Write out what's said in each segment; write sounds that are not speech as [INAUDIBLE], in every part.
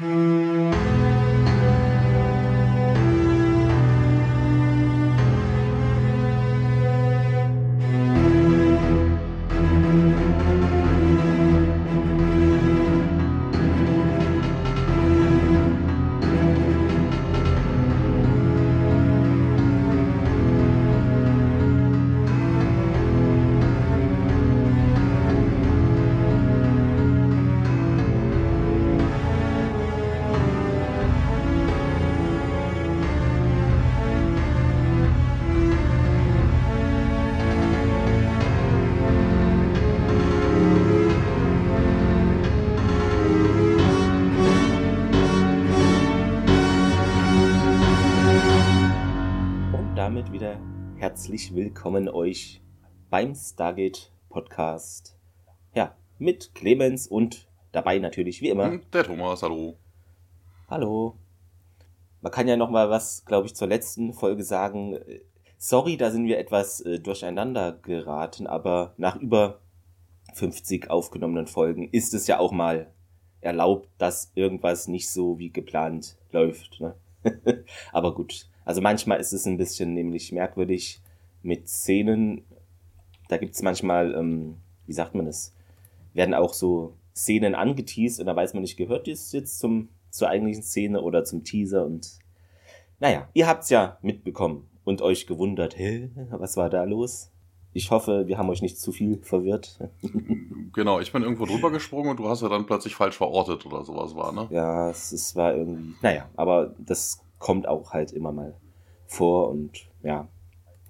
Mm-hmm. Herzlich willkommen euch beim Stargate Podcast. Ja, mit Clemens und dabei natürlich wie immer. Der Thomas, hallo. Hallo. Man kann ja noch mal was, glaube ich, zur letzten Folge sagen. Sorry, da sind wir etwas äh, durcheinander geraten, aber nach über 50 aufgenommenen Folgen ist es ja auch mal erlaubt, dass irgendwas nicht so wie geplant läuft. Ne? [LAUGHS] aber gut, also manchmal ist es ein bisschen nämlich merkwürdig, mit Szenen, da gibt es manchmal, ähm, wie sagt man das, werden auch so Szenen angeteased und da weiß man nicht, gehört das jetzt zum, zur eigentlichen Szene oder zum Teaser und naja, ihr habt's ja mitbekommen und euch gewundert, hä, was war da los? Ich hoffe, wir haben euch nicht zu viel verwirrt. [LAUGHS] genau, ich bin irgendwo drüber gesprungen und du hast ja dann plötzlich falsch verortet oder sowas war, ne? Ja, es, es war irgendwie, naja, aber das kommt auch halt immer mal vor und ja,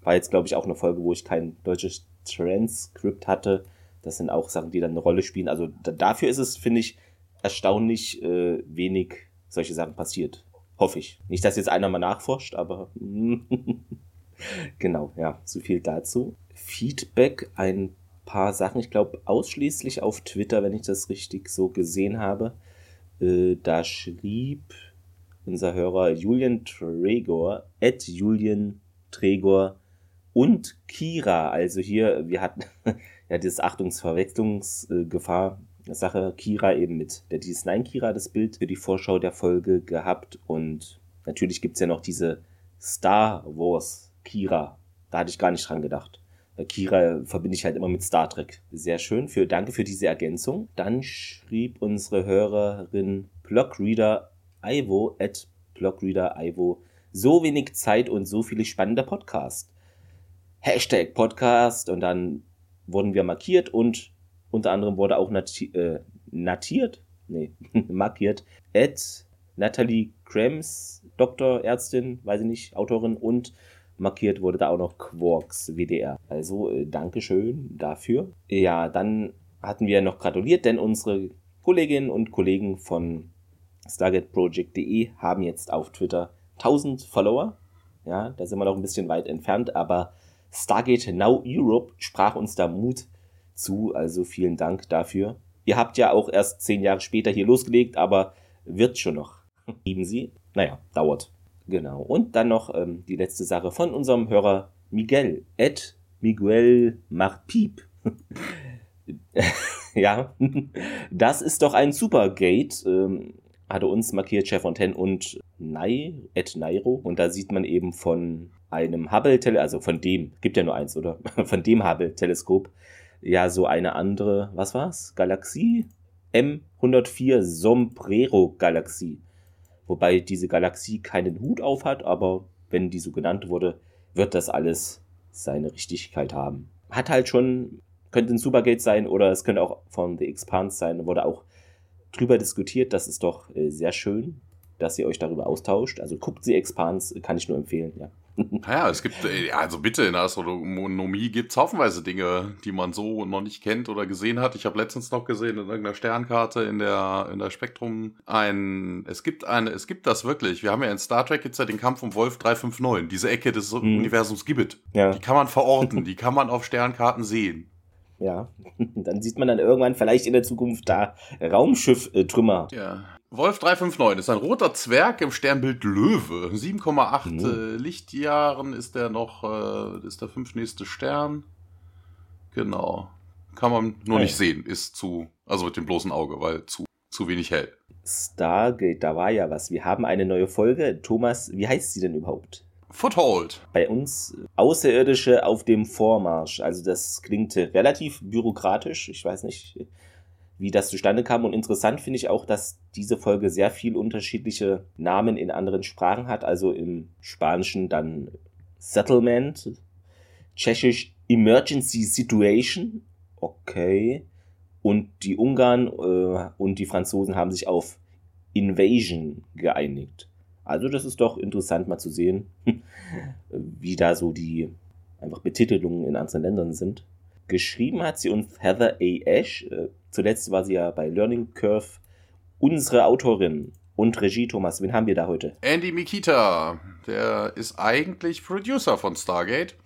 war jetzt, glaube ich, auch eine Folge, wo ich kein deutsches Transkript hatte. Das sind auch Sachen, die dann eine Rolle spielen. Also da, dafür ist es, finde ich, erstaunlich äh, wenig solche Sachen passiert. Hoffe ich. Nicht, dass jetzt einer mal nachforscht, aber [LAUGHS] genau, ja, so viel dazu. Feedback, ein paar Sachen, ich glaube ausschließlich auf Twitter, wenn ich das richtig so gesehen habe. Äh, da schrieb unser Hörer Julian Tregor, at Julian Tregor und Kira. Also hier, wir hatten [LAUGHS] ja dieses Achtungsverwechslungsgefahr. Sache Kira eben mit der DS9 Kira das Bild für die Vorschau der Folge gehabt und natürlich gibt es ja noch diese Star Wars Kira. Da hatte ich gar nicht dran gedacht. Kira verbinde ich halt immer mit Star Trek. Sehr schön. Für, danke für diese Ergänzung. Dann schrieb unsere Hörerin Blockreader Ivo at Blockreader Ivo so wenig Zeit und so viele spannende Podcasts. Hashtag Podcast und dann wurden wir markiert und unter anderem wurde auch nati äh, natiert, nee, [LAUGHS] markiert, at Natalie Krems, Doktor, Ärztin, weiß ich nicht, Autorin und markiert wurde da auch noch Quarks WDR. Also äh, Dankeschön dafür. Ja, dann hatten wir noch gratuliert, denn unsere Kolleginnen und Kollegen von StargateProject.de haben jetzt auf Twitter 1000 Follower. Ja, da sind wir noch ein bisschen weit entfernt, aber Stargate Now Europe sprach uns da Mut zu, also vielen Dank dafür. Ihr habt ja auch erst zehn Jahre später hier losgelegt, aber wird schon noch. [LAUGHS] Lieben Sie? Naja, dauert. Genau. Und dann noch ähm, die letzte Sache von unserem Hörer Miguel. Ed Miguel Marpiep. [LAUGHS] ja, [LAUGHS] das ist doch ein Supergate. Ähm, hatte uns markiert Chef Fontaine und Nai, Ed Nairo. Und da sieht man eben von einem Hubble-Teleskop, also von dem, gibt ja nur eins, oder? [LAUGHS] Von dem Hubble-Teleskop, ja, so eine andere, was war's? Galaxie? M104 Sombrero-Galaxie. Wobei diese Galaxie keinen Hut auf hat, aber wenn die so genannt wurde, wird das alles seine Richtigkeit haben. Hat halt schon, könnte ein Supergate sein oder es könnte auch von The Expanse sein, wurde auch drüber diskutiert. Das ist doch äh, sehr schön, dass ihr euch darüber austauscht. Also guckt The Expanse, kann ich nur empfehlen, ja. Naja, es gibt, äh, also bitte, in der Astronomie gibt es haufenweise Dinge, die man so noch nicht kennt oder gesehen hat. Ich habe letztens noch gesehen in irgendeiner Sternkarte in der, in der Spektrum ein, es gibt eine, es gibt das wirklich. Wir haben ja in Star Trek jetzt ja den Kampf um Wolf 359, diese Ecke des mhm. Universums gibt. Ja. Die kann man verorten, die kann man auf Sternkarten sehen. Ja, [LAUGHS] dann sieht man dann irgendwann vielleicht in der Zukunft da Raumschiff-Trümmer. Ja. Wolf 359 ist ein roter Zwerg im Sternbild Löwe. 7,8 mhm. äh, Lichtjahren ist der noch, äh, ist der fünftnächste Stern. Genau. Kann man nur okay. nicht sehen, ist zu, also mit dem bloßen Auge, weil zu, zu wenig hell. Stargate, da war ja was. Wir haben eine neue Folge. Thomas, wie heißt sie denn überhaupt? Foothold. Bei uns Außerirdische auf dem Vormarsch. Also das klingt relativ bürokratisch. Ich weiß nicht, wie das zustande kam. Und interessant finde ich auch, dass diese Folge sehr viel unterschiedliche Namen in anderen Sprachen hat. Also im Spanischen dann Settlement, Tschechisch Emergency Situation. Okay. Und die Ungarn äh, und die Franzosen haben sich auf Invasion geeinigt. Also das ist doch interessant mal zu sehen, [LAUGHS] wie da so die einfach Betitelungen in anderen Ländern sind. Geschrieben hat sie uns Heather A. Ash. Äh, zuletzt war sie ja bei Learning Curve unsere Autorin und Regie. Thomas, wen haben wir da heute? Andy Mikita. Der ist eigentlich Producer von Stargate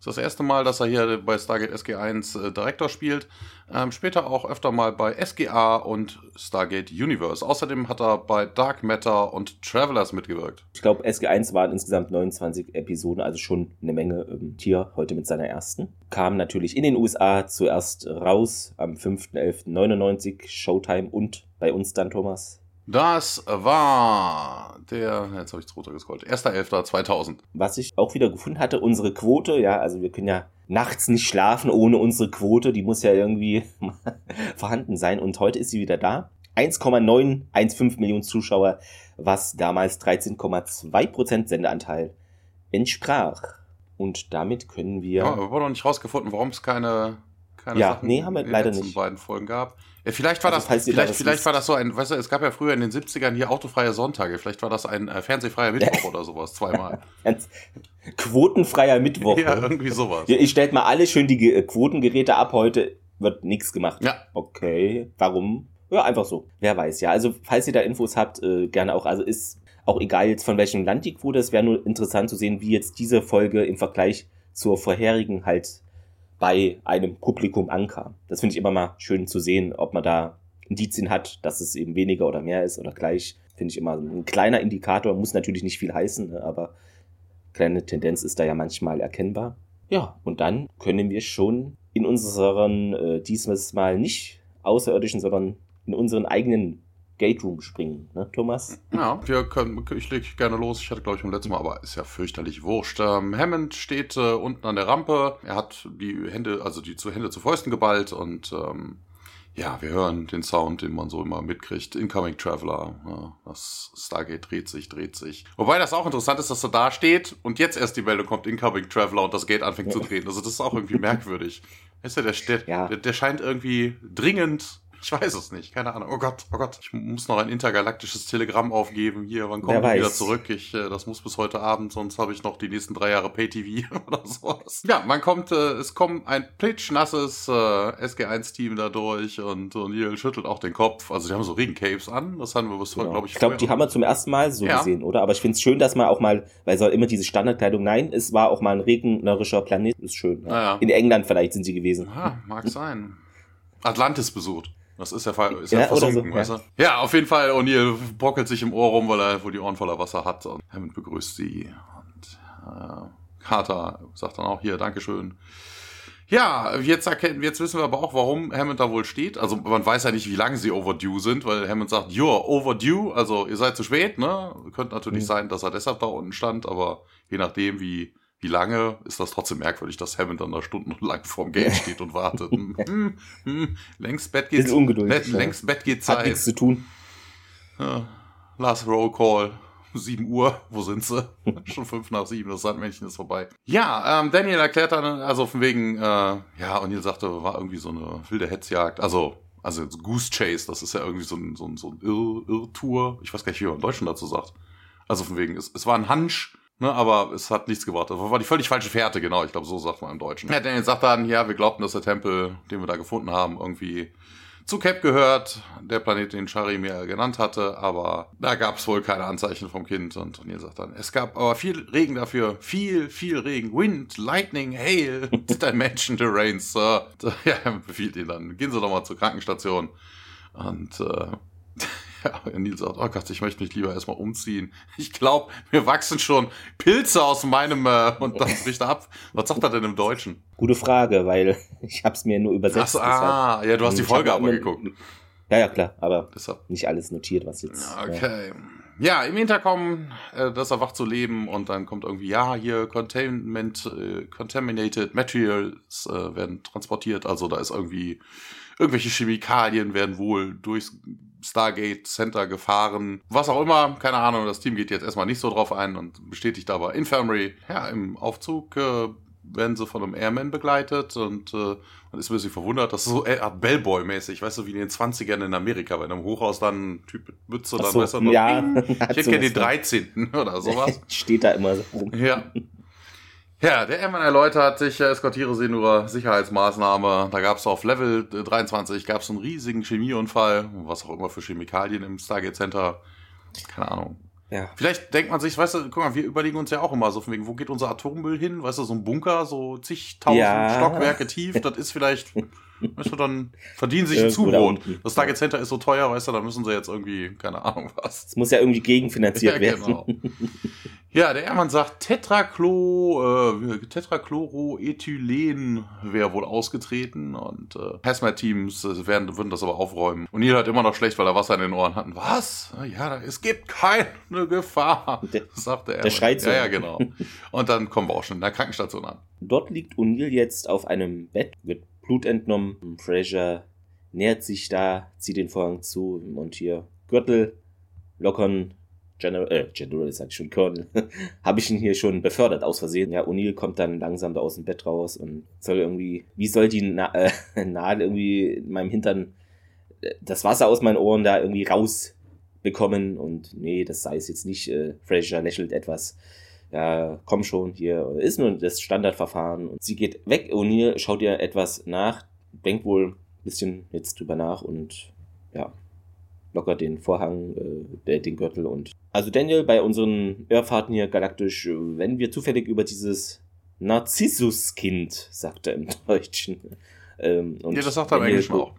ist das erste Mal, dass er hier bei Stargate SG1 äh, Direktor spielt. Ähm, später auch öfter mal bei SGA und Stargate Universe. Außerdem hat er bei Dark Matter und Travelers mitgewirkt. Ich glaube, SG1 waren insgesamt 29 Episoden, also schon eine Menge ähm, Tier, heute mit seiner ersten. Kam natürlich in den USA zuerst raus am 5.11.99 Showtime und bei uns dann, Thomas, das war der, jetzt habe ich es runtergescrollt, 1.11.2000. Was ich auch wieder gefunden hatte, unsere Quote, ja, also wir können ja nachts nicht schlafen ohne unsere Quote, die muss ja irgendwie [LAUGHS] vorhanden sein und heute ist sie wieder da. 1,915 Millionen Zuschauer, was damals 13,2% Sendeanteil entsprach. Und damit können wir. Ja, wir haben noch nicht rausgefunden, warum es keine, keine ja, Sachen nee, haben wir leider nicht. beiden Folgen gab. Ja, vielleicht war also, das, vielleicht, vielleicht war das so ein, weißt du, es gab ja früher in den 70ern hier autofreie Sonntage. Vielleicht war das ein äh, fernsehfreier Mittwoch [LAUGHS] oder sowas, zweimal. Quotenfreier Mittwoch. Ja, ne? irgendwie sowas. Ja, ich stellt mal alle schön die äh, Quotengeräte ab. Heute wird nichts gemacht. Ja. Okay. Warum? Ja, einfach so. Wer weiß, ja. Also, falls ihr da Infos habt, äh, gerne auch. Also, ist auch egal jetzt von welchem Land die Quote. Es wäre nur interessant zu sehen, wie jetzt diese Folge im Vergleich zur vorherigen halt bei einem Publikum ankam. Das finde ich immer mal schön zu sehen, ob man da Indizien hat, dass es eben weniger oder mehr ist oder gleich. Finde ich immer ein kleiner Indikator, muss natürlich nicht viel heißen, ne, aber kleine Tendenz ist da ja manchmal erkennbar. Ja, und dann können wir schon in unseren, äh, diesmal mal nicht außerirdischen, sondern in unseren eigenen Gate Room springen, ne, Thomas? Ja, wir können, ich lege gerne los. Ich hatte, glaube ich, beim letzten Mal, aber ist ja fürchterlich wurscht. Ähm, Hammond steht äh, unten an der Rampe. Er hat die Hände, also die Hände zu Fäusten geballt und ähm, ja, wir hören den Sound, den man so immer mitkriegt. Incoming Traveler. Ja, das Stargate dreht sich, dreht sich. Wobei das auch interessant ist, dass er da steht und jetzt erst die Meldung kommt, Incoming Traveler und das Gate anfängt ja. zu drehen. Also das ist auch irgendwie [LAUGHS] merkwürdig. Weißt du, der, der, ja. der, der scheint irgendwie dringend ich weiß es nicht, keine Ahnung. Oh Gott, oh Gott, ich muss noch ein intergalaktisches Telegramm aufgeben. Hier, wann kommen wir wieder zurück? Ich, äh, das muss bis heute Abend, sonst habe ich noch die nächsten drei Jahre Pay-TV [LAUGHS] oder sowas. Ja, man kommt, äh, es kommt ein plitschnasses äh, SG1-Team da durch und O'Neill schüttelt auch den Kopf. Also die haben so Regencapes an, das haben wir bis genau. glaube ich, Ich glaube, die haben wir zum ersten Mal so ja. gesehen, oder? Aber ich finde es schön, dass man auch mal, weil es auch immer diese Standardkleidung, nein, es war auch mal ein regnerischer Planet, ist schön. Ja. Ja. In England vielleicht sind sie gewesen. Ja, mag sein. Atlantis besucht. Das ist ja, ist ja, ja versunken, so, weißt du? Ja. auf jeden Fall. O'Neill brockelt sich im Ohr rum, weil er wohl die Ohren voller Wasser hat. Und Hammond begrüßt sie. Und äh, Carter sagt dann auch hier, Dankeschön. Ja, jetzt erkennen, jetzt wissen wir aber auch, warum Hammond da wohl steht. Also man weiß ja nicht, wie lange sie overdue sind, weil Hammond sagt, you're overdue, also ihr seid zu spät, ne? Könnte natürlich mhm. sein, dass er deshalb da unten stand, aber je nachdem, wie wie lange ist das trotzdem merkwürdig, dass Hammond dann da stundenlang vorm Gate [LAUGHS] steht und wartet. hm, hm, hm längst Bett geht ungeduldig. Längst Bett geht Zeit. Hat nichts zu tun. Ja, last Roll Call. 7 Uhr, wo sind sie? [LAUGHS] Schon 5 nach 7, das Sandmännchen ist vorbei. Ja, ähm, Daniel erklärt dann, also von wegen, äh, ja, und ihr sagte, war irgendwie so eine wilde Hetzjagd. Also, also Goose Chase, das ist ja irgendwie so ein, so ein, so ein Irr Irrtour. Ich weiß gar nicht, wie man im Deutschen dazu sagt. Also von wegen, es, es war ein Hunch, Ne, aber es hat nichts gebracht. Das war die völlig falsche Fährte, genau. Ich glaube, so sagt man im Deutschen. Ja, Daniel sagt dann, ja, wir glaubten, dass der Tempel, den wir da gefunden haben, irgendwie zu Cap gehört, der Planet, den Shari mir genannt hatte, aber da gab es wohl keine Anzeichen vom Kind. Und Daniel sagt dann, es gab aber viel Regen dafür, viel, viel Regen, Wind, Lightning, Hail, [LAUGHS] Dimension Terrains. Sir. [LAUGHS] Ja, befiehlt ihn dann, gehen Sie doch mal zur Krankenstation. Und äh, [LAUGHS] Ja, Nils sagt, oh Gott, ich möchte mich lieber erstmal umziehen. Ich glaube, mir wachsen schon Pilze aus meinem äh, und dann bricht er ab. Was sagt er denn im Deutschen? Gute Frage, weil ich habe es mir nur übersetzt. Ach, ah, ja, du hast die Folge aber geguckt. Ja, ja, klar, aber Deshalb. nicht alles notiert, was jetzt. Ja. Okay. Ja, im Hinterkommen, äh, das erwacht zu leben und dann kommt irgendwie, ja, hier Containment, äh, Contaminated Materials äh, werden transportiert. Also da ist irgendwie, irgendwelche Chemikalien werden wohl durchs Stargate Center gefahren. Was auch immer, keine Ahnung, das Team geht jetzt erstmal nicht so drauf ein und bestätigt aber Infirmary. Ja, im Aufzug äh, werden sie von einem Airman begleitet und äh, man ist ein bisschen verwundert, das ist so Art Bellboy-mäßig, weißt du, wie in den 20ern in Amerika, bei einem Hochhaus dann ein Typ mit Mütze, dann so, weißt du noch, ja, ich [LAUGHS] hätte gerne den 13. oder sowas. [LAUGHS] Steht da immer so rum. Ja. Ja, der Airman erläutert, ich äh, eskortiere sie nur Sicherheitsmaßnahme. Da gab es auf Level 23 gab es einen riesigen Chemieunfall, was auch immer für Chemikalien im Stargate Center. Keine Ahnung. Ja. Vielleicht denkt man sich, weißt du, guck mal, wir überlegen uns ja auch immer so von wegen, wo geht unser Atommüll hin? Weißt du, so ein Bunker, so zigtausend Ja. Stockwerke [LAUGHS] tief, das ist vielleicht, weißt du, dann verdienen sich ein Zubrot. Das Stargate Center ist so teuer, weißt du, da müssen sie jetzt irgendwie, keine Ahnung was. Es muss ja irgendwie gegenfinanziert [LAUGHS] Ja, werden. genau. [LAUGHS] Ja, der Ehrmann sagt, Tetrachlo, äh, Tetrachloroethylen wäre wohl ausgetreten und äh, Hazmat-Teams äh, werden, würden das aber aufräumen. Und ihr hört immer noch schlecht, weil er Wasser in den Ohren hatten. Was? Ja, es gibt keine Gefahr, Der- sagt der der Ehrmann. schreit so. Ja, ja, genau. Und dann kommen wir auch schon in der Krankenstation an. Dort liegt O'Neill jetzt auf einem Bett, wird Blut entnommen. Fraser nähert sich da, zieht den Vorhang zu und hier Gürtel lockern. General, äh, General, sag ich schon, Colonel, [LAUGHS] habe ich ihn hier schon befördert aus Versehen. Ja, O'Neill kommt dann langsam da aus dem Bett raus und soll irgendwie, wie soll die Na äh, [LAUGHS] Nadel irgendwie in meinem Hintern äh, das Wasser aus meinen Ohren da irgendwie rausbekommen und nee, das sei es jetzt nicht. Äh, Fraser lächelt etwas ja, komm schon, hier ist nur das Standardverfahren. Und sie geht weg, O'Neill schaut ihr etwas nach, denkt wohl ein bisschen jetzt drüber nach und ja, lockert den Vorhang, äh, den Gürtel und. Also Daniel, bei unseren Irrfahrten hier galaktisch, wenn wir zufällig über dieses Narzissuskind, sagt er im [LAUGHS] Deutschen. Ähm, und ja, das sagt er im Englischen auch.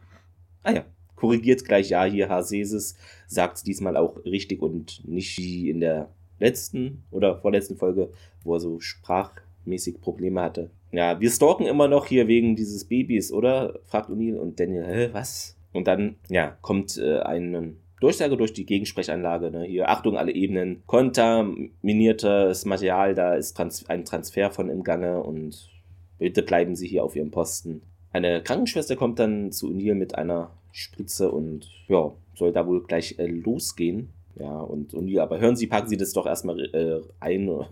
Ah ja, korrigiert gleich, ja, hier Hasesis sagt es diesmal auch richtig und nicht wie in der letzten oder vorletzten Folge, wo er so sprachmäßig Probleme hatte. Ja, wir stalken immer noch hier wegen dieses Babys, oder? fragt O'Neill und Daniel, hä, was? Und dann, ja, kommt äh, eine Durchsage durch die Gegensprechanlage. Ne? Hier, Achtung, alle Ebenen. Kontaminiertes Material, da ist Trans ein Transfer von im Gange und bitte bleiben Sie hier auf Ihrem Posten. Eine Krankenschwester kommt dann zu O'Neill mit einer Spritze und ja, soll da wohl gleich äh, losgehen. Ja, und O'Neill, aber hören Sie, packen Sie das doch erstmal äh, ein oder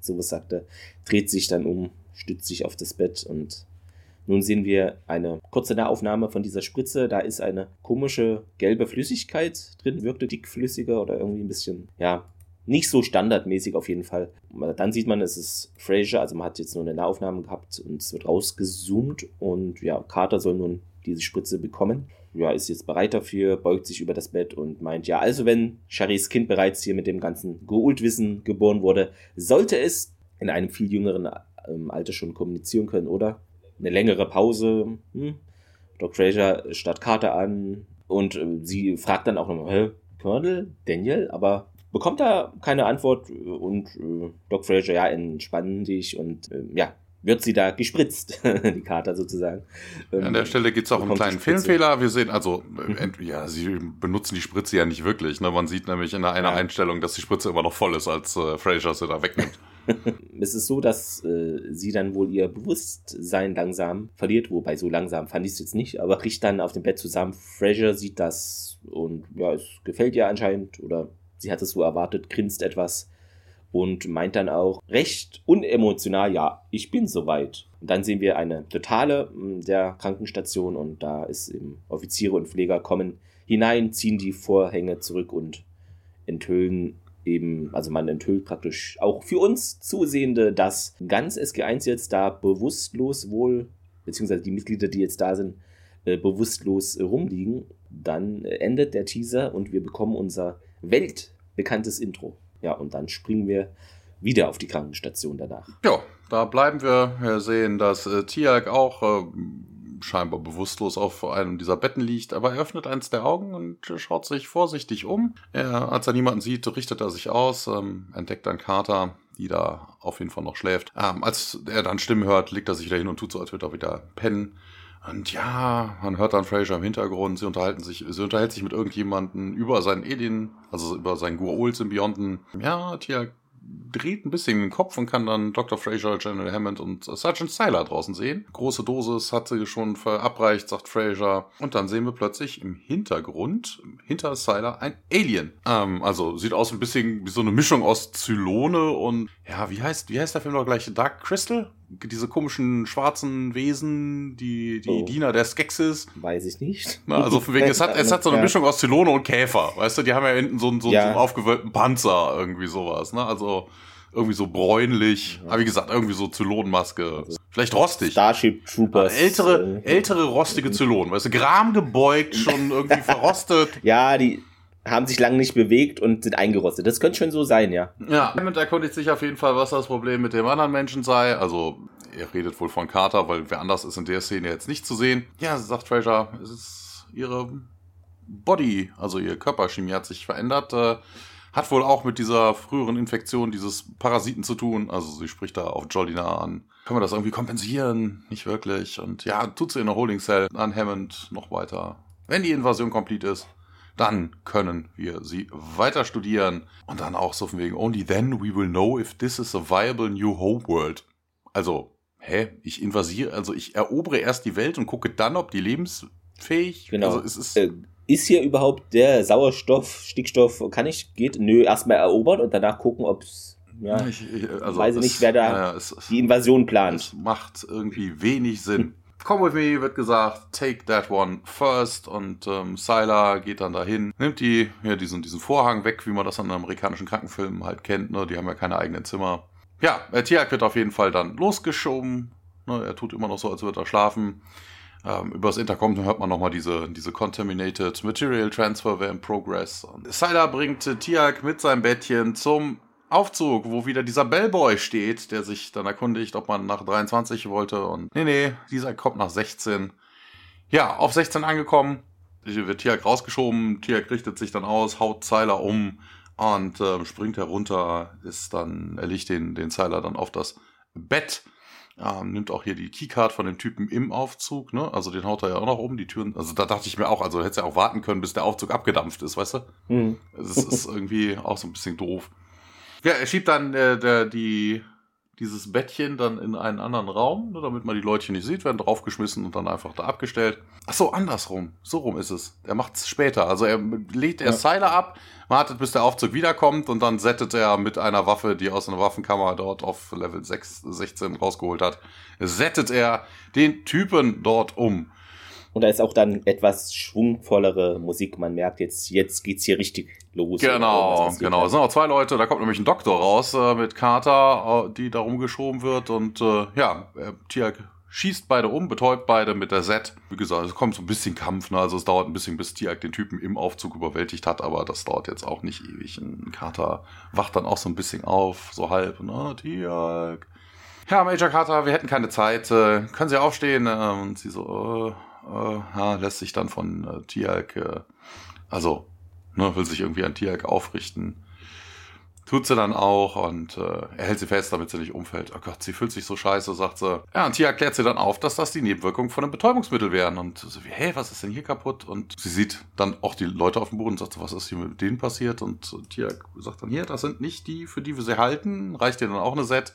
sowas sagt er, dreht sich dann um, stützt sich auf das Bett und nun sehen wir eine kurze Nahaufnahme von dieser Spritze. Da ist eine komische gelbe Flüssigkeit drin, wirkte dickflüssiger oder irgendwie ein bisschen, ja, nicht so standardmäßig auf jeden Fall. Dann sieht man, es ist Fraser, also man hat jetzt nur eine Nahaufnahme gehabt und es wird rausgezoomt und ja, Carter soll nun diese Spritze bekommen. Ja, ist jetzt bereit dafür, beugt sich über das Bett und meint, ja, also wenn Charys Kind bereits hier mit dem ganzen Geultwissen geboren wurde, sollte es in einem viel jüngeren ähm, Alter schon kommunizieren können, oder? Eine längere Pause, hm? Doc Fraser starrt Carter an und äh, sie fragt dann auch nochmal, hä, Colonel, Daniel, aber bekommt da keine Antwort äh, und äh, Doc Fraser, ja, entspann dich und äh, ja, wird sie da gespritzt, [LAUGHS] die Carter sozusagen. Ähm, An der Stelle gibt es auch einen kleinen. Filmfehler. Wir sehen, also, äh, ent- ja, sie benutzen die Spritze ja nicht wirklich. Ne? Man sieht nämlich in einer Ja. Einstellung, dass die Spritze immer noch voll ist, als äh, Fraser sie da wegnimmt. [LAUGHS] Es ist so, dass äh, sie dann wohl ihr Bewusstsein langsam verliert, wobei so langsam fand ich es jetzt nicht, aber bricht dann auf dem Bett zusammen. Fraser sieht das und ja, es gefällt ihr anscheinend oder sie hat es so erwartet, grinst etwas und meint dann auch recht unemotional, ja, ich bin soweit. Und dann sehen wir eine totale mh, der Krankenstation und da ist eben Offiziere und Pfleger kommen hinein, ziehen die Vorhänge zurück und enthüllen eben, also man enthüllt praktisch auch für uns Zusehende, dass ganz SG1 jetzt da bewusstlos wohl, beziehungsweise die Mitglieder, die jetzt da sind, äh, bewusstlos rumliegen. Dann endet der Teaser und wir bekommen unser weltbekanntes Intro. Ja, und dann springen wir wieder auf die Krankenstation danach. Ja, da bleiben wir. Wir sehen, dass äh, Tiag auch äh, scheinbar bewusstlos auf einem dieser Betten liegt, aber er öffnet eins der Augen und schaut sich vorsichtig um. Er, als er niemanden sieht, richtet er sich aus, ähm, entdeckt dann Carter, die da auf jeden Fall noch schläft. Ähm, als er dann Stimmen hört, legt er sich wieder hin und tut so, als würde er wieder pennen. Und ja, man hört dann Fraser im Hintergrund, sie unterhalten sich, sie unterhält sich mit irgendjemanden über seinen Alien, also über seinen Gua'ul-Symbionten. Ja, Tia dreht ein bisschen den Kopf und kann dann Dr. Fraser, General Hammond und Sergeant Styler draußen sehen. Große Dosis hat sie schon verabreicht, sagt Fraser. Und dann sehen wir plötzlich im Hintergrund, hinter Styler, ein Alien. Ähm, also sieht aus ein bisschen wie so eine Mischung aus Zylone und, ja, wie heißt, wie heißt der Film noch gleich? Dark Crystal? Diese komischen schwarzen Wesen, die, die oh. Diener der Skexis. Weiß ich nicht. Na, also von wegen, es hat, es hat so eine Mischung aus Zylone und Käfer. Weißt du, die haben ja hinten so, so, ja. so einen aufgewölbten Panzer, irgendwie sowas. Ne? Also irgendwie so bräunlich. Ja. Aber wie gesagt, irgendwie so Zylonenmaske. Also Vielleicht rostig. Starship Troopers. Ältere, äh, ältere rostige Zylonen. Weißt du, Gram gebeugt, [LAUGHS] schon irgendwie verrostet. Ja, die, haben sich lange nicht bewegt und sind eingerostet. Das könnte schon so sein, ja. Ja, damit erkundigt sich auf jeden Fall, was das Problem mit dem anderen Menschen sei. Also, er redet wohl von Carter, weil wer anders ist in der Szene jetzt nicht zu sehen. Ja, sagt Fraser, es ist ihre Body, also ihr Körperchemie hat sich verändert. Äh, hat wohl auch mit dieser früheren Infektion dieses Parasiten zu tun. Also sie spricht da auf Jolina an. Können wir das irgendwie kompensieren? Nicht wirklich. Und ja, tut sie in der Holding Cell an Hammond noch weiter. Wenn die Invasion komplett ist, dann können wir sie weiter studieren. Und dann auch so von wegen, only then we will know if this is a viable new homeworld. Also, hä? Ich invasiere, also ich erobere erst die Welt und gucke dann, ob die lebensfähig genau. Also es ist, äh, ist hier überhaupt der Sauerstoff, Stickstoff, kann ich, geht? Nö, erstmal erobern und danach gucken, ob es ja, ich, ich, also weiß es, nicht, wer da ja, es, die Invasion plant. Es macht irgendwie wenig Sinn. Come with me wird gesagt, take that one first und ähm, Sylar geht dann dahin, nimmt die, ja, diesen, diesen Vorhang weg, wie man das an amerikanischen Krankenfilmen halt kennt, ne? die haben ja keine eigenen Zimmer. Ja, der Tiak wird auf jeden Fall dann losgeschoben, ne? er tut immer noch so, als würde er schlafen. Ähm, über das Intercom hört man nochmal diese, diese Contaminated Material Transfer wäre in Progress. Und Sylar bringt Tiak mit seinem Bettchen zum Aufzug, wo wieder dieser Bellboy steht, der sich dann erkundigt, ob man nach 23 wollte. Und nee, nee, dieser kommt nach 16. Ja, auf 16 angekommen. Wird Tiak rausgeschoben. Tiak richtet sich dann aus, haut Zeiler um und äh, springt herunter. Ist dann, er legt den, den Zeiler dann auf das Bett. Ähm, nimmt auch hier die Keycard von dem Typen im Aufzug, ne? Also den haut er ja auch noch um, die Türen. Also da dachte ich mir auch, also hätte ja auch warten können, bis der Aufzug abgedampft ist, weißt du? Mhm. Das ist irgendwie auch so ein bisschen doof. Ja, er schiebt dann äh, der, die, dieses Bettchen dann in einen anderen Raum, ne, damit man die Leute nicht sieht, werden draufgeschmissen und dann einfach da abgestellt. Ach so, andersrum. So rum ist es. Er macht es später. Also er legt erst ja. Seile ab, wartet, bis der Aufzug wiederkommt und dann settet er mit einer Waffe, die aus einer Waffenkammer dort auf Level 6, 16 rausgeholt hat, settet er den Typen dort um. Und da ist auch dann etwas schwungvollere Musik. Man merkt jetzt, jetzt geht's hier richtig los. Genau, genau. Es sind auch zwei Leute, da kommt nämlich ein Doktor raus äh, mit Carter, äh, die da rumgeschoben wird und äh, ja, Tiak schießt beide um, betäubt beide mit der Set. Wie gesagt, es kommt so ein bisschen Kampf, ne? also es dauert ein bisschen, bis Tiak den Typen im Aufzug überwältigt hat, aber das dauert jetzt auch nicht ewig. Ein Carter wacht dann auch so ein bisschen auf, so halb, ne, Tiak. Ja, Major Carter, wir hätten keine Zeit. Äh, können Sie aufstehen? Äh, und sie so, äh, äh, lässt sich dann von äh, Tialk, äh, also ne, will sich irgendwie an Tialk aufrichten. Tut sie dann auch und äh, er hält sie fest, damit sie nicht umfällt. Oh Gott, sie fühlt sich so scheiße, sagt sie. Ja, und Tia klärt sie dann auf, dass das die Nebenwirkungen von einem Betäubungsmittel wären. Und so wie, hey, was ist denn hier kaputt? Und sie sieht dann auch die Leute auf dem Boden und sagt, was ist hier mit denen passiert? Und Tia sagt dann, hier, das sind nicht die, für die wir sie halten. Reicht ihr dann auch eine Set.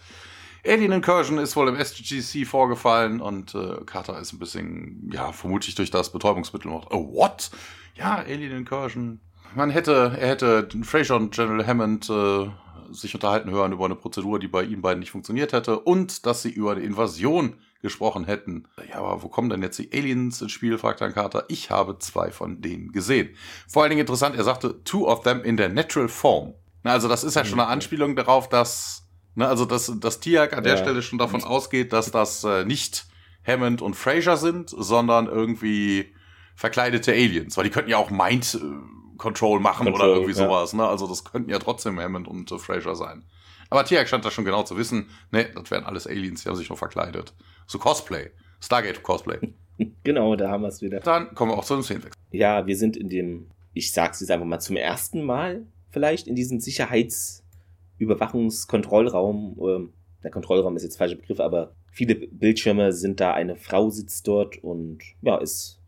Alien Incursion ist wohl im SGC vorgefallen und äh, Carter ist ein bisschen, ja, vermutlich durch das Betäubungsmittel noch. Oh, what? Ja, Alien Incursion. Man hätte, er hätte Fraser und General Hammond äh, sich unterhalten hören über eine Prozedur, die bei ihnen beiden nicht funktioniert hätte und dass sie über eine Invasion gesprochen hätten. Ja, aber wo kommen denn jetzt die Aliens ins Spiel, fragt dann Carter. Ich habe zwei von denen gesehen. Vor allen Dingen interessant, er sagte, two of them in their natural form. Also das ist ja schon eine Anspielung darauf, dass Ne, also, dass, dass Tiak an der ja. Stelle schon davon ausgeht, dass das äh, nicht Hammond und Fraser sind, sondern irgendwie verkleidete Aliens. Weil die könnten ja auch Mind äh, Control machen Control, oder irgendwie ja. sowas. Ne? Also, das könnten ja trotzdem Hammond und äh, Fraser sein. Aber Tiak scheint das schon genau zu wissen. Ne, das wären alles Aliens, die haben sich nur verkleidet. So Cosplay. Stargate Cosplay. [LAUGHS] genau, da haben wir es wieder. Dann kommen wir auch zu einem Szenenwechsel. Ja, wir sind in dem, ich sag's jetzt einfach mal, zum ersten Mal vielleicht in diesem Sicherheits- Überwachungskontrollraum, äh, der Kontrollraum ist jetzt falscher Begriff, aber viele Bildschirme sind da, eine Frau sitzt dort und ja, es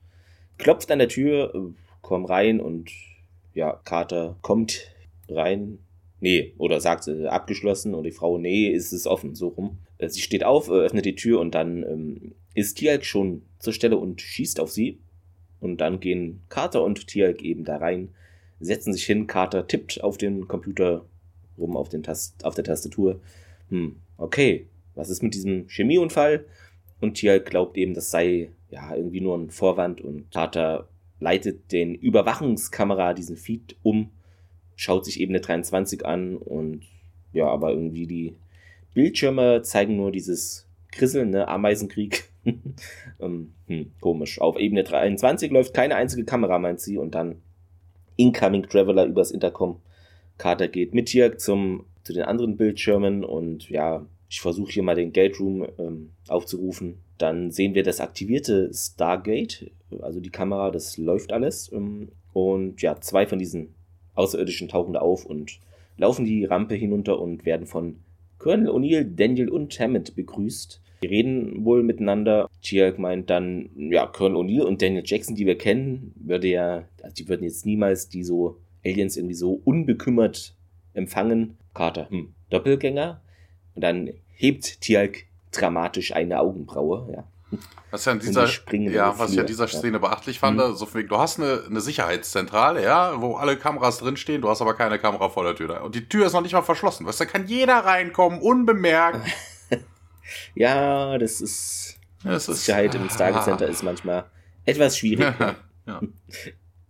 klopft an der Tür, äh, komm rein und ja, Carter kommt rein. Nee, oder sagt äh, abgeschlossen und die Frau, nee, ist es offen, so rum. Äh, sie steht auf, öffnet die Tür und dann ähm, ist Tialk schon zur Stelle und schießt auf sie. Und dann gehen Carter und Tialk eben da rein, setzen sich hin. Carter tippt auf den Computer rum, auf, den Tast auf der Tastatur. Hm, okay, was ist mit diesem Chemieunfall? Und Tialk glaubt eben, das sei ja irgendwie nur ein Vorwand und Carter leitet den Überwachungskamera, diesen Feed um, schaut sich Ebene 23 an und ja, aber irgendwie die Bildschirme zeigen nur dieses Krisseln, ne, Ameisenkrieg. [LAUGHS] ähm, hm, komisch. Auf Ebene 23 läuft keine einzige Kamera, meint sie, und dann Incoming Traveler übers Intercom. Carter geht mit hier zum, zu den anderen Bildschirmen und ja, ich versuche hier mal den Gate Room ähm, aufzurufen. Dann sehen wir das aktivierte Stargate, also die Kamera, das läuft alles. Ähm, und ja, zwei von diesen Außerirdischen tauchen da auf und laufen die Rampe hinunter und werden von Colonel O'Neill, Daniel und Hammond begrüßt. Die reden wohl miteinander. Tialk meint dann, ja, Colonel O'Neill und Daniel Jackson, die wir kennen, würde ja, also die würden jetzt niemals die so Aliens irgendwie so unbekümmert empfangen. Carter, hm, Doppelgänger? Und dann hebt Tialk dramatisch eine Augenbraue, ja. Was ja in dieser, ja, was ich an dieser Szene beachtlich fand, mhm. so du hast eine, eine Sicherheitszentrale, ja, wo alle Kameras drinstehen, du hast aber keine Kamera vor der Tür da. Und die Tür ist noch nicht mal verschlossen. Weißt, da kann jeder reinkommen, unbemerkt. [LAUGHS] ja, das ist. Das Sicherheit ist, im [LAUGHS] Stargate Center ist manchmal etwas schwierig. [LAUGHS] ja.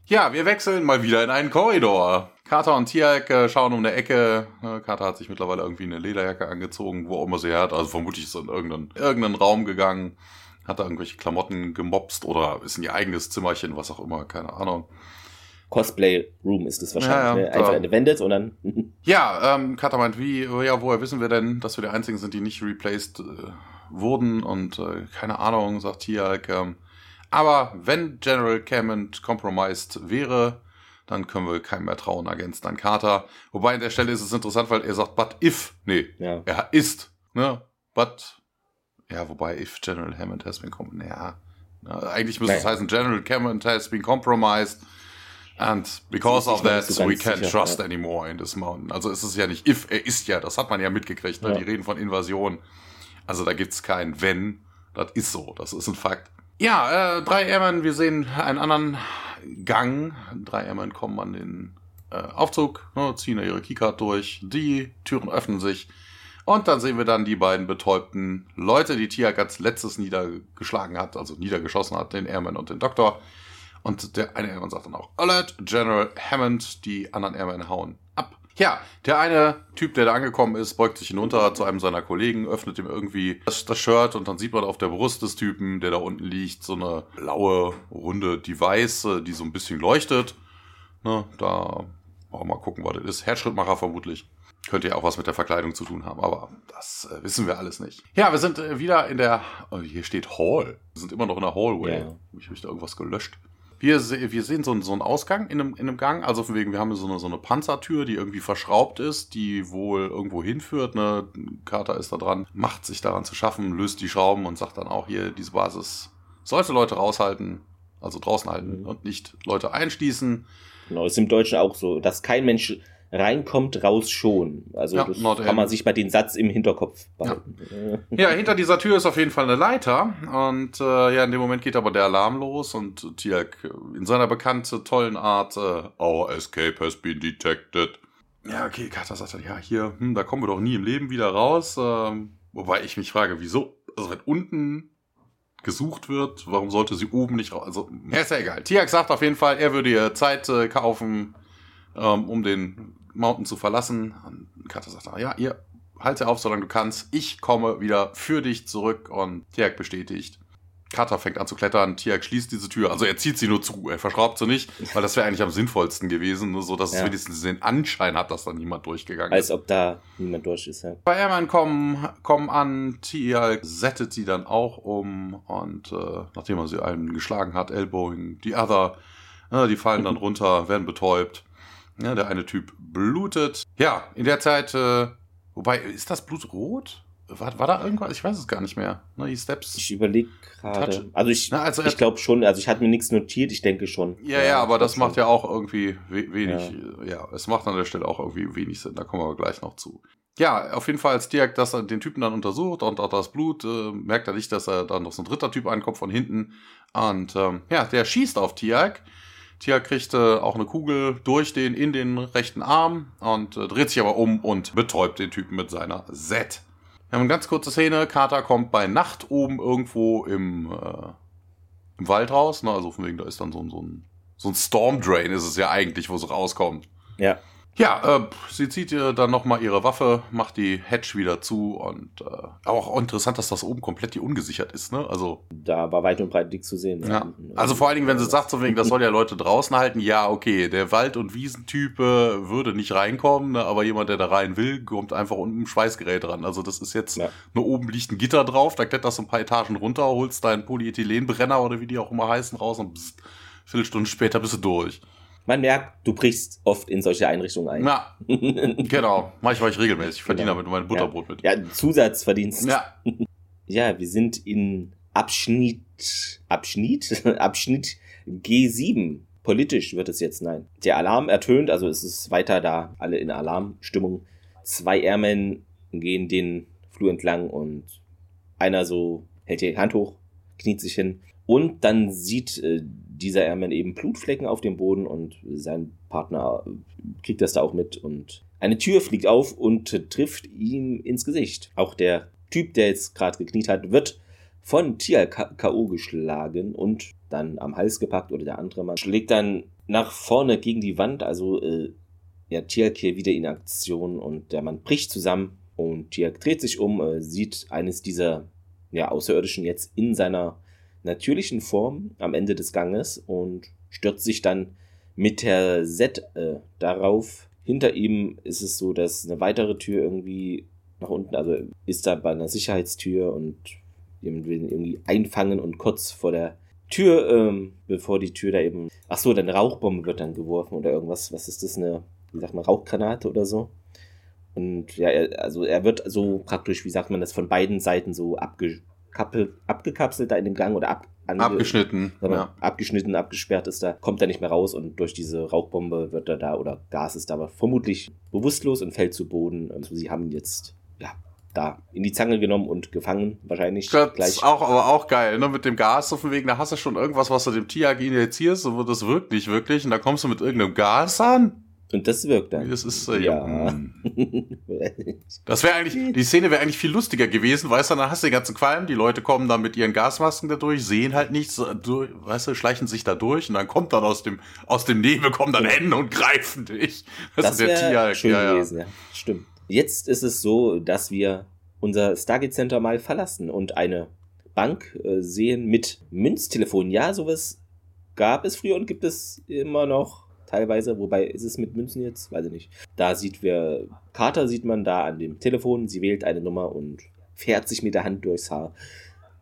Ja, wir wechseln mal wieder in einen Korridor. Carter und Tiak äh, schauen um der Ecke. Carter hat sich mittlerweile irgendwie eine Lederjacke angezogen, wo auch immer sie hat. Also vermutlich ist er in irgendeinen, irgendeinen Raum gegangen, hat da irgendwelche Klamotten gemobst oder ist in ihr eigenes Zimmerchen, was auch immer, keine Ahnung. Cosplay Room ist es wahrscheinlich. Ja, ja, ne? Einfach eine Wendet und dann. ja, ähm, Carter meint, wie, ja, woher wissen wir denn, dass wir die einzigen sind, die nicht replaced äh, wurden und äh, keine Ahnung, sagt Tiak. Ähm, aber wenn General Cammond compromised wäre, dann können wir keinem mehr trauen, Agent Stan Carter. Wobei an der Stelle ist es interessant, weil er sagt, but if, nee, ja. er ist, ne, but, ja, wobei if General Hammond has been compromised, ja, eigentlich müsste es heißen, General Hammond has been compromised and because of that we can't sicher, trust ja. anymore in this mountain. Also es ist ja nicht if, er ist ja, das hat man ja mitgekriegt, ne? Ja. die reden von Invasion. Also da gibt's kein wenn, das ist so, das ist ein Fakt. Ja, äh, drei Airmen, wir sehen einen anderen Gang. Drei Airmen kommen an den äh, Aufzug, ne, ziehen ihre Keycard durch. Die Türen öffnen sich. Und dann sehen wir dann die beiden betäubten Leute, die Tiak als letztes niedergeschlagen hat, also niedergeschossen hat, den Airman und den Doktor. Und der eine Airman sagt dann auch Alert, General Hammond, die anderen Airmen hauen ja, der eine Typ, der da angekommen ist, beugt sich hinunter zu einem seiner Kollegen, öffnet ihm irgendwie das, das, Shirt und dann sieht man auf der Brust des Typen, der da unten liegt, so eine blaue, runde Device, die so ein bisschen leuchtet. Ne, da wir mal gucken, was das ist. Herzschrittmacher vermutlich. Könnte ja auch was mit der Verkleidung zu tun haben, aber das äh, wissen wir alles nicht. Ja, wir sind äh, wieder in der, oh, hier steht Hall. Wir sind immer noch in der Hallway. Yeah. Ich habe da irgendwas gelöscht. Wir, wir sehen so, so einen Ausgang in einem, in einem Gang, also von wegen, wir haben so eine, so eine Panzertür, die irgendwie verschraubt ist, die wohl irgendwo hinführt. Ne? Carter ist da dran, macht sich daran zu schaffen, löst die Schrauben und sagt dann auch hier, diese Basis sollte Leute raushalten, also draußen halten mhm. und nicht Leute einschließen. Genau, ist im Deutschen auch so, dass kein Mensch reinkommt, raus schon. Also ja, kann man sich bei den Satz im Hinterkopf behalten. Ja. [LAUGHS] ja. hinter dieser Tür ist auf jeden Fall eine Leiter und äh, ja, in dem Moment geht aber der Alarm los und Tiak in seiner bekannten tollen Art, äh, our escape has been detected. Ja, okay, Kata sagt dann, ja, hier, hm, da kommen wir doch nie im Leben wieder raus. Ähm, wobei ich mich frage, wieso? Also wenn unten gesucht wird, warum sollte sie oben nicht raus? Also, ja, ist ja egal. Tiak sagt auf jeden Fall, er würde ihr Zeit äh, kaufen, ähm, um den Mountain zu verlassen. Und Kata sagt, ja, ihr halte auf, solange du kannst. Ich komme wieder für dich zurück und Tiak bestätigt. Kata fängt an zu klettern, Tiak schließt diese Tür. Also er zieht sie nur zu, er verschraubt sie nicht, weil das wäre eigentlich am sinnvollsten gewesen, nur so dass ja. es wenigstens den Anschein hat, dass da niemand durchgegangen Als ist. Als ob da niemand durch ist, ja. Bei Airman kommen, kommen an, Tiak settet sie dann auch um und äh, nachdem er sie einen geschlagen hat, Elbowing, die Other, äh, die fallen dann [LAUGHS] runter, werden betäubt. Ja, der eine Typ blutet. Ja, in der Zeit, äh, wobei, ist das Blut rot? war, war da irgendwas? Ich weiß es gar nicht mehr. Ne, die Steps. Ich überlege gerade. Also ich, Na, also ich glaube schon, also ich hatte mir nichts notiert, ich denke schon. Ja, ja, aber ich das macht ja auch irgendwie we wenig, ja. es macht an der Stelle auch irgendwie wenig Sinn, da kommen wir gleich noch zu. Ja, auf jeden Fall, als Dirk das, den Typen dann untersucht und auch das Blut, äh, merkt er nicht, dass er dann noch so ein dritter Typ ankommt von hinten. Und ähm, ja, der schießt auf Tiag. Tiag kriegt äh, auch eine Kugel durch den, in den rechten Arm und äh, dreht sich aber um und betäubt den Typen mit seiner Z. Wir haben eine ganz kurze Szene. Carter kommt bei Nacht oben irgendwo im, äh, im Wald raus. Ne? Also von wegen, da ist dann so, so ein so ein Storm Drain ist es ja eigentlich, wo sie rauskommt. Ja. Ja, äh, sie zieht ihr dann nochmal ihre Waffe, macht die Hatch wieder zu und äh, auch interessant, dass das oben komplett die ungesichert ist, ne? Also. Da war weit und breit nichts zu sehen. Ja. Also vor allen Dingen, wenn sie sagt, so wegen, das soll ja Leute draußen halten, ja, okay, der Wald- und Wiesentype würde nicht reinkommen, ne? aber jemand, der da rein will, kommt einfach unten im Schweißgerät ran. Also das ist jetzt, Ja. nur oben liegt ein Gitter drauf, da kletterst du ein paar Etagen runter, holst deinen Polyethylenbrenner oder wie die auch immer heißen raus und pst, Viertelstunde später bist du durch. Man merkt, du brichst oft in solche Einrichtungen ein. Ja, [LAUGHS] genau. Mach ich, mach ich regelmäßig. Ich verdiene Genau. damit mein Butterbrot mit. Ja, Zusatzverdienst. Ja. [LAUGHS] Ja, wir sind in Abschnitt, Abschnitt, [LAUGHS] Abschnitt G7. Politisch wird es jetzt, nein. Der Alarm ertönt, also es ist weiter da, alle in Alarmstimmung. Zwei Airmen gehen den Flur entlang und einer so hält die Hand hoch, kniet sich hin. Und dann sieht äh, dieser Airman eben Blutflecken auf dem Boden und sein Partner äh, kriegt das da auch mit und eine Tür fliegt auf und trifft ihm ins Gesicht. Auch der Typ, der jetzt gerade gekniet hat, wird von Tia K.O. geschlagen und dann am Hals gepackt oder der andere Mann schlägt dann nach vorne gegen die Wand, also äh, ja, Tiak hier wieder in Aktion und der Mann bricht zusammen und Tiak dreht sich um, äh, sieht eines dieser ja, Außerirdischen jetzt in seiner natürlichen Form am Ende des Ganges und stürzt sich dann mit der Z äh, darauf. Hinter ihm ist es so, dass eine weitere Tür irgendwie nach unten, also ist da bei einer Sicherheitstür und jemand will ihn irgendwie einfangen und kurz vor der Tür, ähm, bevor die Tür da eben, ach so, dann Rauchbombe wird dann geworfen oder irgendwas, was ist das, eine, wie sagt man, Rauchgranate oder so. Und ja, er, also er wird so praktisch, wie sagt man das, von beiden Seiten so abgekappelt, abgekapselt da in dem Gang oder ab, Abgeschnitten. Mal, Ja. abgeschnitten, abgesperrt ist da, kommt er nicht mehr raus und durch diese Rauchbombe wird er da oder Gas ist da aber vermutlich bewusstlos und fällt zu Boden. Also sie haben ihn jetzt ja da in die Zange genommen und gefangen wahrscheinlich Das gleich. ist auch, aber auch geil, ne? Mit dem Gas, so von wegen, da hast du schon irgendwas, was du dem Tiag injizierst, und das wirkt nicht wirklich, und da kommst du mit irgendeinem Gas an. Und das wirkt dann. Das ist, äh, Ja. [LAUGHS] Das wäre eigentlich, die Szene wäre eigentlich viel lustiger gewesen, weißt du, dann hast du den ganzen Qualm, die Leute kommen dann mit ihren Gasmasken da durch, sehen halt nichts, durch, weißt du, schleichen sich da durch und dann kommt dann aus dem, aus dem Nebel kommen dann Hände und greifen dich. Das ist der schön ja, ja. gewesen, ja. Stimmt. Jetzt ist es so, dass wir unser Stargate Center mal verlassen und eine Bank äh, sehen mit Münztelefonen. Ja, sowas gab es früher und gibt es immer noch teilweise. Wobei ist es mit Münzen jetzt? Weiß ich nicht. Da sieht wir, Carter sieht man da an dem Telefon. Sie wählt eine Nummer und fährt sich mit der Hand durchs Haar.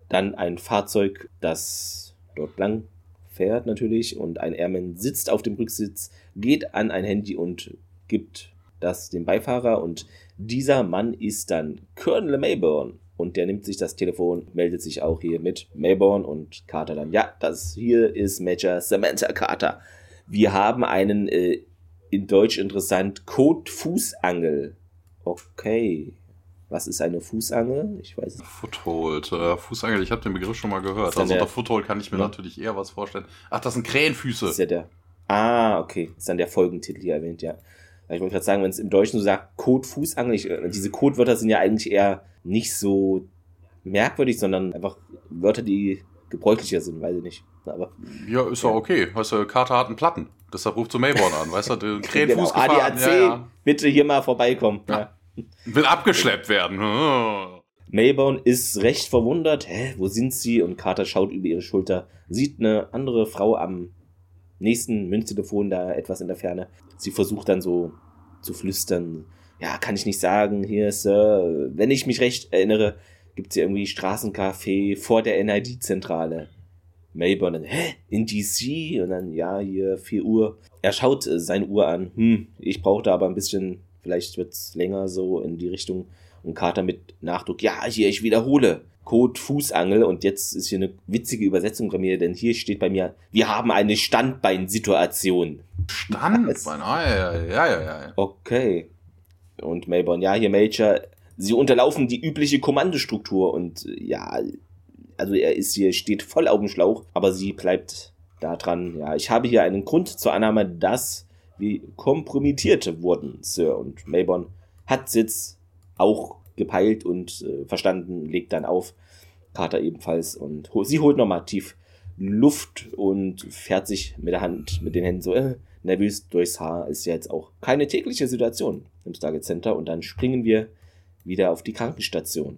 Dann ein Fahrzeug, das dort lang fährt natürlich und ein Airman sitzt auf dem Rücksitz, geht an ein Handy und gibt das dem Beifahrer und dieser Mann ist dann Colonel Mayborn und der nimmt sich das Telefon, meldet sich auch hier mit Mayborn und Carter dann, ja, das hier ist Major Samantha Carter. Wir haben einen äh, in Deutsch interessant Code Fußangel. Okay. Was ist eine Fußangel? Ich weiß nicht. Foothold, äh, Fußangel, ich habe den Begriff schon mal gehört. Also der- unter Foothold kann ich mir Ja. natürlich eher was vorstellen. Ach, das sind Krähenfüße. Das ist ja der. Ah, okay. Das ist dann der Folgentitel hier erwähnt, ja. Ich wollte gerade sagen, wenn es im Deutschen so sagt, Code Fußangel, ich, äh, diese Codewörter sind ja eigentlich eher nicht so merkwürdig, sondern einfach Wörter, die gebräuchlicher sind, weiß ich nicht. Aber Ja, ist ja okay. Weißt du, Carter hat einen Platten. Deshalb ruft zu Mayborn an, weißt du, den [LAUGHS] genau, Krähenfuß gefahren. ADAC, Ja, ja. bitte hier mal vorbeikommen. Ja. Will abgeschleppt werden. Hm. Mayborn ist recht verwundert. Hä, wo sind sie? Und Carter schaut über ihre Schulter, sieht eine andere Frau am nächsten Münztelefon da etwas in der Ferne. Sie versucht dann so zu flüstern. Ja, kann ich nicht sagen. Hier, Sir, wenn ich mich recht erinnere, gibt es hier irgendwie Straßencafé vor der NID-Zentrale. Mayborn dann, hä, in DC? Und dann, ja, hier, 4 Uhr. Er schaut äh, seine Uhr an. Hm, ich brauche da aber ein bisschen, vielleicht wird's länger so in die Richtung. Und Carter mit Nachdruck, ja, hier, ich wiederhole. Code Fußangel und jetzt ist hier eine witzige Übersetzung bei mir, denn hier steht bei mir, wir haben eine Standbeinsituation. Standbein, [LAUGHS] ah, ja, ja, ja, ja. Okay. Und Melbourne, ja, hier Major, sie unterlaufen die übliche Kommandostruktur und ja, also er ist hier, steht voll auf dem Schlauch, aber sie bleibt da dran. Ja, ich habe hier einen Grund zur Annahme, dass wir kompromittiert wurden, Sir. Und Melbourne hat jetzt auch gepeilt und äh, verstanden, legt dann auf. Carter ebenfalls und sie holt nochmal tief Luft und fährt sich mit der Hand, mit den Händen so äh, nervös durchs Haar. Ist ja jetzt auch keine tägliche Situation im Stargate Center und dann springen wir wieder auf die Krankenstation.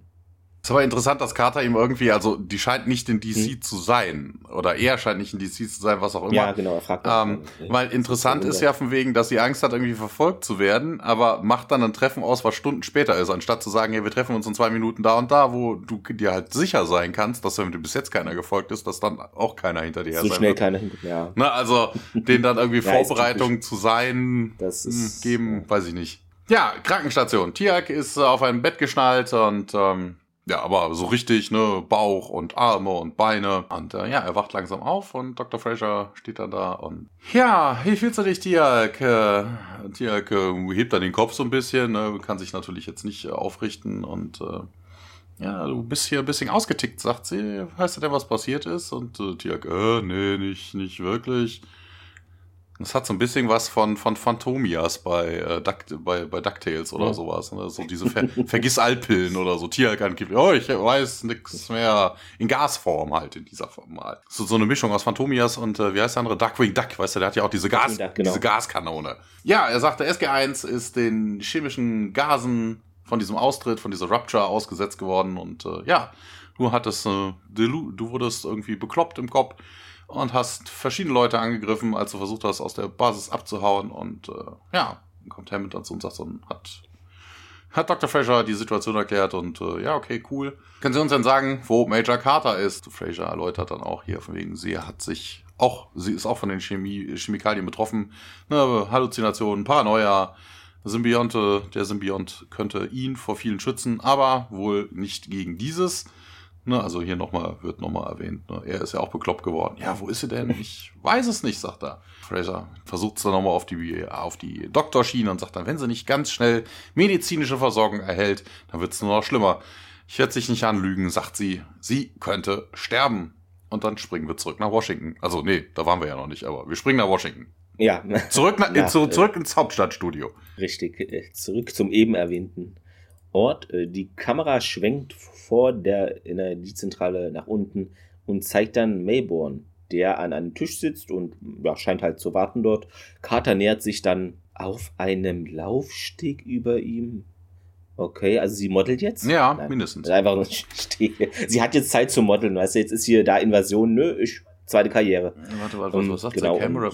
Es ist aber interessant, dass Carter ihm irgendwie, also die scheint nicht in DC hm. zu sein. Oder er scheint nicht in DC zu sein, was auch immer. Ja, genau, er fragt. Ähm, weil interessant ist, ist ja von wegen, dass sie Angst hat, irgendwie verfolgt zu werden, aber macht dann ein Treffen aus, was Stunden später ist, anstatt zu sagen, hey, wir treffen uns in zwei Minuten da und da, wo du dir halt sicher sein kannst, dass wenn dir bis jetzt keiner gefolgt ist, dass dann auch keiner hinter dir so sein schnell wird. keiner hinter ja. Na, also den dann irgendwie [LAUGHS] ja, Vorbereitung zu sein das ist, hm, geben, ja. weiß ich nicht. Ja, Krankenstation. Tiak ist auf einem Bett geschnallt und ähm, ja, aber so richtig, ne, Bauch und Arme und Beine. Und äh, ja, er wacht langsam auf und Dr. Fraser steht dann da und ja, wie fühlst du dich, Tiak? Äh, Tiak äh, hebt dann den Kopf so ein bisschen, ne, kann sich natürlich jetzt nicht äh, aufrichten und äh, ja, du bist hier ein bisschen ausgetickt, sagt sie. Weißt du denn, was passiert ist? Und äh, Tiak, äh, nee, nicht, nicht wirklich. Das hat so ein bisschen was von, von Phantomias bei, äh, Duct, bei, bei DuckTales oder ja. sowas. Ne? So diese Ver [LAUGHS] vergiss Alpillen oder so. Tierhalkangeblich. Oh, ich weiß nix mehr. In Gasform halt, in dieser Form mal. So, so eine Mischung aus Phantomias und, äh, wie heißt der andere? Duckwing Duck. Weißt du, der hat ja auch diese Gas, Duck, genau. diese Gaskanone. Ja, er sagte, SG1 ist den chemischen Gasen von diesem Austritt, von dieser Rupture ausgesetzt geworden und, äh, ja, du hattest, äh, du wurdest irgendwie bekloppt im Kopf und hast verschiedene Leute angegriffen, als du versucht hast, aus der Basis abzuhauen. Und äh, ja, dann kommt Hammond dazu und sagt so, hat, hat Dr. Fraser die Situation erklärt und äh, ja, okay, cool. Können Sie uns denn sagen, wo Major Carter ist? Fraser erläutert dann auch hier, von wegen, sie hat sich auch, sie ist auch von den Chemie, Chemikalien betroffen. Ne, Halluzinationen, Paranoia, Symbionte, der Symbiont könnte ihn vor vielen schützen, aber wohl nicht gegen dieses. Ne, also hier nochmal, wird nochmal erwähnt, ne, er ist ja auch bekloppt geworden. Ja, wo ist sie denn? Ich weiß es nicht, sagt er. Fraser versucht es dann nochmal auf die, auf die Doktorschiene und sagt dann, wenn sie nicht ganz schnell medizinische Versorgung erhält, dann wird es nur noch schlimmer. Ich werde sich nicht anlügen, sagt sie. Sie könnte sterben. Und dann springen wir zurück nach Washington. Also, nee, da waren wir ja noch nicht, aber wir springen nach Washington. Ja. Zurück, nach, ja, zu, zurück ins Hauptstadtstudio. Richtig, äh, zurück zum eben erwähnten Ort. Äh, die Kamera schwenkt vor der Energiezentrale nach unten und zeigt dann Mayborn, der an einem Tisch sitzt und ja, scheint halt zu warten dort. Carter nähert sich dann auf einem Laufsteg über ihm. Okay, also sie modelt jetzt? Ja, Nein, mindestens. Einfach [LAUGHS] nur. Sie hat jetzt Zeit zu modeln, weißt du, jetzt ist hier da Invasion, nö, ich zweite Karriere. Warte, warte, was, was sagt genau, der Camera?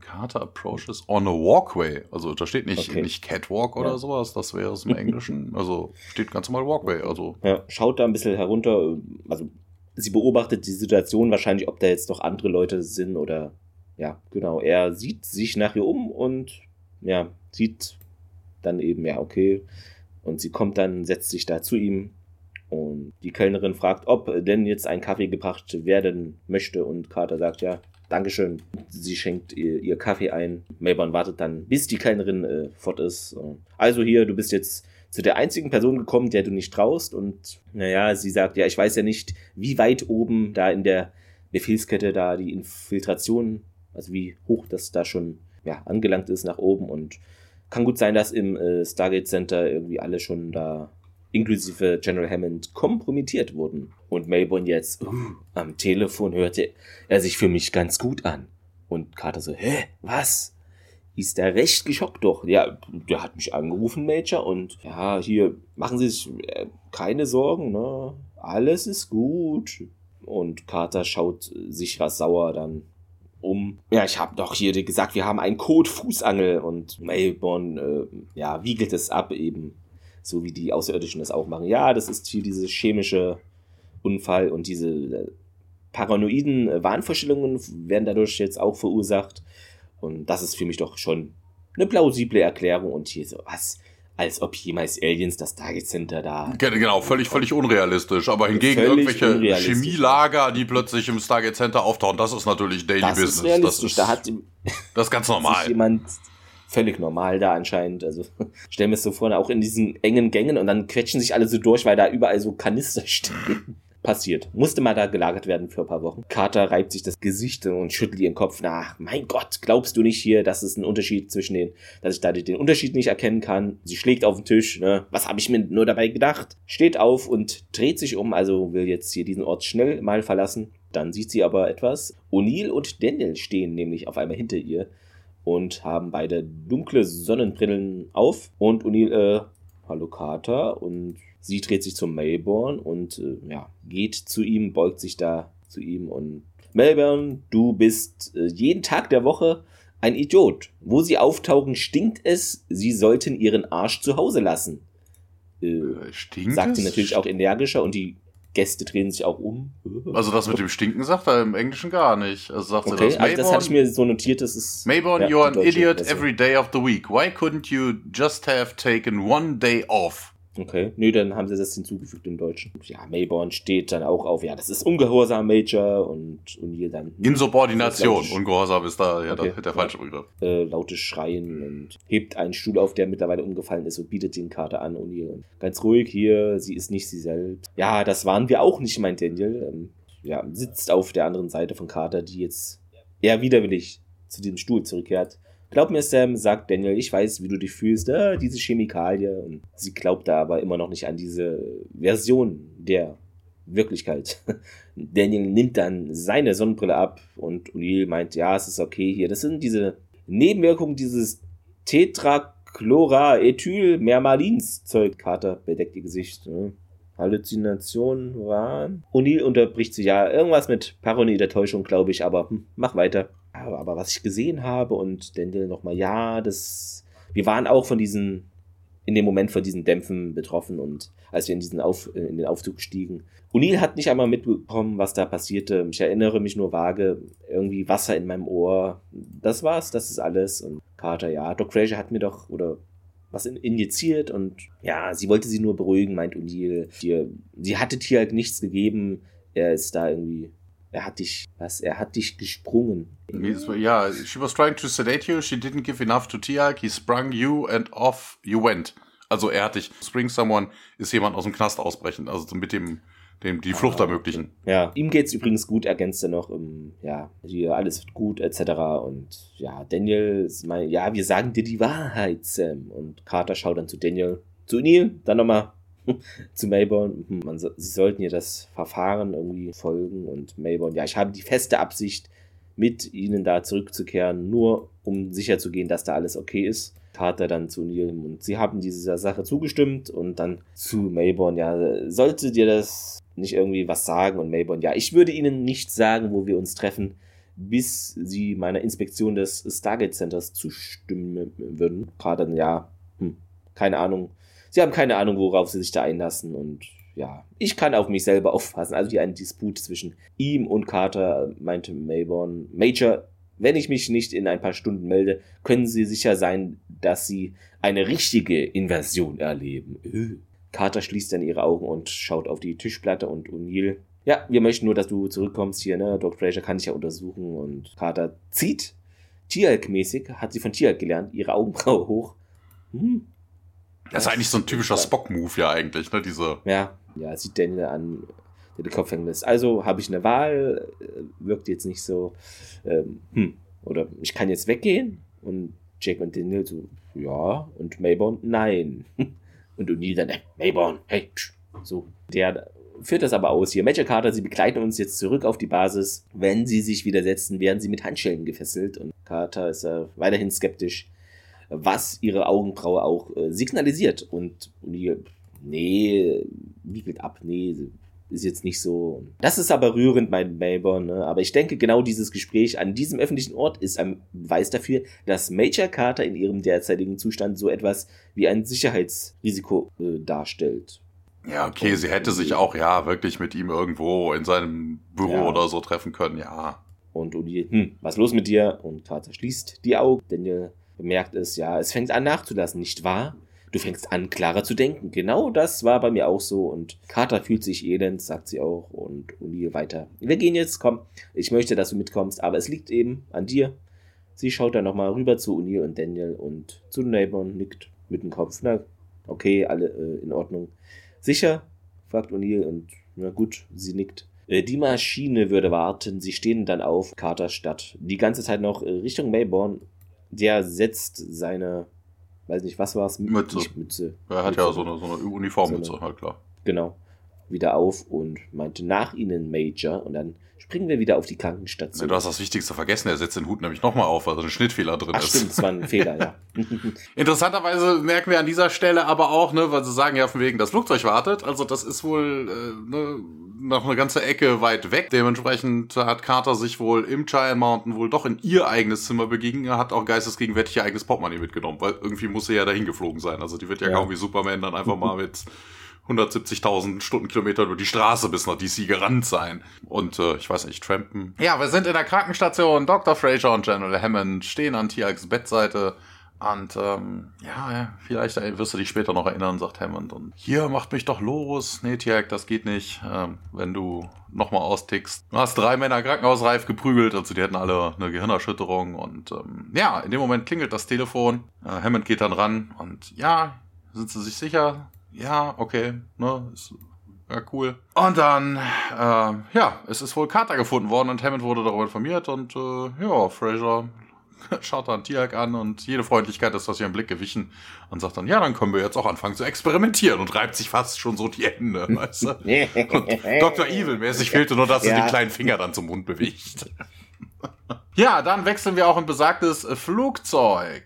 Carter approaches on a walkway. Also da steht nicht, okay. nicht Catwalk oder ja. sowas, das wäre es im Englischen. [LAUGHS] Also steht ganz normal Walkway. Also. Ja, schaut da ein bisschen herunter. Also sie beobachtet die Situation wahrscheinlich, ob da jetzt noch andere Leute sind oder ja, genau. Er sieht sich nach ihr um und ja, sieht dann eben, ja, okay. Und sie kommt dann, setzt sich da zu ihm und die Kellnerin fragt, ob denn jetzt ein Kaffee gebracht werden möchte. Und Carter sagt, ja, Dankeschön. Sie schenkt ihr, ihr Kaffee ein. Melbourne wartet dann, bis die Kellnerin äh, fort ist. Also hier, du bist jetzt zu der einzigen Person gekommen, der du nicht traust. Und naja, sie sagt, ja, ich weiß ja nicht, wie weit oben da in der Befehlskette da die Infiltration, also wie hoch das da schon ja, angelangt ist nach oben. Und kann gut sein, dass im äh, Stargate Center irgendwie alle schon da inklusive General Hammond, kompromittiert wurden. Und Melbourne jetzt, uh, am Telefon hörte er sich für mich ganz gut an. Und Carter so, hä, was? Ist der recht geschockt doch? Ja, der hat mich angerufen, Major, und ja, hier, machen Sie sich äh, keine Sorgen, ne? Alles ist gut. Und Carter schaut sich was sauer dann um. Ja, ich habe doch hier gesagt, wir haben einen Code Fußangel und Melbourne, äh, ja, wiegelt es ab eben so wie die Außerirdischen das auch machen. Ja, das ist hier diese chemische Unfall und diese äh, paranoiden äh, Wahnvorstellungen werden dadurch jetzt auch verursacht. Und das ist für mich doch schon eine plausible Erklärung. Und hier so, was? als ob jemals Aliens das Target Center da. Genau, völlig, völlig unrealistisch. Aber hingegen irgendwelche. Chemielager, die plötzlich im Stargate Center auftauchen, das ist natürlich Daily Das Business. ist realistisch. das ist, da hat das ist ganz [LAUGHS] sich normal. jemand völlig normal da anscheinend. Also [LAUGHS] stell mir das so vor, auch in diesen engen Gängen und dann quetschen sich alle so durch, weil da überall so Kanister [LAUGHS] stehen. Passiert. Musste mal da gelagert werden für ein paar Wochen. Carter reibt sich das Gesicht und schüttelt ihren Kopf nach. Mein Gott, glaubst du nicht hier, dass es ein Unterschied zwischen den, dass ich da den Unterschied nicht erkennen kann? Sie schlägt auf den Tisch, ne? Was habe ich mir nur dabei gedacht? Steht auf und dreht sich um, also will jetzt hier diesen Ort schnell mal verlassen. Dann sieht sie aber etwas. O'Neill und Daniel stehen nämlich auf einmal hinter ihr und haben beide dunkle Sonnenbrillen auf. Und O'Neill, äh, hallo Carter. Und sie dreht sich zum Melbourne und äh, ja, geht zu ihm, beugt sich da zu ihm und Melbourne, du bist äh, jeden Tag der Woche ein Idiot. Wo sie auftauchen, stinkt es. Sie sollten ihren Arsch zu Hause lassen. Äh, Äh, Stinkt sagt sie natürlich auch energischer und die Gäste drehen sich auch um. Also das mit dem Stinken sagt er im Englischen gar nicht. Also sagt okay, er das. also das hatte ich mir so notiert, das ist. Mayborn, ja, you're an idiot every day of the week. Why couldn't you just have taken one day off? Okay, nö, dann haben sie das hinzugefügt im Deutschen. Ja, Mayborn steht dann auch auf, ja, das ist ungehorsam, Major, und O'Neill dann Insubordination. Ungehorsam ist da ja Okay. der, der falsche Begriff. äh, lautes Schreien und hebt einen Stuhl auf, der mittlerweile umgefallen ist und bietet den Kater an, O'Neill. Ganz ruhig hier, sie ist nicht sie selbst. Ja, das waren wir auch nicht, meint Daniel. Ähm, ja, sitzt auf der anderen Seite von Carter, die jetzt eher widerwillig zu diesem Stuhl zurückkehrt. Glaub mir, Sam, sagt Daniel, ich weiß, wie du dich fühlst, ah, diese Chemikalie. Und sie glaubt da aber immer noch nicht an diese Version der Wirklichkeit. [LAUGHS] Daniel nimmt dann seine Sonnenbrille ab und O'Neill meint, ja, es ist okay hier. Das sind diese Nebenwirkungen dieses Tetrachloroethyl-Mermalins Zeug. Carter bedeckt ihr Gesicht. Ne? Halluzinationen waren. O'Neill unterbricht sich ja irgendwas mit paranoider Täuschung, glaube ich, aber hm, mach weiter. Aber, was ich gesehen habe und Daniel nochmal, ja, das. Wir waren auch von diesen, in dem Moment von diesen Dämpfen betroffen und als wir in diesen Auf, in den Aufzug stiegen. O'Neill hat nicht einmal mitbekommen, was da passierte. Ich erinnere mich nur vage, irgendwie Wasser in meinem Ohr. Das war's, das ist alles. Und Carter, ja, Doc Fraser hat mir doch, oder was in, injiziert und ja, sie wollte sie nur beruhigen, meint O'Neill. Die- Sie hatte dir halt nichts gegeben. Er ist da irgendwie, er hat dich, was, er hat dich gesprungen. Ja, she was trying to sedate you, she didn't give enough to Tiag, he sprung you and off you went. Also er hat dich, spring someone ist jemand aus dem Knast ausbrechen, also so mit dem, dem die Flucht Ah, ermöglichen. Ja, ihm geht's übrigens gut, ergänzt er noch, ähm, ja, hier alles wird gut, etc. Und ja, Daniel, mein, ja, wir sagen dir die Wahrheit, Sam. Und Carter schaut dann zu Daniel, zu Neil, dann nochmal [LAUGHS] zu Mayborn. Hm, Man, so- sie sollten ihr das Verfahren irgendwie folgen. Und Mayborn, ja, ich habe die feste Absicht, mit ihnen da zurückzukehren, nur um sicherzugehen, dass da alles okay ist. Carter dann zu Neil und sie haben dieser Sache zugestimmt und dann zu Mayborn, ja, sollte dir das nicht irgendwie was sagen und Mayborn, ja, ich würde ihnen nicht sagen, wo wir uns treffen, bis sie meiner Inspektion des Stargate Centers zustimmen würden. Carter ja, hm, keine Ahnung. Sie haben keine Ahnung, worauf sie sich da einlassen und ja, ich kann auf mich selber [LAUGHS] aufpassen. Also hier ein Disput zwischen ihm und Carter, meinte Mayborn. Major, wenn ich mich nicht in ein paar Stunden melde, können Sie sicher sein, dass Sie eine richtige Invasion erleben. Äh. Carter schließt dann ihre Augen und schaut auf die Tischplatte und O'Neill. Ja, wir möchten nur, dass du zurückkommst hier, ne? Dr. Fraser kann dich ja untersuchen und Carter zieht, Tierhalk-mäßig, hat sie von Tierhalk gelernt, ihre Augenbraue hoch. Hm, Das ist eigentlich so ein typischer Spock-Move ja eigentlich, ne? Diese, ja, ja, sieht Daniel an, der den Kopf hängen lässt. Also habe ich eine Wahl, äh, wirkt jetzt nicht so, ähm, hm, oder ich kann jetzt weggehen und Jack und Daniel so, ja, und Mayborn, nein. [LAUGHS] Und O'Neill dann, Mayborn, hey, psch, so. Der führt das aber aus hier. Major Carter, sie begleiten uns jetzt zurück auf die Basis. Wenn sie sich widersetzen, werden sie mit Handschellen gefesselt. Und Carter ist äh, weiterhin skeptisch, was ihre Augenbraue auch äh, signalisiert. Und O'Neill, nee, wiegelt ab, nee, ist jetzt nicht so. Das ist aber rührend, mein Mayborn, ne? Aber ich denke, genau dieses Gespräch an diesem öffentlichen Ort ist ein Beweis dafür, dass Major Carter in ihrem derzeitigen Zustand so etwas wie ein Sicherheitsrisiko äh, darstellt. ja, okay, sie hätte sich auch, ja, wirklich mit ihm irgendwo in seinem Büro Ja. oder so treffen können, ja. Und O'Neill, hm, was los mit dir? Und Carter schließt die Augen. Daniel bemerkt es, ja, es fängt an nachzulassen, nicht wahr? Du fängst an, klarer zu denken. Genau das war bei mir auch so. Und Carter fühlt sich elend, sagt sie auch. Und O'Neill weiter. Wir gehen jetzt, komm. Ich möchte, dass du mitkommst, aber es liegt eben an dir. Sie schaut dann nochmal rüber zu O'Neill und Daniel und zu Neighbor und nickt mit dem Kopf. Na, okay, alle äh, in Ordnung. Sicher? fragt O'Neill und na gut, sie nickt. Äh, die Maschine würde warten. Sie stehen dann auf Carters Stadt. Die ganze Zeit noch äh, Richtung Melbourne. Der setzt seine, weiß nicht, was war es? Mütze. Mütze. Er hat Mütze. ja so eine, so eine Uniformmütze, So eine- halt klar. Genau. Wieder auf und meinte nach ihnen Major. Und dann springen wir wieder auf die Krankenstation. du hast das Wichtigste vergessen, er setzt den Hut nämlich nochmal auf, weil da ein Schnittfehler drin Ach ist. stimmt, es war ein [LAUGHS] Fehler, ja. Interessanterweise merken wir an dieser Stelle aber auch, ne, weil sie sagen ja von wegen, das Flugzeug wartet. Also das ist wohl äh, ne, noch eine ganze Ecke weit weg. Dementsprechend hat Carter sich wohl im Giant Mountain wohl doch in ihr eigenes Zimmer begegnet. Er hat auch geistesgegenwärtig ihr eigenes Portemonnaie mitgenommen, weil irgendwie muss sie ja dahin geflogen sein. Also die wird ja, Ja. kaum wie Superman dann einfach mal mit 170.000 Stundenkilometer über die Straße bis nach DC gerannt sein. Und äh, ich weiß nicht, trampen. Ja, wir sind in der Krankenstation. Dr. Fraser und General Hammond stehen an Tiags Bettseite. Und ähm, ja, vielleicht wirst du dich später noch erinnern, sagt Hammond. Und hier, macht mich doch los. Nee, Tiag, das geht nicht. Ähm, wenn du nochmal austickst. Du hast drei Männer krankenhausreif geprügelt, also die hatten alle eine Gehirnerschütterung. Und ähm, ja, in dem Moment klingelt das Telefon. Äh, Hammond geht dann ran und ja, sind sie sich sicher? Ja, okay, ne, ist ja, cool. Und dann, äh, ja, es ist wohl Carter gefunden worden und Hammond wurde darüber informiert und äh, ja, Fraser [LAUGHS] schaut dann Tiag an und jede Freundlichkeit ist aus ihrem Blick gewichen und sagt dann, ja, dann können wir jetzt auch anfangen zu experimentieren und reibt sich fast schon so die Hände, [LAUGHS] weißt du? Und Dr. Evil-mäßig fehlte nur, dass Ja. den kleinen Finger dann zum Mund bewegt. [LAUGHS] ja, dann wechseln wir auch in besagtes Flugzeug.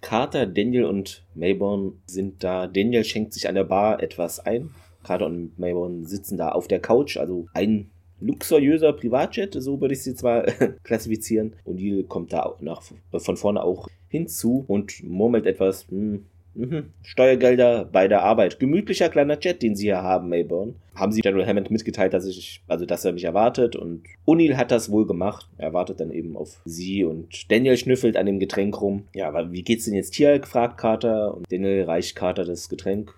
Carter, Daniel und Mayborn sind da. Daniel schenkt sich an der Bar etwas ein. Carter und Mayborn sitzen da auf der Couch, also ein luxuriöser Privatjet, so würde ich jetzt mal [LAUGHS] klassifizieren. Und Neil kommt da auch nach, von vorne auch hinzu und murmelt etwas. Hm, mhm, Steuergelder bei der Arbeit. Gemütlicher kleiner Jet, den Sie hier haben, Mayborn. Haben Sie General Hammond mitgeteilt, dass ich, also dass er mich erwartet und O'Neill hat das wohl gemacht. Er wartet dann eben auf sie und Daniel schnüffelt an dem Getränk rum. Ja, aber wie geht's denn jetzt Tialk? fragt Carter und Daniel reicht Carter das Getränk.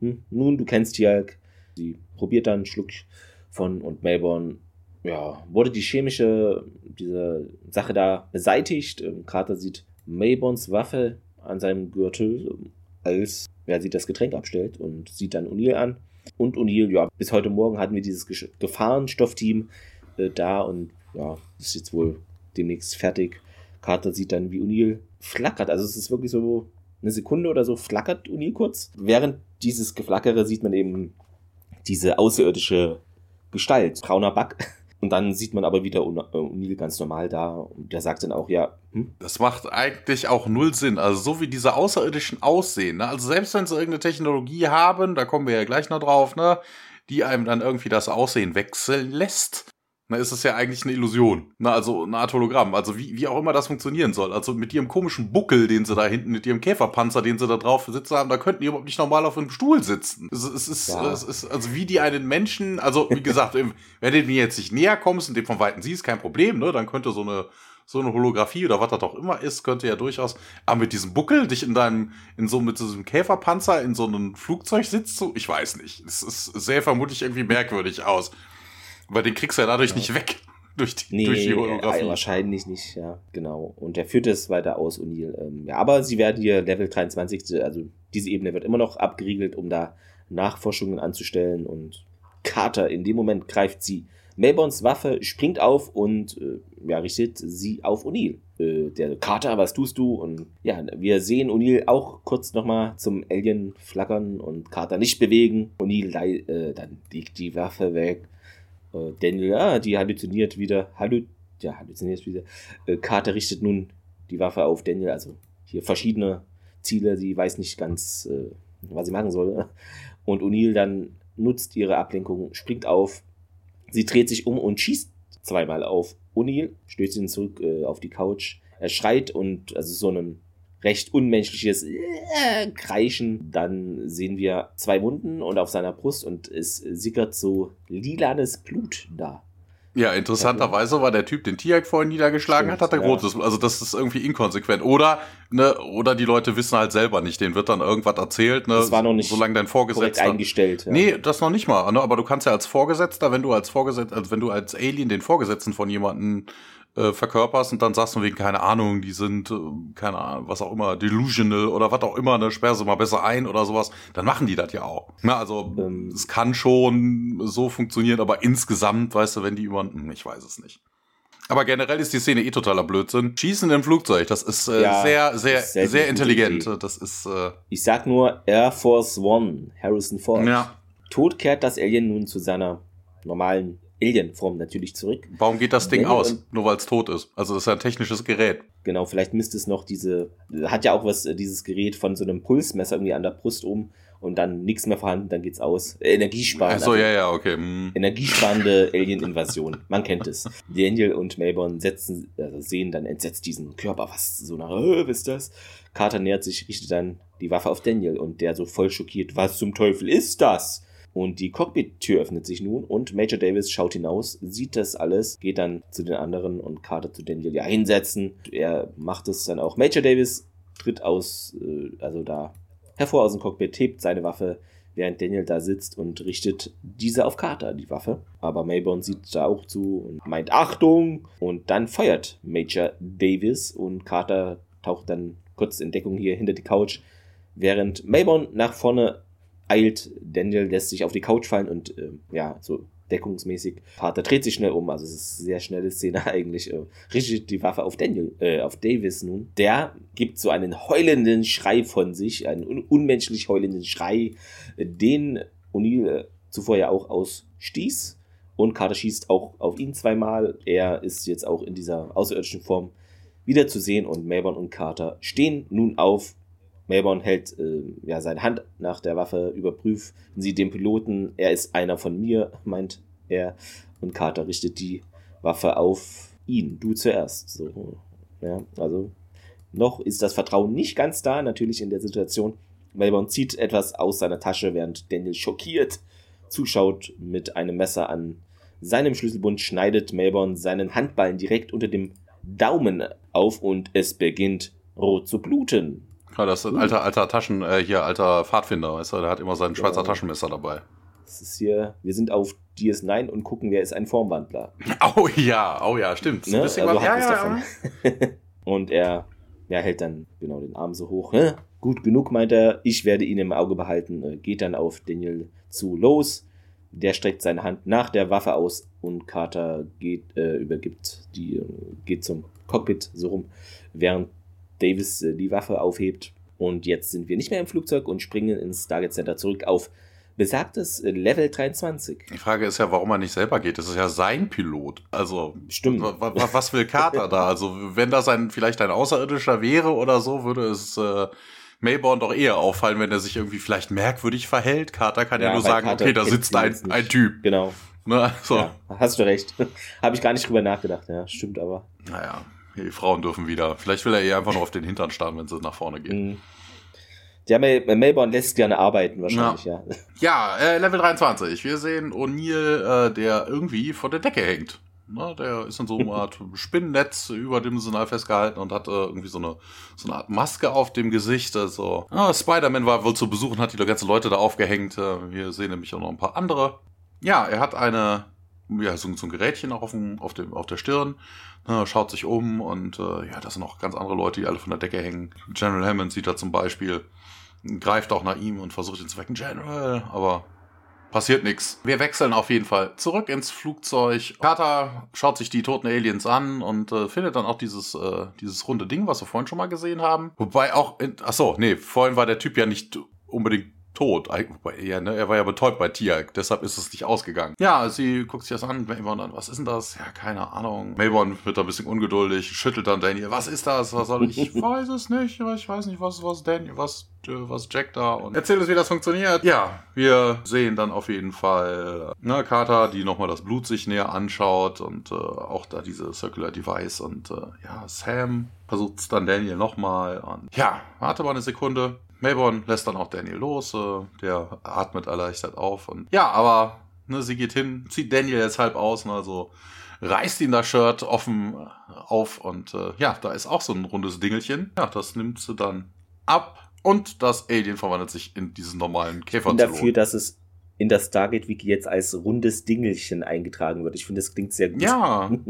Hm, nun, du kennst Tialk. Sie probiert dann einen Schluck von und Melbourne, ja, wurde die chemische, diese Sache da beseitigt. Ähm, Carter sieht Mayborns Waffe an seinem Gürtel, als wer sie das Getränk abstellt und sieht dann O'Neill an. Und O'Neill, ja, bis heute Morgen hatten wir dieses Gefahrenstoffteam äh, da und ja, ist jetzt wohl demnächst fertig. Carter sieht dann, wie O'Neill flackert. Also es ist wirklich so eine Sekunde oder so flackert O'Neill kurz. Während dieses Geflackere sieht man eben diese außerirdische Gestalt, brauner Back. Und dann sieht man aber wieder äh, O'Neill ganz normal da und der sagt dann auch, ja, hm, Das macht eigentlich auch null Sinn. Also so wie diese Außerirdischen aussehen. Ne? Also selbst wenn sie irgendeine Technologie haben, da kommen wir ja gleich noch drauf, ne? die einem dann irgendwie das Aussehen wechseln lässt, dann ist es ja eigentlich eine Illusion. Ne? Also eine Art Hologramm. Also wie, wie auch immer das funktionieren soll. Also mit ihrem komischen Buckel, den sie da hinten, mit ihrem Käferpanzer, den sie da drauf sitzen haben, da könnten die überhaupt nicht normal auf einem Stuhl sitzen. Es, es, ist, Ja. es ist, also wie die einen Menschen, also wie gesagt, wenn du mir jetzt nicht näher kommst und den von Weitem siehst, kein Problem, ne? Dann könnte so eine so eine Holographie oder was das auch immer ist, könnte ja durchaus. Aber mit diesem Buckel, dich in deinem, in so mit diesem Käferpanzer in so einem Flugzeug sitzt, so, ich weiß nicht. Es ist sehr vermutlich irgendwie merkwürdig aus. Weil den kriegst du ja dadurch Ja. nicht weg. [LAUGHS] Durch die, nee, durch die äh, Holographie. wahrscheinlich nicht, ja, genau. Und er führt es weiter aus, O'Neill. Ähm, ja, aber sie werden hier Level 23, also diese Ebene wird immer noch abgeriegelt, um da Nachforschungen anzustellen und Carter, in dem Moment greift sie Melbournes Waffe, springt auf und äh, ja, richtet sie auf O'Neill. Äh, der Carter, was tust du? Und ja, wir sehen O'Neill auch kurz nochmal zum Alien flackern und Carter nicht bewegen. O'Neill äh, dann legt die Waffe weg. Äh, Daniel, ja, die halluziniert wieder. Hallu ja, halluziniert wieder. Äh, Carter richtet nun die Waffe auf Daniel, also hier verschiedene Ziele. Sie weiß nicht ganz, äh, was sie machen soll. [LAUGHS] Und O'Neill dann nutzt ihre Ablenkung, springt auf. Sie dreht sich um und schießt zweimal auf O'Neill, stößt ihn zurück äh, auf die Couch. Er schreit und also so ein recht unmenschliches äh, Kreischen. Dann sehen wir zwei Wunden und auf seiner Brust und es sickert so lilanes Blut da. Ja, interessanterweise war der Typ, den Tiak vorhin niedergeschlagen Stimmt, hat, hat er ja. rotes. Also das ist irgendwie inkonsequent. Oder, ne, oder die Leute wissen halt selber nicht, denen wird dann irgendwas erzählt, ne? Das war noch nicht solange dein Vorgesetzter. eingestellt. Ja. Nee, das noch nicht mal, ne? aber du kannst ja als Vorgesetzter, wenn du als Vorgesetzter, also wenn du als Alien den Vorgesetzten von jemandem äh, verkörperst und dann sagst du wegen, keine Ahnung, die sind, äh, keine Ahnung, was auch immer, delusional oder was auch immer, ne, sperr sie mal besser ein oder sowas, dann machen die das ja auch. Na, also Ähm. es kann schon so funktionieren, aber insgesamt, weißt du, wenn die über, hm, ich weiß es nicht. Aber generell ist die Szene eh totaler Blödsinn. Schießen im Flugzeug, das ist äh, Ja, sehr, sehr, sehr intelligent. Idee. Das ist, äh, Ich sag nur Air Force One, Harrison Ford. ja. Tot kehrt das Alien nun zu seiner normalen Alien-Form natürlich zurück. Warum geht das Ding Nee, aus? Nur weil es tot ist. Also das ist ja ein technisches Gerät. Genau, vielleicht misst es noch diese, hat ja auch was, äh, dieses Gerät von so einem Pulsmesser irgendwie an der Brust um und dann nichts mehr vorhanden, dann geht's aus. Äh, Energiesparen. Achso, also ja, ja, okay. hm. Energiesparende [LAUGHS] Alien-Invasion. Man kennt es. Daniel und Melbourne setzen, also sehen dann entsetzt diesen Körper, was so nach, äh, was ist das? Carter nähert sich, richtet dann die Waffe auf Daniel und der so voll schockiert, was zum Teufel ist das? Und die Cockpit-Tür öffnet sich nun und Major Davis schaut hinaus, sieht das alles, geht dann zu den anderen und Carter zu Daniel, ja, hinsetzen. Er macht es dann auch. Major Davis tritt aus, äh, also da hervor aus dem Cockpit, hebt seine Waffe, während Daniel da sitzt und richtet diese auf Carter, die Waffe. Aber Mayborn sieht da auch zu und meint Achtung und dann feuert Major Davis und Carter taucht dann kurz in Deckung hier hinter die Couch, während Mayborn nach vorne eilt. Daniel lässt sich auf die Couch fallen und ähm, ja, so deckungsmäßig. Carter dreht sich schnell um, also es ist eine sehr schnelle Szene [LAUGHS] eigentlich. Äh, richtet die Waffe auf Daniel, äh, auf Davis nun. Der gibt so einen heulenden Schrei von sich, einen un unmenschlich heulenden Schrei, äh, den O'Neill äh, zuvor ja auch ausstieß. Und Carter schießt auch auf ihn zweimal. Er ist jetzt auch in dieser außerirdischen Form wieder zu sehen und Melbourne und Carter stehen nun auf. Melbourne hält äh, ja seine Hand nach der Waffe, überprüfen sie den Piloten. Er ist einer von mir, [LAUGHS] meint er. Und Carter richtet die Waffe auf ihn. Du zuerst. So, ja, also noch ist das Vertrauen nicht ganz da, natürlich in der Situation. Melbourne zieht etwas aus seiner Tasche, während Daniel schockiert zuschaut mit einem Messer an seinem Schlüsselbund, schneidet Melbourne seinen Handballen direkt unter dem Daumen auf und es beginnt rot zu bluten. Ja, das ist ein alter, alter Taschen, äh, hier, alter Pfadfinder, weißt du, der hat immer sein Schweizer Genau. Taschenmesser dabei. Das ist hier, wir sind auf DS9 und gucken, wer ist ein Formwandler. [LAUGHS] Oh ja, oh ja, stimmt. Ne? Also was, ja, ja, davon. ja. [LAUGHS] Und er ja, hält dann genau den Arm so hoch. Hä? Gut genug, meint er. Ich werde ihn im Auge behalten. Äh, Geht dann auf Daniel zu los. Der streckt seine Hand nach der Waffe aus und Carter geht, äh, übergibt die, äh, geht zum Cockpit so rum, während Davis äh, die Waffe aufhebt. Und jetzt sind wir nicht mehr im Flugzeug und springen ins Stargate Center zurück auf besagtes äh, Level 23. Die Frage ist ja, warum er nicht selber geht. Das ist ja sein Pilot. Also, Stimmt. wa- wa- was will Carter da? Also, wenn das ein, vielleicht ein Außerirdischer wäre oder so, würde es äh, Mayborn doch eher auffallen, wenn er sich irgendwie vielleicht merkwürdig verhält. Carter kann ja, Ja, nur sagen, Carter okay, da sitzt ein, ein Typ. Genau. Ne? So. Ja, hast du recht. [LAUGHS] Habe ich gar nicht drüber nachgedacht. Ja, stimmt aber. Naja, die Frauen dürfen wieder. Vielleicht will er eher einfach nur auf den Hintern starren, wenn sie nach vorne gehen. Mhm. Der Mel Melbourne lässt gerne arbeiten, wahrscheinlich, ja. Ja, [LAUGHS] äh, Level 23. Wir sehen O'Neill, äh, der irgendwie vor der Decke hängt. Ne, der ist in so einer Art [LAUGHS] Spinnennetz überdimensional festgehalten und hat äh, irgendwie so eine, so eine Art Maske auf dem Gesicht. Also, ah, Spider-Man war wohl zu besuchen, hat die ganzen Leute da aufgehängt. Äh, wir sehen nämlich auch noch ein paar andere. Ja, er hat eine, ja, so, so ein Gerätchen auch auf, dem, auf, dem, auf der Stirn, ne, schaut sich um und äh, ja, das sind auch ganz andere Leute, die alle von der Decke hängen. General Hammond sieht da zum Beispiel greift auch nach ihm und versucht ihn zu wecken. General, aber passiert nichts. Wir wechseln auf jeden Fall zurück ins Flugzeug. Carter schaut sich die toten Aliens an und äh, findet dann auch dieses, äh, dieses runde Ding, was wir vorhin schon mal gesehen haben. Wobei auch, in, ach so, nee, vorhin war der Typ ja nicht unbedingt tot. Wobei, Ja, ne, er war ja betäubt bei Tiag, deshalb ist es nicht ausgegangen. Ja, sie guckt sich das an, Mayborn dann, was ist denn das? Ja, keine Ahnung. Mayborn wird da ein bisschen ungeduldig, schüttelt dann Daniel, was ist das? Was soll ich? [LAUGHS] Ich weiß es nicht, ich weiß nicht, was, was Daniel, was, äh, was Jack da und erzählt uns, wie das funktioniert. Ja, wir sehen dann auf jeden Fall, äh, ne, Carter, die nochmal das Blut sich näher anschaut und äh, auch da diese Circular Device und äh, ja, Sam versucht es dann Daniel nochmal und ja, warte mal eine Sekunde. Mayborn lässt dann auch Daniel los, äh, der atmet erleichtert auf und ja, aber ne, sie geht hin, zieht Daniel jetzt halb aus, ne, also reißt ihm das Shirt offen auf und äh, ja, da ist auch so ein rundes Dingelchen. Ja, das nimmt sie dann ab und das Alien verwandelt sich in diesen normalen Käfer. Ich bin dafür, dass es in das Stargate-Wiki jetzt als rundes Dingelchen eingetragen wird. Ich finde, das klingt sehr gut. Ja. [LAUGHS]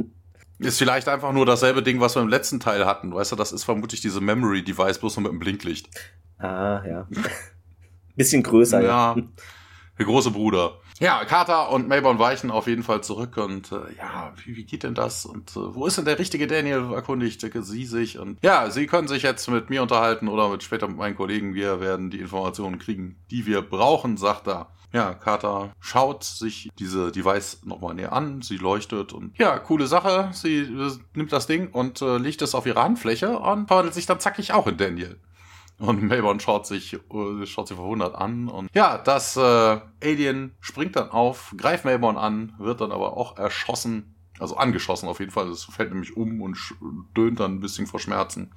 Ist vielleicht einfach nur dasselbe Ding, was wir im letzten Teil hatten. Weißt du, das ist vermutlich diese Memory Device, bloß nur mit einem Blinklicht. Ah, ja. [LAUGHS] Bisschen größer, ja. Der große Bruder. Ja, Carter und Mayborn weichen auf jeden Fall zurück und äh, ja, wie, wie geht denn das? Und äh, wo ist denn der richtige Daniel? Erkundigt sie sich und ja, sie können sich jetzt mit mir unterhalten oder mit später mit meinen Kollegen. Wir werden die Informationen kriegen, die wir brauchen, sagt er. Ja, Carter schaut sich diese Device nochmal näher an, sie leuchtet und ja, coole Sache. Sie äh, nimmt das Ding und äh, legt es auf ihre Handfläche und verwandelt sich dann zackig auch in Daniel. Und Mayborn schaut sich, äh, schaut sie verwundert an. Und ja, das äh, Alien springt dann auf, greift Mayborn an, wird dann aber auch erschossen. Also angeschossen auf jeden Fall. Es fällt nämlich um und dönt dann ein bisschen vor Schmerzen.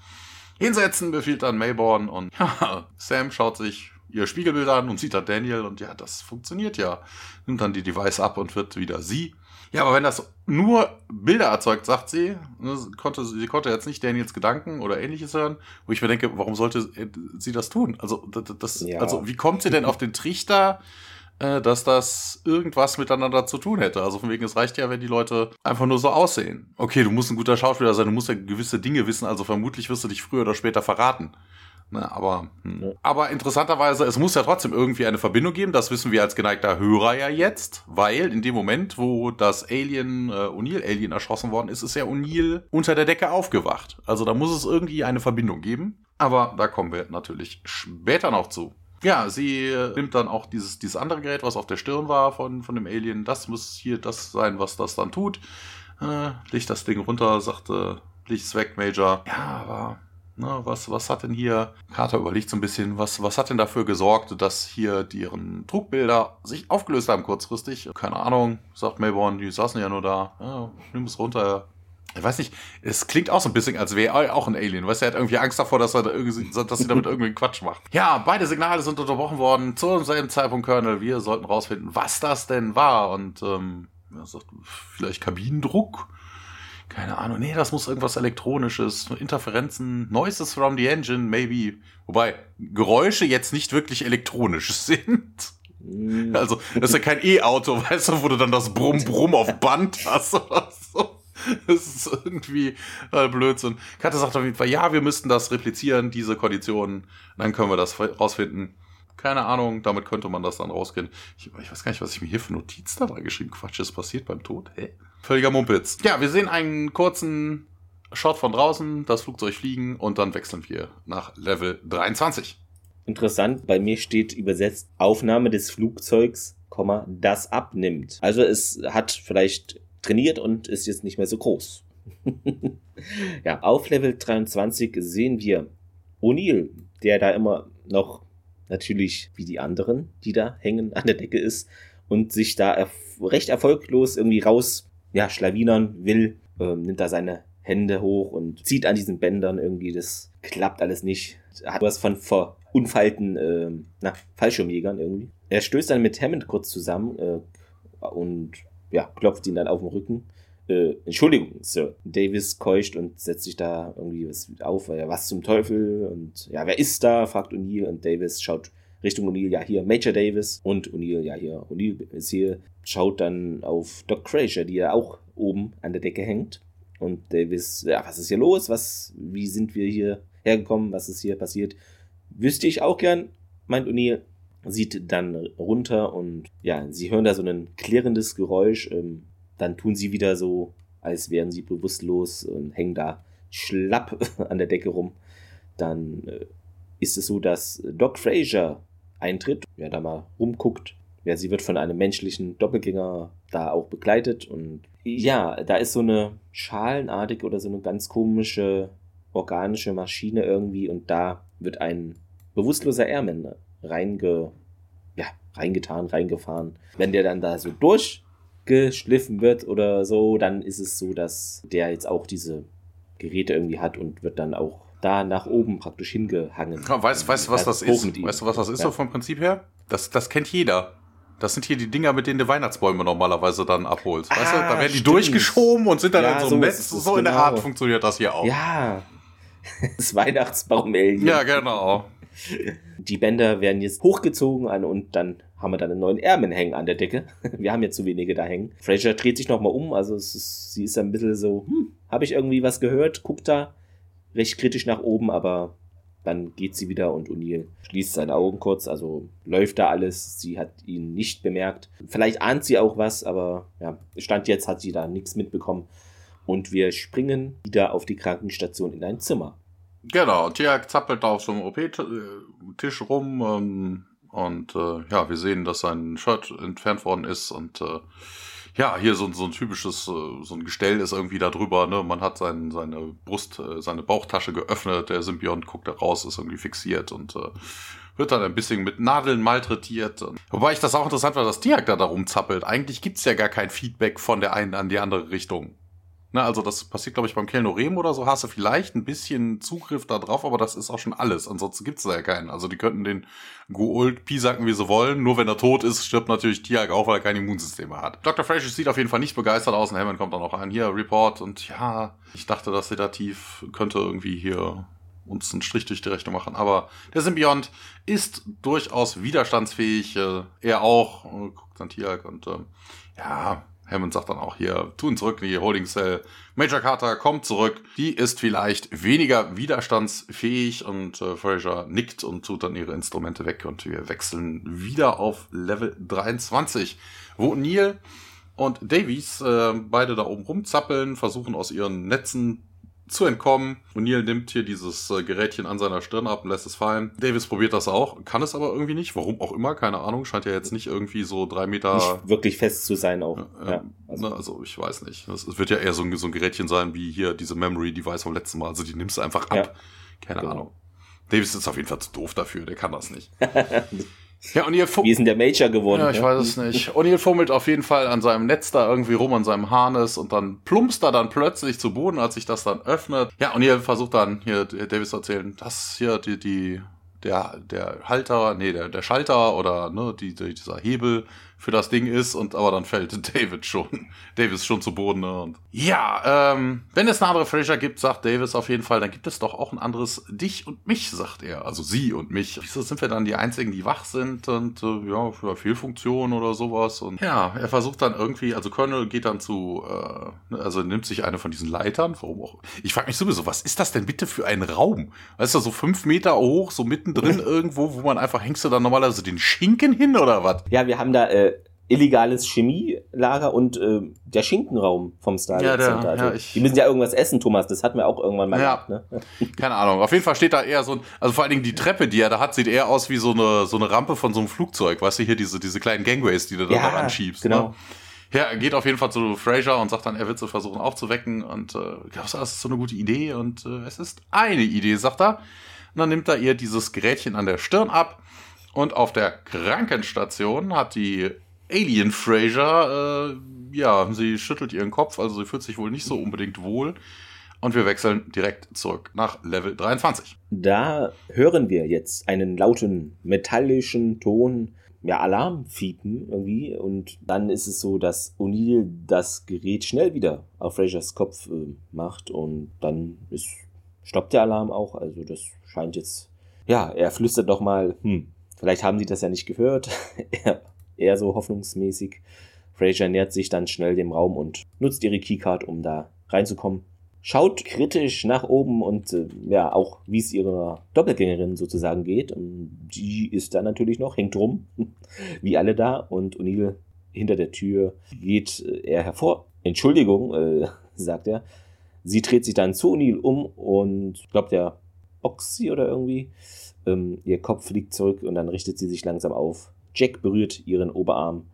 Hinsetzen befiehlt dann Mayborn und [LAUGHS] ja, Sam schaut sich ihr Spiegelbild an und sieht da Daniel und ja, das funktioniert ja. Nimmt dann die Device ab und wird wieder sie. Ja, aber wenn das nur Bilder erzeugt, sagt sie, ne, konnte, sie konnte jetzt nicht Daniels Gedanken oder ähnliches hören, wo ich mir denke, warum sollte sie das tun? Also, das, ja. also wie kommt sie denn auf den Trichter, äh, dass das irgendwas miteinander zu tun hätte? Also von wegen, es reicht ja, wenn die Leute einfach nur so aussehen. Okay, du musst ein guter Schauspieler sein, du musst ja gewisse Dinge wissen, also vermutlich wirst du dich früher oder später verraten. Ne, aber, hm. aber interessanterweise, es muss ja trotzdem irgendwie eine Verbindung geben. Das wissen wir als geneigter Hörer ja jetzt, weil in dem Moment, wo das Alien, äh, O'Neill-Alien erschossen worden ist, ist ja O'Neill unter der Decke aufgewacht. Also da muss es irgendwie eine Verbindung geben. Aber da kommen wir natürlich später noch zu. Ja, sie äh, nimmt dann auch dieses, dieses andere Gerät, was auf der Stirn war von, von dem Alien. Das muss hier das sein, was das dann tut. Äh, legt das Ding runter, sagte, liegt's weg, Major. Ja, aber Ne, was, was hat denn hier, Carter überlegt so ein bisschen, was, was hat denn dafür gesorgt, dass hier deren Trugbilder sich aufgelöst haben kurzfristig? Keine Ahnung, sagt Mayborn, die saßen ja nur da. Ja, nimm es runter. Ich weiß nicht, es klingt auch so ein bisschen, als wäre er auch ein Alien. Weißt du, er hat irgendwie Angst davor, dass er da irgendwie, dass sie damit irgendwie Quatsch macht. Ja, beide Signale sind unterbrochen worden. Zum selben Zeitpunkt, Colonel. Wir sollten rausfinden, was das denn war. Und, ähm, er sagt, vielleicht Kabinendruck? Keine Ahnung, nee, das muss irgendwas Elektronisches, Interferenzen, Noises from the Engine, maybe. Wobei Geräusche jetzt nicht wirklich elektronisch [LAUGHS] sind. Mm. Also, das ist ja kein E-Auto, weißt du, wo du dann das Brumm-Brumm auf Band hast oder so. Das ist irgendwie äh, Blödsinn. Katja sagt auf jeden Fall, ja, wir müssten das replizieren, diese Konditionen. Dann können wir das rausfinden. Keine Ahnung, damit könnte man das dann rausgehen. Ich, ich weiß gar nicht, was ich mir hier für Notiz da geschrieben. Quatsch, ist passiert beim Tod? Hä? Völliger Mumpitz. Ja, wir sehen einen kurzen Shot von draußen, das Flugzeug fliegen und dann wechseln wir nach Level 23. Interessant, bei mir steht übersetzt Aufnahme des Flugzeugs, das abnimmt. Also es hat vielleicht trainiert und ist jetzt nicht mehr so groß. [LAUGHS] ja, auf Level 23 sehen wir O'Neill, der da immer noch natürlich wie die anderen, die da hängen an der Decke ist und sich da erf recht erfolglos irgendwie raus, ja, schlawinern will, ähm, nimmt da seine Hände hoch und zieht an diesen Bändern irgendwie, das klappt alles nicht. Hat was von verunfallten, äh, na, Fallschirmjägern irgendwie. Er stößt dann mit Hammond kurz zusammen äh, und ja, klopft ihn dann auf den Rücken äh, Entschuldigung, Sir. Davis keucht und setzt sich da irgendwie was auf, weil was zum Teufel und ja, wer ist da? fragt O'Neill und Davis schaut Richtung O'Neill, ja hier Major Davis und O'Neill, ja hier, O'Neill ist hier, schaut dann auf Doc Fraser, die ja auch oben an der Decke hängt und Davis, ja, was ist hier los? Was, wie sind wir hier hergekommen? Was ist hier passiert? Wüsste ich auch gern, meint O'Neill sieht dann runter und ja, sie hören da so ein klirrendes Geräusch. Ähm, dann tun sie wieder so, als wären sie bewusstlos und hängen da schlapp [LAUGHS] an der Decke rum. Dann äh, ist es so, dass Doc Fraser eintritt, wer da mal rumguckt. Ja, sie wird von einem menschlichen Doppelgänger da auch begleitet und ja, da ist so eine schalenartige oder so eine ganz komische organische Maschine irgendwie und da wird ein bewusstloser Airman reinge, ja, reingetan, reingefahren. Wenn der dann da so durch geschliffen wird oder so, dann ist es so, dass der jetzt auch diese Geräte irgendwie hat und wird dann auch da nach oben praktisch hingehangen. Ja, weißt, weißt du, was das ist? Weißt du, was das ist ja. so vom Prinzip her? Das, das kennt jeder. Das sind hier die Dinger, mit denen du Weihnachtsbäume normalerweise dann abholst. weißt du, Ah, da werden die stimmt. durchgeschoben und sind dann Ja, in so einem Netz. So in der genau. Art funktioniert das hier auch. Ja. [LAUGHS] Das Weihnachtsbaum-Alien. Ja, genau. Die Bänder werden jetzt hochgezogen an und dann haben wir dann einen neuen Ärmel hängen an der Decke. [LAUGHS] Wir haben jetzt zu wenige da hängen. Fraser dreht sich nochmal um, also ist, sie ist ein bisschen so, hm, habe ich irgendwie was gehört? Guckt da recht kritisch nach oben, aber dann geht sie wieder und O'Neill schließt seine Augen kurz, also läuft da alles. Sie hat ihn nicht bemerkt. Vielleicht ahnt sie auch was, aber ja, Stand jetzt hat sie da nichts mitbekommen. Und wir springen wieder auf die Krankenstation in ein Zimmer. Genau, Tiag zappelt da auf so einem OP-Tisch rum ähm, und äh, ja, wir sehen, dass sein Shirt entfernt worden ist und äh, ja, hier so, so ein typisches, äh, so ein Gestell ist irgendwie da drüber, ne? Man hat sein, seine Brust, äh, seine Bauchtasche geöffnet, der Symbiont guckt da raus, ist irgendwie fixiert und äh, wird dann ein bisschen mit Nadeln malträtiert. Wobei ich das auch interessant war, dass Tiag da darum zappelt. Eigentlich gibt's ja gar kein Feedback von der einen an die andere Richtung. Ne, also das passiert, glaube ich, beim Kelnorem oder so, hast du vielleicht ein bisschen Zugriff da drauf, aber das ist auch schon alles. Ansonsten gibt's da ja keinen. Also die könnten den Guold piesacken, wie sie wollen. Nur wenn er tot ist, stirbt natürlich Tiag auch, weil er kein Immunsystem mehr hat. Dr. Fresh sieht auf jeden Fall nicht begeistert aus und Hammond kommt dann noch ein. Hier, Report. Und ja, ich dachte, das Sedativ könnte irgendwie hier uns einen Strich durch die Rechnung machen. Aber der Symbiont ist durchaus widerstandsfähig. Äh, er auch. Guckt dann Tiag und ähm, ja, Hammond sagt dann auch hier, tun zurück in die Holding Cell. Major Carter kommt zurück. Die ist vielleicht weniger widerstandsfähig und äh, Fraser nickt und tut dann ihre Instrumente weg und wir wechseln wieder auf Level 23, wo Neil und Davies äh, beide da oben rumzappeln, versuchen aus ihren Netzen zu entkommen. O'Neill nimmt hier dieses äh, Gerätchen an seiner Stirn ab und lässt es fallen. Davis probiert das auch, kann es aber irgendwie nicht. Warum auch immer, keine Ahnung. Scheint ja jetzt nicht irgendwie so drei Meter. Nicht wirklich fest zu sein auch. Äh, ja, also. also ich weiß nicht. Es es wird ja eher so ein, so ein Gerätchen sein wie hier diese Memory Device vom letzten Mal. Also die nimmst du einfach ab. Ja. Keine Genau. Ahnung. Davis ist auf jeden Fall zu doof dafür, der kann das nicht. [LAUGHS] ja, und ihr Wie ist denn der Major geworden? ja, ich ne? weiß es nicht. O'Neill fummelt auf jeden Fall an seinem Netz da irgendwie rum, an seinem Harness und dann plumpst er dann plötzlich zu Boden, als sich das dann öffnet. Ja, O'Neill versucht dann hier Davis zu erzählen, dass hier die, die, der, der Halter, nee, der, der Schalter oder ne, die, die, dieser Hebel für das Ding ist und aber dann fällt [LAUGHS] David schon, Davis schon zu Boden. Ne? Und ja, ähm, wenn es eine andere Fraser gibt, sagt Davis auf jeden Fall, dann gibt es doch auch ein anderes dich und mich, sagt er. Also sie und mich. Wieso sind wir dann die einzigen, die wach sind und äh, ja, für Fehlfunktion oder sowas? Und ja, er versucht dann irgendwie, also Colonel geht dann zu, äh, also nimmt sich eine von diesen Leitern, warum auch. Ich frage mich sowieso, was ist das denn bitte für ein Raum? Weißt du, so fünf Meter hoch, so mittendrin [LAUGHS] irgendwo, wo man einfach hängst du dann normalerweise den Schinken hin oder was? Ja, wir haben da äh, illegales Chemielager und äh, der Schinkenraum vom Stargate Ja, der- Center. Also, ja, ich- die müssen ja irgendwas essen, Thomas. Das hatten wir auch irgendwann mal Ja. gehabt. Ne? [LAUGHS] Keine Ahnung. Auf jeden Fall steht da eher so ein, also vor allen Dingen die Treppe, die er da hat, sieht eher aus wie so eine, so eine Rampe von so einem Flugzeug. Weißt du, hier diese, diese kleinen Gangways, die du da Ja, dran schiebst. genau. Ne? Ja, er geht auf jeden Fall zu Fraser und sagt dann, er wird sie versuchen aufzuwecken und äh, glaubst du, das ist so eine gute Idee und äh, es ist eine Idee, sagt er. Und dann nimmt er ihr dieses Gerätchen an der Stirn ab und auf der Krankenstation hat die Alien Fraser, äh, ja, sie schüttelt ihren Kopf, also sie fühlt sich wohl nicht so unbedingt wohl. Und wir wechseln direkt zurück nach Level 23. Da hören wir jetzt einen lauten metallischen Ton, ja, Alarmfiepen irgendwie. Und dann ist es so, dass O'Neill das Gerät schnell wieder auf Frasers Kopf äh, macht und dann ist, stoppt der Alarm auch. Also das scheint jetzt, ja, er flüstert doch mal, hm, vielleicht haben sie das ja nicht gehört. [LAUGHS] er, eher so hoffnungsmäßig. Fraser nähert sich dann schnell dem Raum und nutzt ihre Keycard, um da reinzukommen schaut kritisch nach oben und äh, ja, auch wie es ihrer Doppelgängerin sozusagen geht. Und die ist da natürlich noch, hängt rum, [LAUGHS] wie alle da. Und O'Neill hinter der Tür geht äh, er hervor. Entschuldigung, äh, [LAUGHS] sagt er. Sie dreht sich dann zu O'Neill um und ich glaube, der Oxy oder irgendwie. Ähm, ihr Kopf fliegt zurück und dann richtet sie sich langsam auf. Jack berührt ihren Oberarm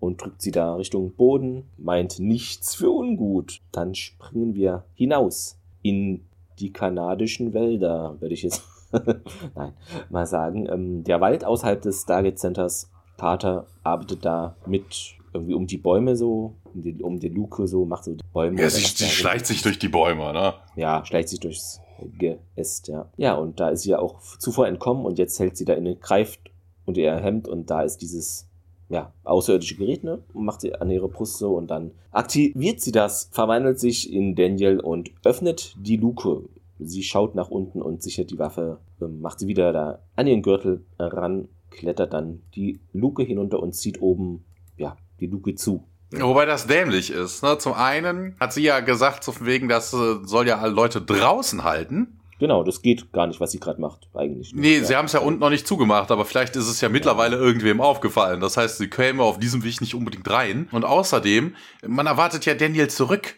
und drückt sie da Richtung Boden, meint nichts für ungut. Dann springen wir hinaus in die kanadischen Wälder, würde ich jetzt [LAUGHS] Nein, mal sagen. Ähm, der Wald außerhalb des Stargate Centers, Carter arbeitet da mit irgendwie um die Bäume so, um die, um die Luke so, macht so die Bäume. Ja, sie, sie schleicht sich durch die Bäume, ne? ja, schleicht sich durchs Geäst, ja. Ja, und da ist sie ja auch zuvor entkommen und jetzt hält sie da inne, greift unter ihr Hemd und da ist dieses ja, außerirdische Gerät, ne? Macht sie an ihre Brust so und dann aktiviert sie das, verwandelt sich in Daniel und öffnet die Luke. Sie schaut nach unten und sichert die Waffe, ähm, macht sie wieder da an ihren Gürtel ran, klettert dann die Luke hinunter und zieht oben, ja, die Luke zu. Wobei das dämlich ist. Ne? Zum einen hat sie ja gesagt, so von wegen, das äh, soll ja alle Leute draußen halten. Genau, das geht gar nicht, was sie gerade macht, eigentlich. Nee, ja. sie haben es ja unten noch nicht zugemacht, aber vielleicht ist es ja mittlerweile ja. irgendwem aufgefallen. Das heißt, sie käme auf diesem Weg nicht unbedingt rein. Und außerdem, man erwartet ja Daniel zurück.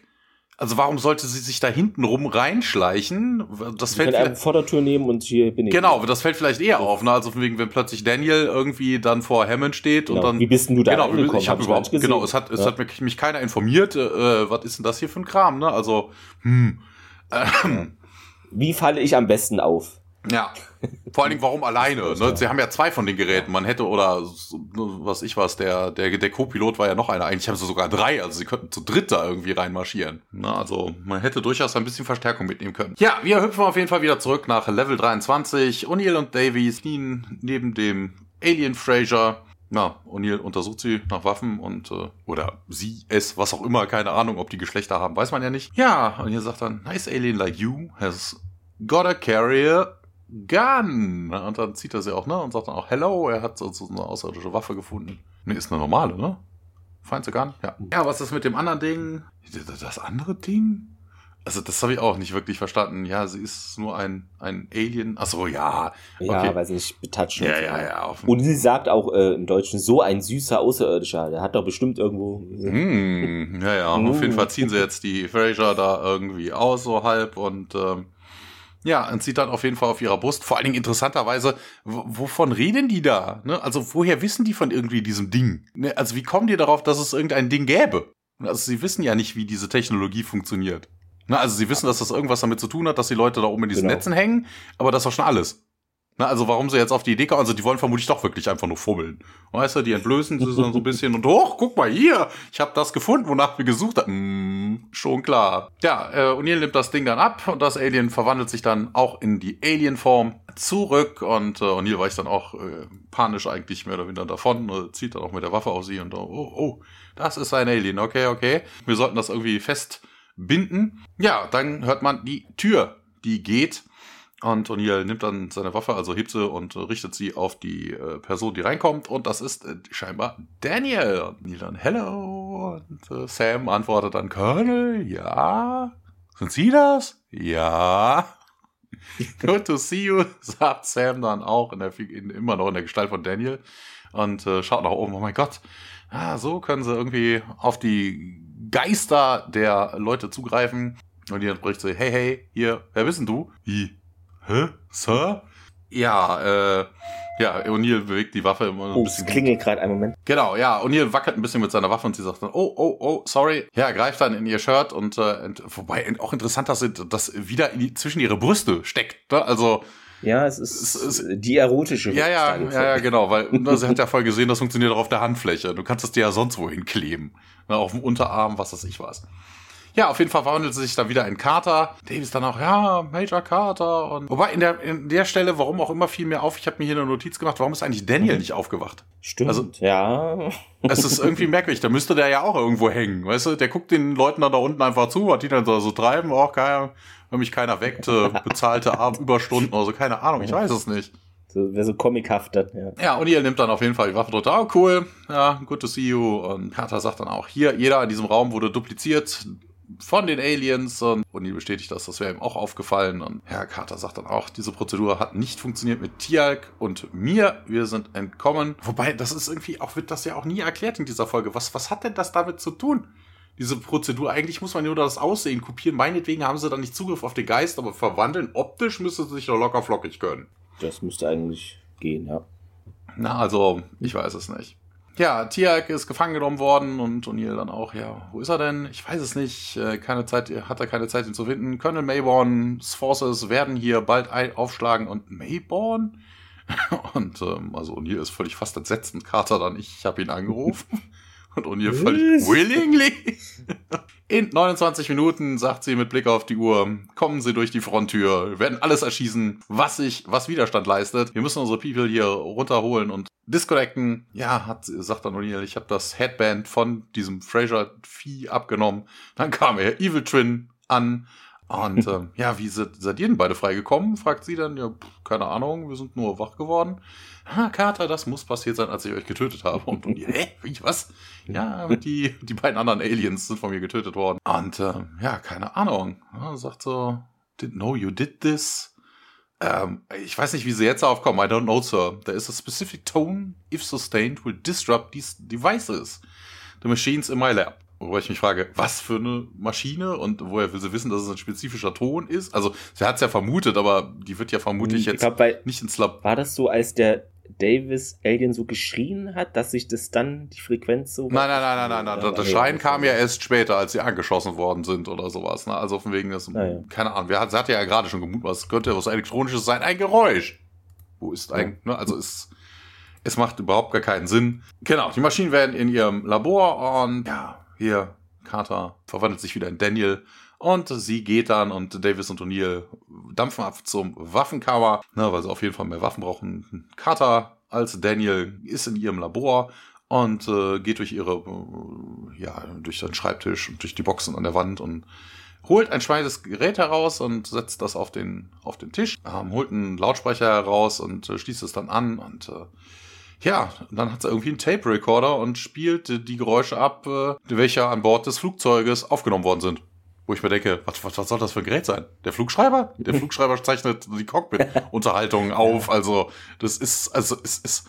Also warum sollte sie sich da hinten rum reinschleichen? Das sie fällt eine Vordertür nehmen und hier bin ich. Genau, das fällt vielleicht eher auf, ne? Also wegen, wenn plötzlich Daniel irgendwie dann vor Hammond steht genau. und dann. Wie bist denn du da genau, reingekommen? Ich habe hab überhaupt, genau, es hat, es ja. hat mich, mich keiner informiert. Äh, was ist denn das hier für ein Kram, ne? Also, hm. Ähm, [CLEARS THROAT] Wie falle ich am besten auf? Ja. Vor allen Dingen, warum [LAUGHS] alleine? Ne? Sie haben ja zwei von den Geräten. Man hätte, oder was ich was, der, der, der Co-Pilot war ja noch einer. Eigentlich haben sie sogar drei, also sie könnten zu dritt da irgendwie reinmarschieren. Ne? Also man hätte durchaus ein bisschen Verstärkung mitnehmen können. Ja, wir hüpfen auf jeden Fall wieder zurück nach Level 23. O'Neill und Davies knien neben dem Alien Fraser. Na, O'Neill untersucht sie nach Waffen und, äh, oder sie, es, was auch immer, keine Ahnung, ob die Geschlechter haben, weiß man ja nicht. Ja, und hier sagt dann, nice alien like you has got a carrier Gun. Und dann zieht er sie auch, ne? Und sagt dann auch, hello, er hat so, so eine außerirdische Waffe gefunden. Ne, ist eine normale, ne? Feinste Gun? Ja. Ja, was ist mit dem anderen Ding? Das andere Ding? Also das habe ich auch nicht wirklich verstanden. Ja, sie ist nur ein, ein Alien. Achso, ja. Okay. Ja, weiß nicht, betatschen. Ja, ja, ja. Und sie sagt auch äh, im Deutschen, so ein süßer Außerirdischer. Der hat doch bestimmt irgendwo... Mm, ja, ja. Uh. Auf jeden Fall ziehen sie jetzt die Fraser da irgendwie aus, so halb. Und ähm, ja, und sieht dann auf jeden Fall auf ihrer Brust. Vor allen Dingen interessanterweise, wovon reden die da? Ne? Also woher wissen die von irgendwie diesem Ding? Ne? Also wie kommen die darauf, dass es irgendein Ding gäbe? Also sie wissen ja nicht, wie diese Technologie funktioniert. Ne? Also sie wissen, dass das irgendwas damit zu tun hat, dass die Leute da oben in diesen genau. Netzen hängen, aber das war schon alles. Na, also warum sie jetzt auf die Idee kommen, also die wollen vermutlich doch wirklich einfach nur fummeln. Weißt du, die entblößen sie dann so ein bisschen und hoch, guck mal hier, ich habe das gefunden, wonach wir gesucht haben. Hm, schon klar. Ja, äh, O'Neill nimmt das Ding dann ab und das Alien verwandelt sich dann auch in die Alien-Form zurück und äh, O'Neill weicht dann auch äh, panisch eigentlich mehr oder weniger davon, äh, zieht dann auch mit der Waffe auf sie und oh, oh, das ist ein Alien, okay, okay. Wir sollten das irgendwie festbinden. Ja, dann hört man die Tür, die geht und O'Neill nimmt dann seine Waffe, also hebt sie und richtet sie auf die äh, Person, die reinkommt. Und das ist äh, scheinbar Daniel. O'Neill dann, hello. Und äh, Sam antwortet dann, Colonel, ja. Sind Sie das? Ja. [LAUGHS] Good to see you, [LAUGHS] sagt Sam dann auch, in der, in, immer noch in der Gestalt von Daniel. Und äh, schaut nach oben, oh mein Gott. Ah, so können sie irgendwie auf die Geister der Leute zugreifen. Und die dann bricht so, hey, hey, hier, wer bist denn du? Wie? Hä? Sir? Ja, äh, ja, O'Neill bewegt die Waffe immer ein oh, bisschen. Es klingelt gerade einen Moment. Genau, ja, O'Neill wackelt ein bisschen mit seiner Waffe und sie sagt dann, oh, oh, oh, sorry. Ja, greift dann in ihr Shirt und, äh, wobei auch interessant, dass sie das wieder die, zwischen ihre Brüste steckt. Ne? Also, ja, es ist, es ist die erotische Ja, ja, ja, ja, genau, weil sie hat ja voll gesehen, das funktioniert auch auf der Handfläche. Du kannst es dir ja sonst wohin kleben. Ne, auf dem Unterarm, was weiß ich was. Ja, auf jeden Fall verwandelt sie sich da wieder in Carter. Davis dann auch, ja, Major Carter. Und Wobei in der, in der Stelle, warum auch immer, fiel mir auf, ich habe mir hier eine Notiz gemacht, warum ist eigentlich Daniel mhm. nicht aufgewacht? Stimmt, also, ja. Es ist irgendwie merkwürdig, da müsste der ja auch irgendwo hängen, weißt du? Der guckt den Leuten dann da unten einfach zu, was die dann so, so treiben, auch keiner, wenn mich keiner weckt, bezahlte Überstunden oder so, keine Ahnung, ich weiß es nicht. So, wäre so comichaft dann, ja. Ja, und ihr nimmt dann auf jeden Fall die Waffe drunter. Oh, cool. Ja, good to see you. Und Carter sagt dann auch, hier, jeder in diesem Raum wurde dupliziert von den Aliens und Uni bestätigt das, das wäre ihm auch aufgefallen und Herr Carter sagt dann auch, diese Prozedur hat nicht funktioniert mit Tialk und mir, wir sind entkommen. Wobei, das ist irgendwie, auch wird das ja auch nie erklärt in dieser Folge. Was, was hat denn das damit zu tun? Diese Prozedur, eigentlich muss man nur das Aussehen kopieren. Meinetwegen haben sie dann nicht Zugriff auf den Geist, aber verwandeln optisch müsste sie sich doch locker flockig können. Das müsste eigentlich gehen, ja. Na, also, ich weiß es nicht. Ja, Tiak ist gefangen genommen worden und O'Neill dann auch, ja, wo ist er denn? Ich weiß es nicht. Äh, keine Zeit, hat er keine Zeit, ihn zu finden. Colonel Mayborns Forces werden hier bald aufschlagen und Mayborn? [LAUGHS] und ähm, also O'Neill ist völlig fast entsetzt und Carter dann, ich habe ihn angerufen. Und O'Neill völlig willingly. In 29 Minuten, sagt sie mit Blick auf die Uhr, kommen sie durch die Fronttür, werden alles erschießen, was sich, was Widerstand leistet. Wir müssen unsere People hier runterholen und disconnecten. Ja, hat, sagt dann O'Neill, ich habe das Headband von diesem Fraser-Vieh abgenommen. Dann kam er Evil Twin an. Und [LAUGHS] ähm, ja, wie seid, seid ihr denn beide freigekommen? Fragt sie dann. Ja, pff, keine Ahnung, wir sind nur wach geworden. Ah, Carter, das muss passiert sein, als ich euch getötet habe. Und, und hä? Wie, was? Ja, die, die beiden anderen Aliens sind von mir getötet worden. Und ähm, ja, keine Ahnung. Ja, sagt so, didn't know you did this. Ähm, ich weiß nicht, wie sie jetzt aufkommen. I don't know, sir. There is a specific tone, if sustained, will disrupt these devices. The machines in my lab. Wobei ich mich frage, was für eine Maschine und woher will sie wissen, dass es ein spezifischer Ton ist? Also, sie hat es ja vermutet, aber die wird ja vermutlich Ich jetzt glaub, bei- nicht ins Lab. War das so, als der Davis Alien so geschrien hat, dass sich das dann die Frequenz so. Nein, nein, nein, nein, nein, nein. Das Nee, Schreien kam ja erst später, als sie angeschossen worden sind oder sowas. Ne? Also von wegen das, Ah, ja. keine Ahnung. Wir hat, sie hat ja gerade schon gemutmaßt, es könnte was Elektronisches sein, ein Geräusch. Wo ist eigentlich, ne? Also es, es macht überhaupt gar keinen Sinn. Genau, die Maschinen werden in ihrem Labor und ja, hier, Carter verwandelt sich wieder in Daniel. Und sie geht dann und Davis und O'Neill dampfen ab zum Waffenkammer, ne, weil sie auf jeden Fall mehr Waffen brauchen. Carter als Daniel ist in ihrem Labor und äh, geht durch ihre, äh, ja, durch den Schreibtisch und durch die Boxen an der Wand und holt ein schweiges Gerät heraus und setzt das auf den, auf den Tisch, ähm, holt einen Lautsprecher heraus und äh, schließt es dann an und äh, ja, dann hat sie irgendwie einen Tape-Recorder und spielt die Geräusche ab, äh, welche an Bord des Flugzeuges aufgenommen worden sind. Wo ich mir denke, was, was, was soll das für ein Gerät sein? Der Flugschreiber? Der [LAUGHS] Flugschreiber zeichnet die Cockpit-Unterhaltung [LAUGHS] auf. Also, das ist, also, es ist.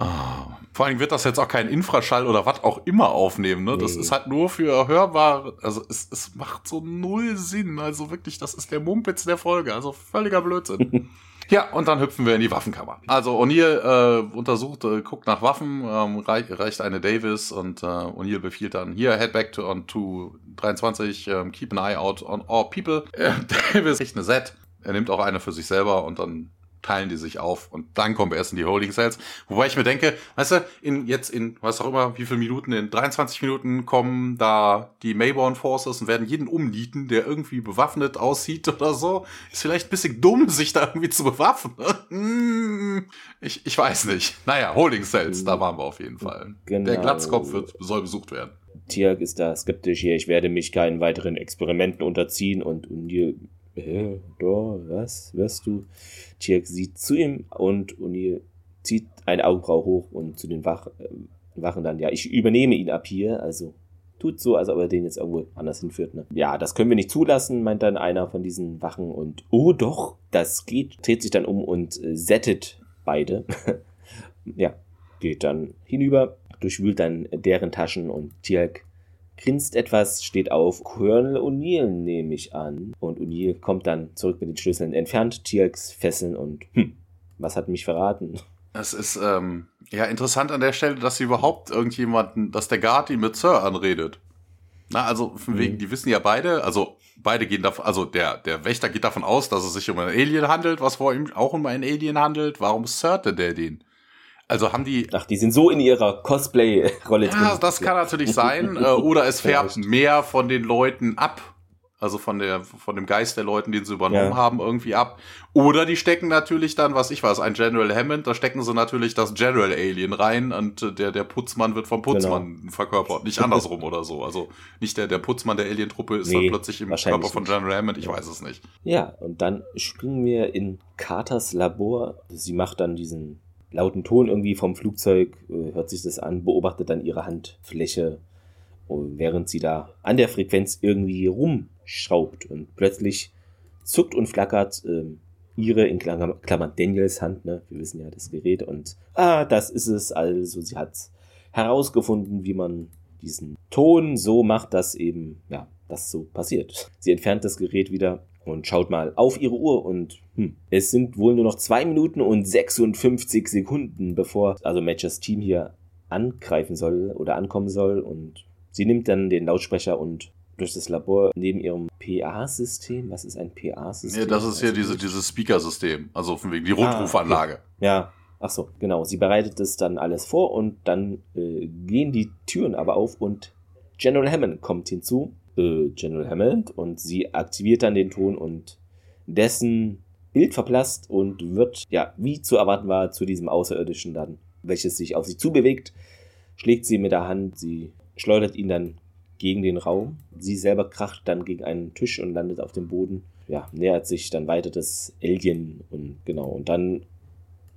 Ah. Vor allem wird das jetzt auch kein Infraschall oder was auch immer aufnehmen. Ne? Das Nee. ist halt nur für hörbar. Also es, es macht so null Sinn. Also wirklich, das ist der Mumpitz der Folge. Also völliger Blödsinn. [LAUGHS] Ja, und dann hüpfen wir in die Waffenkammer. Also O'Neill äh, untersucht, äh, guckt nach Waffen, ähm, reich, reicht eine Davis und äh, O'Neill befiehlt dann hier, head back to, on to 23, ähm, keep an eye out on all people. Äh, [LAUGHS] Davis kriegt eine Set, er nimmt auch eine für sich selber und dann teilen die sich auf und dann kommen wir erst in die Holding Cells. Wobei ich mir denke, weißt du, in, jetzt in, was auch immer, wie viele Minuten, in 23 Minuten kommen da die Mayborn Forces und werden jeden umnieten, der irgendwie bewaffnet aussieht [LAUGHS] oder so. Ist vielleicht ein bisschen dumm, sich da irgendwie zu bewaffnen. Hm, ich, ich weiß nicht. Naja, Holding Cells, da waren wir auf jeden Fall. Genau. Der Glatzkopf wird, soll besucht werden. Tiag ist da skeptisch hier, ich werde mich keinen weiteren Experimenten unterziehen und O'Neill, äh, da, was, wirst du? Tiag sieht zu ihm und O'Neill zieht eine Augenbraue hoch und zu den Wach, äh, Wachen dann, ja, ich übernehme ihn ab hier, also tut so, als ob er den jetzt irgendwo anders hinführt. Ne? Ja, das können wir nicht zulassen, meint dann einer von diesen Wachen und, oh doch, das geht, dreht sich dann um und äh, settet beide. [LAUGHS] ja, geht dann hinüber, durchwühlt dann deren Taschen und Tiag grinst etwas, steht auf. Colonel O'Neill nehme ich an. Und O'Neill kommt dann zurück mit den Schlüsseln, entfernt Tiags Fesseln und, hm, was hat mich verraten? Es ist ähm, ja interessant an der Stelle, dass sie überhaupt irgendjemanden, dass der Guard ihn mit Sir anredet. Na, also von Mhm. wegen, die wissen ja beide, also beide gehen davon, also der, der Wächter geht davon aus, dass es sich um ein Alien handelt, was vor ihm auch um ein Alien handelt. Warum sirte der den? Also haben die, Ach, die sind so in ihrer Cosplay-Rolle ja, das kann natürlich sein, [LAUGHS] äh, oder es färbt mehr von den Leuten ab. Also von der, von dem Geist der Leuten, den sie übernommen Ja. haben, irgendwie ab. Oder die stecken natürlich dann, was ich weiß, ein General Hammond, da stecken sie natürlich das General Alien rein und äh, der, der Putzmann wird vom Putzmann Genau. verkörpert. Nicht andersrum oder so. Also nicht der, der Putzmann der Alien-Truppe ist Nee, dann plötzlich im Körper von nicht. General Hammond, ich weiß es nicht. Ja, und dann springen wir in Carters Labor. Sie macht dann diesen lauten Ton irgendwie vom Flugzeug, äh, hört sich das an, beobachtet dann ihre Handfläche, und während sie da an der Frequenz irgendwie rumschraubt. Und plötzlich zuckt und flackert ähm, ihre, in Klammer- Klammern Daniels Hand, ne? wir wissen ja das Gerät, und ah, das ist es also. Sie hat herausgefunden, wie man diesen Ton so macht, dass eben, ja, das so passiert. Sie entfernt das Gerät wieder und schaut mal auf ihre Uhr und hm, es sind wohl nur noch zwei Minuten und 56 Sekunden, bevor also Matchers Team hier angreifen soll oder ankommen soll und sie nimmt dann den Lautsprecher und durch das Labor neben ihrem PA-System, was ist ein PA-System? Ja, das ist hier Also diese, dieses Speaker-System, also von wegen die Ah, Rundrufanlage. ja, ach so, genau. Sie bereitet es dann alles vor und dann äh, gehen die Türen aber auf und General Hammond kommt hinzu äh, General Hammond und sie aktiviert dann den Ton und dessen Bild verblasst und wird, ja, wie zu erwarten war, zu diesem Außerirdischen dann, welches sich auf sie zubewegt, schlägt sie mit der Hand, sie schleudert ihn dann gegen den Raum. Sie selber kracht dann gegen einen Tisch und landet auf dem Boden. Ja, nähert sich dann weiter das Alien und genau. Und dann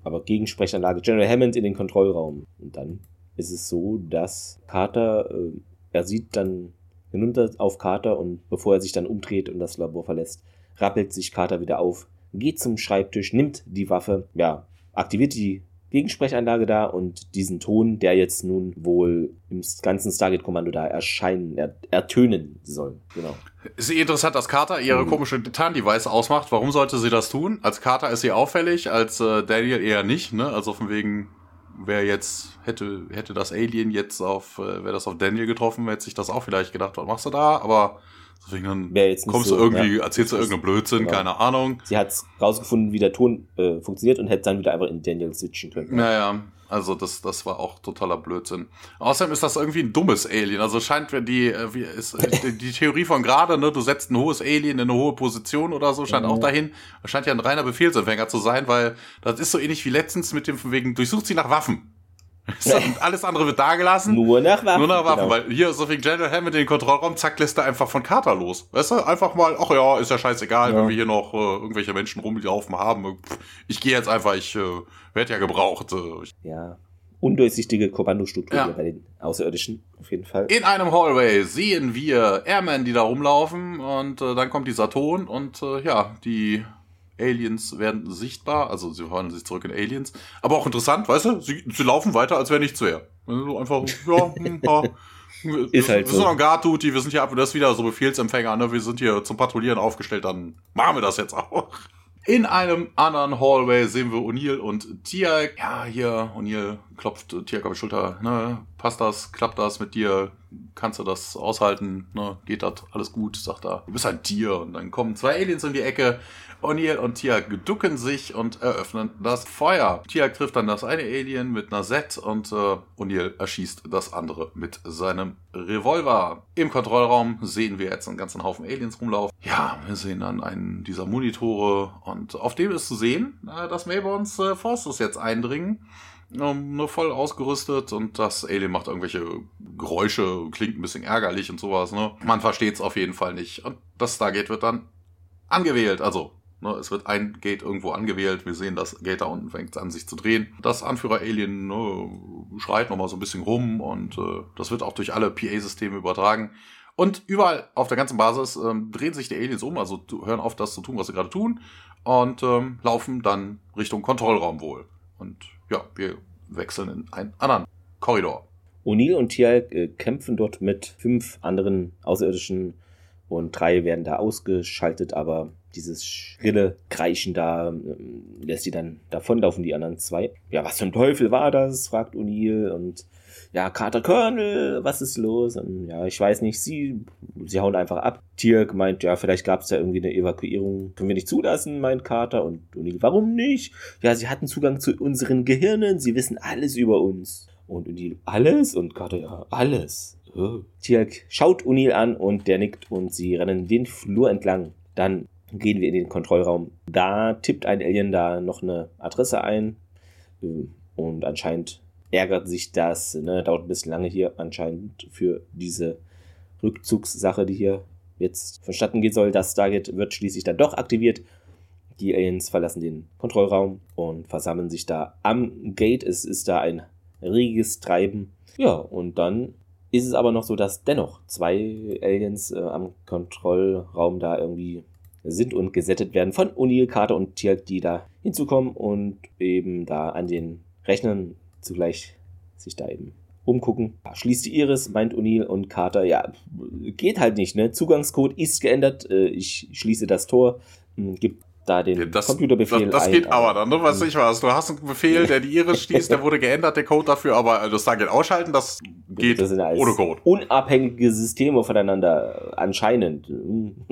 aber Gegensprechanlage General Hammond in den Kontrollraum. Und dann ist es so, dass Carter, äh, er sieht dann hinunter auf Carter und bevor er sich dann umdreht und das Labor verlässt, rappelt sich Carter wieder auf, geht zum Schreibtisch, nimmt die Waffe, ja, aktiviert die Gegensprechanlage da und diesen Ton, der jetzt nun wohl im ganzen Stargate-Kommando da erscheinen, er, ertönen soll. Genau. Ist eh interessant, dass Carter ihre mhm. komische Tarn-Device ausmacht. Warum sollte sie das tun? Als Carter ist sie auffällig, als äh, Daniel eher nicht, ne? Also von wegen, wer jetzt hätte, hätte das Alien jetzt auf, äh, wäre das auf Daniel getroffen, hätte sich das auch vielleicht gedacht, was machst du da? Aber Deswegen dann kommst so, du irgendwie, ja, erzählst du irgendeinen Blödsinn, genau. keine Ahnung. Sie hat rausgefunden, wie der Ton äh, funktioniert und hätte dann wieder einfach in Daniel switchen können. Naja, also das, das war auch totaler Blödsinn. Außerdem ist das irgendwie ein dummes Alien. Also scheint die, äh, wie ist, äh, die Theorie von gerade, ne, du setzt ein hohes Alien in eine hohe Position oder so, scheint mhm. auch dahin. Scheint ja ein reiner Befehlsempfänger zu sein, weil das ist so ähnlich wie letztens mit dem von wegen, durchsucht sie nach Waffen. [LAUGHS] Alles andere wird da gelassen. Nur nach Waffen. Nur nach Waffen, genau. weil hier so wegen General Hammond den Kontrollraum, zack, lässt er einfach von Carter los. Weißt du, einfach mal, ach ja, ist ja scheißegal, ja. wenn wir hier noch äh, irgendwelche Menschen rumlaufen haben. Ich gehe jetzt einfach, ich äh, werde ja gebraucht. Äh, ja, undurchsichtige Kommandostruktur ja. bei den Außerirdischen, auf jeden Fall. In einem Hallway sehen wir Airmen, die da rumlaufen und äh, dann kommt dieser Ton und äh, ja, die Aliens werden sichtbar, also sie verwandeln sich zurück in Aliens. Aber auch interessant, weißt du, sie, sie laufen weiter, als wäre nichts wäre. Also einfach, ja, [LAUGHS] hm. Ist halt wir so. sind noch Gartuti, wir sind hier ab, das ist wieder so Befehlsempfänger, ne? Wir sind hier zum Patrouillieren aufgestellt, dann machen wir das jetzt auch. In einem anderen Hallway sehen wir O'Neill und Tiag. Ja, hier, O'Neill klopft Tiag auf die Schulter. Ne, passt das? Klappt das mit dir? Kannst du das aushalten? Ne, geht das? Alles gut? Sagt er. Du bist ein Tier. Und dann kommen zwei Aliens in die Ecke. O'Neill und Tiag ducken sich und eröffnen das Feuer. Tiag trifft dann das eine Alien mit einer Set und äh, O'Neill erschießt das andere mit seinem Revolver. Im Kontrollraum sehen wir jetzt einen ganzen Haufen Aliens rumlaufen. Ja, wir sehen dann einen dieser Monitore und auf dem ist zu sehen, äh, dass Mayborns äh, Forces jetzt eindringen. Um, nur voll ausgerüstet und das Alien macht irgendwelche Geräusche, klingt ein bisschen ärgerlich und sowas. Ne? Man versteht es auf jeden Fall nicht. Und das Stargate wird dann angewählt, also Ne, es wird ein Gate irgendwo angewählt. Wir sehen, das Gate da unten fängt an sich zu drehen. Das Anführer-Alien ne, schreit nochmal so ein bisschen rum und äh, das wird auch durch alle PA-Systeme übertragen. Und überall auf der ganzen Basis ähm, drehen sich die Aliens um, also hören auf, das zu tun, was sie gerade tun, und ähm, laufen dann Richtung Kontrollraum wohl. Und ja, wir wechseln in einen anderen Korridor. O'Neill und Tial äh, kämpfen dort mit fünf anderen Außerirdischen und drei werden da ausgeschaltet, aber dieses schrille Kreischen da ähm, lässt sie dann davonlaufen, die anderen zwei. Ja, was zum Teufel war das? fragt O'Neill und ja, Carter Colonel, was ist los? Und, ja, ich weiß nicht, sie, sie hauen einfach ab. Tirk meint, ja, vielleicht gab es da irgendwie eine Evakuierung. Können wir nicht zulassen, meint Carter. Und O'Neill, warum nicht? Ja, sie hatten Zugang zu unseren Gehirnen, sie wissen alles über uns. Und O'Neill, alles? Und Carter, ja, alles. Oh. Tirk schaut O'Neill an und der nickt und sie rennen den Flur entlang. Dann gehen wir in den Kontrollraum. Da tippt ein Alien da noch eine Adresse ein und anscheinend ärgert sich das, ne, dauert ein bisschen lange hier anscheinend für diese Rückzugssache, die hier jetzt vonstatten gehen soll. Das Stargate wird schließlich dann doch aktiviert. Die Aliens verlassen den Kontrollraum und versammeln sich da am Gate. Es ist da ein reges Treiben. Ja, und dann ist es aber noch so, dass dennoch zwei Aliens äh, am Kontrollraum da irgendwie sind und gesettet werden von O'Neill, Carter und Tiak, die da hinzukommen und eben da an den Rechnern zugleich sich da eben umgucken. Schließt die Iris, meint O'Neill und Carter, ja, geht halt nicht, ne? Zugangscode ist geändert, äh, ich schließe das Tor, hm, gibt da den das, Computerbefehl Das, das geht aber dann, ne? Was ich was. Du hast einen Befehl, der die Iris schließt, der wurde geändert, der Code dafür, aber das Target ausschalten, das geht das ohne Code. Unabhängige Systeme voneinander anscheinend.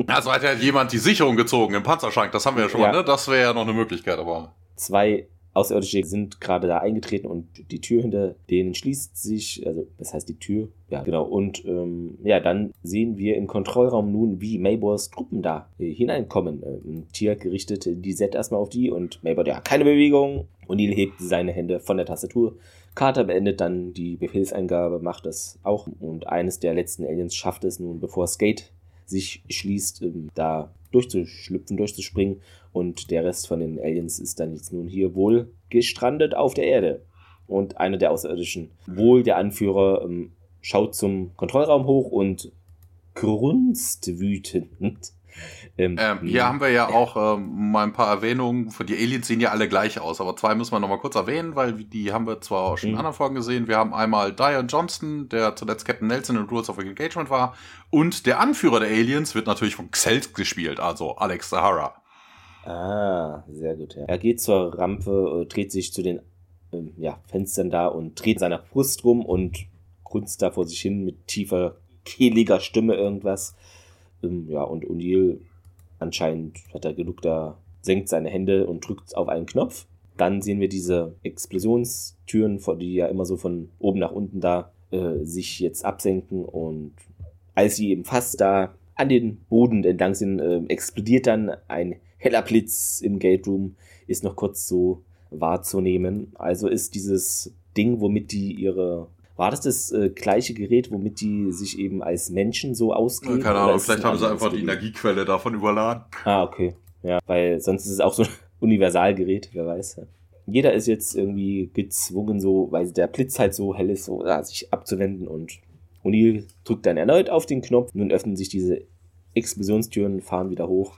Also hat ja jemand die Sicherung gezogen im Panzerschrank, das haben wir ja schon ja. mal, ne? Das wäre ja noch eine Möglichkeit, aber. Zwei Außerirdische sind gerade da eingetreten und die Tür hinter denen schließt sich, also das heißt die Tür, ja genau. Und ähm, ja, dann sehen wir im Kontrollraum nun, wie Maybors Truppen da äh, hineinkommen. Ähm, Tier gerichtet die Set erstmal auf die und Maybor, ja, keine Bewegung. Und Neil hebt seine Hände von der Tastatur. Carter beendet dann die Befehlseingabe, macht das auch. Und eines der letzten Aliens schafft es nun, bevor Skate sich schließt, ähm, da durchzuschlüpfen, durchzuspringen. Und der Rest von den Aliens ist dann jetzt nun hier wohl gestrandet auf der Erde. Und einer der Außerirdischen, wohl der Anführer, ähm, schaut zum Kontrollraum hoch und grunzt wütend. Ähm, ähm, hier haben wir ja auch ähm, mal ein paar Erwähnungen. Die Aliens sehen ja alle gleich aus, aber zwei müssen wir noch mal kurz erwähnen, weil die haben wir zwar auch schon in mhm. anderen Folgen gesehen. Wir haben einmal Diane Johnston, der zuletzt Captain Nelson in Rules of Engagement war, und der Anführer der Aliens wird natürlich von Xelt gespielt, also Alex Sahara. Ah, sehr gut. Ja. Er geht zur Rampe, äh, dreht sich zu den ähm, ja, Fenstern da und dreht seiner Brust rum und grunzt da vor sich hin mit tiefer, kehliger Stimme irgendwas. Ähm, ja, und O'Neill anscheinend hat er genug da, senkt seine Hände und drückt auf einen Knopf. Dann sehen wir diese Explosionstüren, die ja immer so von oben nach unten da äh, sich jetzt absenken und als sie eben fast da an den Boden entlang sind, äh, explodiert dann ein heller Blitz im Gate Room, ist noch kurz so wahrzunehmen. Also ist dieses Ding, womit die ihre war das das äh, gleiche Gerät, womit die sich eben als Menschen so ausgeben? Keine Ahnung, vielleicht haben sie einfach die Energiequelle davon überladen. Ah, okay. Ja, weil sonst ist es auch so ein [LAUGHS] Universalgerät, wer weiß. Jeder ist jetzt irgendwie gezwungen, so, weil der Blitz halt so hell ist, so, ja, sich abzuwenden und O'Neill drückt dann erneut auf den Knopf. Nun öffnen sich diese Explosionstüren, fahren wieder hoch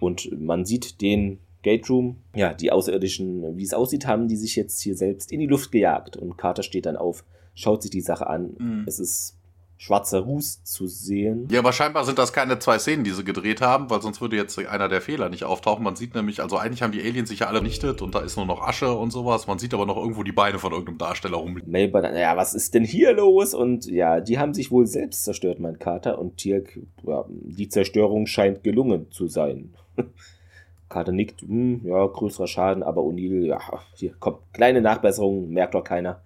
und man sieht den Gate Room. Ja, die Außerirdischen, wie es aussieht, haben die sich jetzt hier selbst in die Luft gejagt und Carter steht dann auf schaut sich die Sache an. Mhm. Es ist schwarzer Ruß zu sehen. Ja, aber scheinbar sind das keine zwei Szenen, die sie gedreht haben, weil sonst würde jetzt einer der Fehler nicht auftauchen. Man sieht nämlich, also eigentlich haben die Aliens sich ja alle vernichtet und da ist nur noch Asche und sowas. Man sieht aber noch irgendwo die Beine von irgendeinem Darsteller rumliegen. Melbourne, ja, was ist denn hier los? Und ja, die haben sich wohl selbst zerstört, mein Kater. Und Tirk, ja, die Zerstörung scheint gelungen zu sein. [LAUGHS] Kater nickt, hm, ja, größerer Schaden, aber O'Neill, ja, hier kommt, kleine Nachbesserung, merkt doch keiner.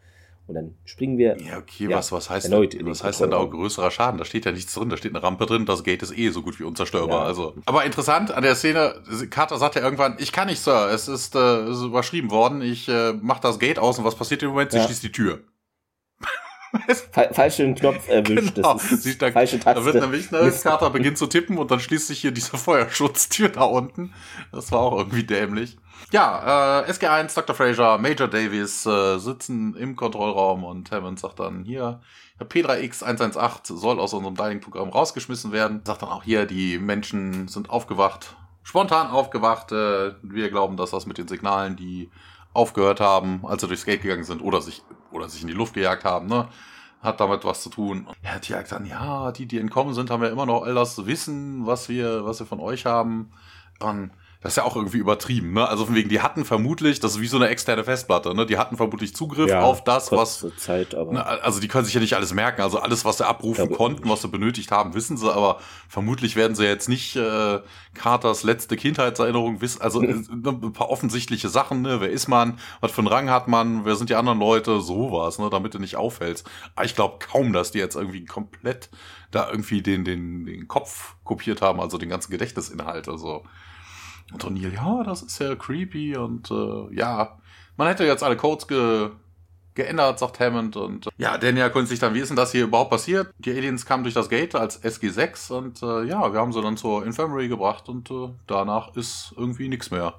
Und dann springen wir. Ja, okay, ja, was, was heißt, erneut denn, was heißt denn da auch größerer Schaden? Da steht ja nichts drin, da steht eine Rampe drin, das Gate ist eh so gut wie unzerstörbar. Ja. Also. Aber interessant an der Szene, Carter sagt ja irgendwann, ich kann nicht, Sir, es ist, äh, ist überschrieben worden, ich äh, mach das Gate aus und was passiert im Moment? Sie ja. schließt die Tür. Falschen Knopf erwischt. Genau. Das ist da, falsche Taste. Da wird nämlich, ne, Carter beginnt zu tippen und dann schließt sich hier diese [LAUGHS] Feuerschutztür da unten. Das war auch irgendwie dämlich. Ja, äh, SG1, Dr. Fraser, Major Davies äh, sitzen im Kontrollraum und Hammond sagt dann hier, P3X 118 soll aus unserem Dining-Programm rausgeschmissen werden. Sagt dann auch hier, die Menschen sind aufgewacht, spontan aufgewacht. Äh, wir glauben, dass das mit den Signalen, die aufgehört haben, als sie durchs Gate gegangen sind oder sich, oder sich in die Luft gejagt haben, ne? hat damit was zu tun. Er hat ja gesagt, ja, die, die entkommen sind, haben ja immer noch all das Wissen, was wir, was wir von euch haben. Und das ist ja auch irgendwie übertrieben, ne? Also von wegen, die hatten vermutlich, das ist wie so eine externe Festplatte, ne? Die hatten vermutlich Zugriff ja, auf das, was. Zeit. Ne, also die können sich ja nicht alles merken. Also alles, was sie abrufen glaube, konnten, was sie benötigt haben, wissen sie, aber vermutlich werden sie jetzt nicht äh, Carters letzte Kindheitserinnerung wissen. Also [LAUGHS] äh, ein paar offensichtliche Sachen, ne? Wer ist man? Was für einen Rang hat man? Wer sind die anderen Leute? Sowas, ne? Damit du nicht auffällst. Aber ich glaube kaum, dass die jetzt irgendwie komplett da irgendwie den, den, den Kopf kopiert haben, also den ganzen Gedächtnisinhalt. Also. Und O'Neill, ja, das ist ja creepy und äh, ja, man hätte jetzt alle Codes ge geändert, sagt Hammond. Und äh, ja, Daniel konnte sich dann, wie ist denn das hier überhaupt passiert? Die Aliens kamen durch das Gate als SG6 und äh, ja, wir haben sie dann zur Infirmary gebracht und äh, danach ist irgendwie nichts mehr.